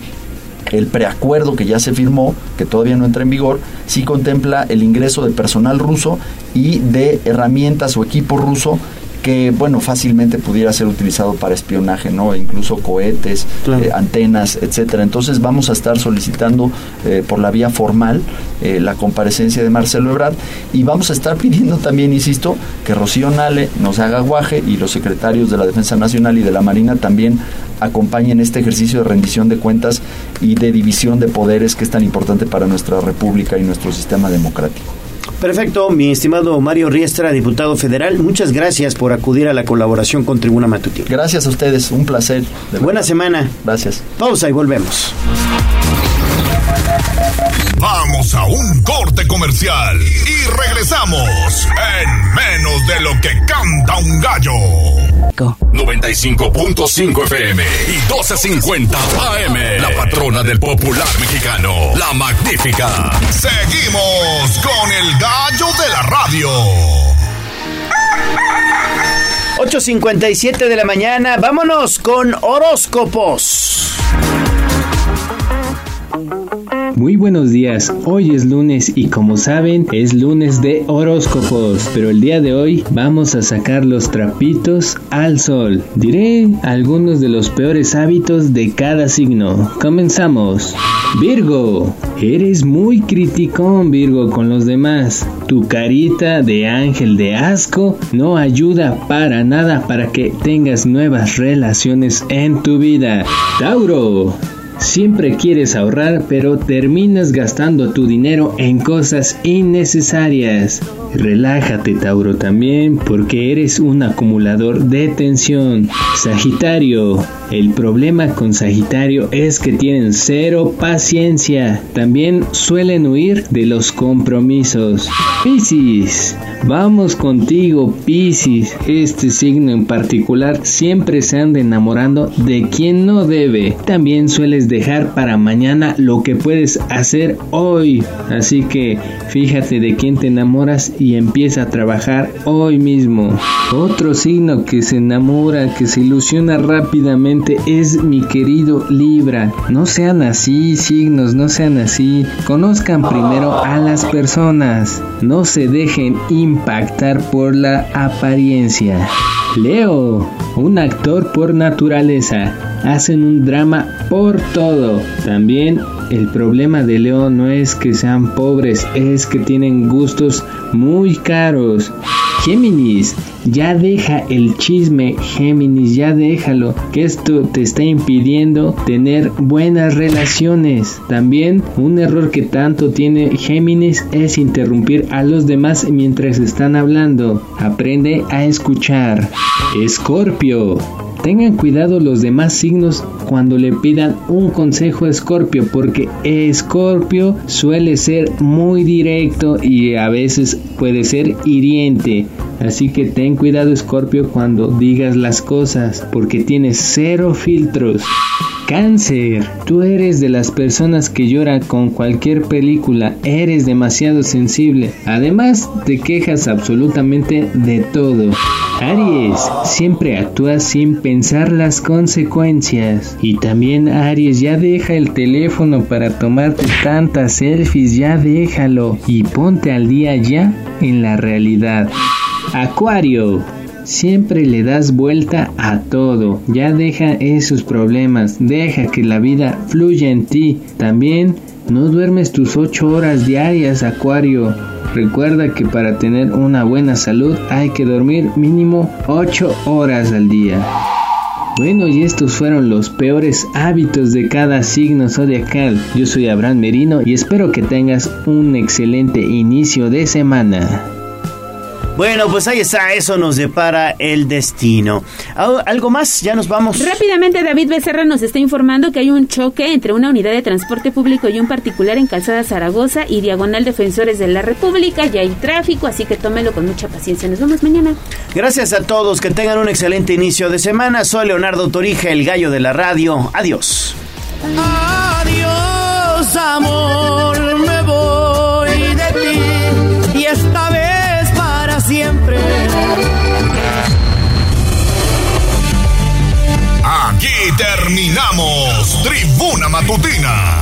Speaker 36: el preacuerdo que ya se firmó, que todavía no entra en vigor, sí contempla el ingreso de personal ruso y de herramientas o equipo ruso que bueno fácilmente pudiera ser utilizado para espionaje no incluso cohetes eh, antenas etcétera. Entonces vamos a estar solicitando eh, por la vía formal eh, la comparecencia de Marcelo Ebrard y vamos a estar pidiendo también insisto que Rocío Nale nos haga guaje y los secretarios de la Defensa Nacional y de la Marina también acompañen este ejercicio de rendición de cuentas y de división de poderes que es tan importante para nuestra república y nuestro sistema democrático
Speaker 1: Perfecto, mi estimado Mario Riestra, diputado federal, muchas gracias por acudir a la colaboración con Tribuna Matutina.
Speaker 36: Gracias a ustedes, un placer.
Speaker 1: Buena semana.
Speaker 36: Gracias.
Speaker 1: Pausa y volvemos.
Speaker 3: Vamos a un corte comercial y regresamos en menos de lo que canta un gallo. 95.5 FM y 12.50 AM. La patrona del popular mexicano, la magnífica. Seguimos con el gallo de la radio.
Speaker 1: 8.57 de la mañana, vámonos con horóscopos.
Speaker 37: Muy buenos días, hoy es lunes y como saben es lunes de horóscopos, pero el día de hoy vamos a sacar los trapitos al sol. Diré algunos de los peores hábitos de cada signo. Comenzamos. Virgo, eres muy criticón Virgo con los demás. Tu carita de ángel de asco no ayuda para nada para que tengas nuevas relaciones en tu vida. Tauro, Siempre quieres ahorrar, pero terminas gastando tu dinero en cosas innecesarias. Relájate, Tauro, también, porque eres un acumulador de tensión. Sagitario, el problema con Sagitario es que tienen cero paciencia. También suelen huir de los compromisos. Piscis, vamos contigo, Piscis. Este signo en particular siempre se anda enamorando de quien no debe. También sueles dejar para mañana lo que puedes hacer hoy. Así que fíjate de quién te enamoras y empieza a trabajar hoy mismo. Otro signo que se enamora, que se ilusiona rápidamente es mi querido Libra. No sean así, signos, no sean así. Conozcan primero a las personas. No se dejen impactar por la apariencia. Leo, un actor por naturaleza. Hacen un drama por todo. También el problema de Leo no es que sean pobres, es que tienen gustos muy caros. Géminis, ya deja el chisme, Géminis, ya déjalo, que esto te está impidiendo tener buenas relaciones. También un error que tanto tiene Géminis es interrumpir a los demás mientras están hablando. Aprende a escuchar. Escorpio, Tengan cuidado los demás signos cuando le pidan un consejo a Escorpio, porque Escorpio suele ser muy directo y a veces puede ser hiriente. Así que ten cuidado Escorpio cuando digas las cosas, porque tienes cero filtros. Cáncer, tú eres de las personas que llora con cualquier película, eres demasiado sensible, además te quejas absolutamente de todo. Aries, siempre actúas sin pensar las consecuencias. Y también Aries, ya deja el teléfono para tomarte tantas selfies, ya déjalo y ponte al día ya en la realidad. Acuario, Siempre le das vuelta a todo. Ya deja esos problemas. Deja que la vida fluya en ti. También no duermes tus 8 horas diarias, Acuario. Recuerda que para tener una buena salud hay que dormir mínimo 8 horas al día. Bueno, y estos fueron los peores hábitos de cada signo zodiacal. Yo soy Abraham Merino y espero que tengas un excelente inicio de semana.
Speaker 1: Bueno, pues ahí está, eso nos depara el destino. ¿Algo más? Ya nos vamos.
Speaker 2: Rápidamente, David Becerra nos está informando que hay un choque entre una unidad de transporte público y un particular en Calzada Zaragoza y Diagonal Defensores de la República. Ya hay tráfico, así que tómelo con mucha paciencia. Nos vemos mañana.
Speaker 1: Gracias a todos, que tengan un excelente inicio de semana. Soy Leonardo Torija, el gallo de la radio. Adiós.
Speaker 10: Adiós, amor, me voy de ti y esta
Speaker 3: terminamos. Tribuna Matutina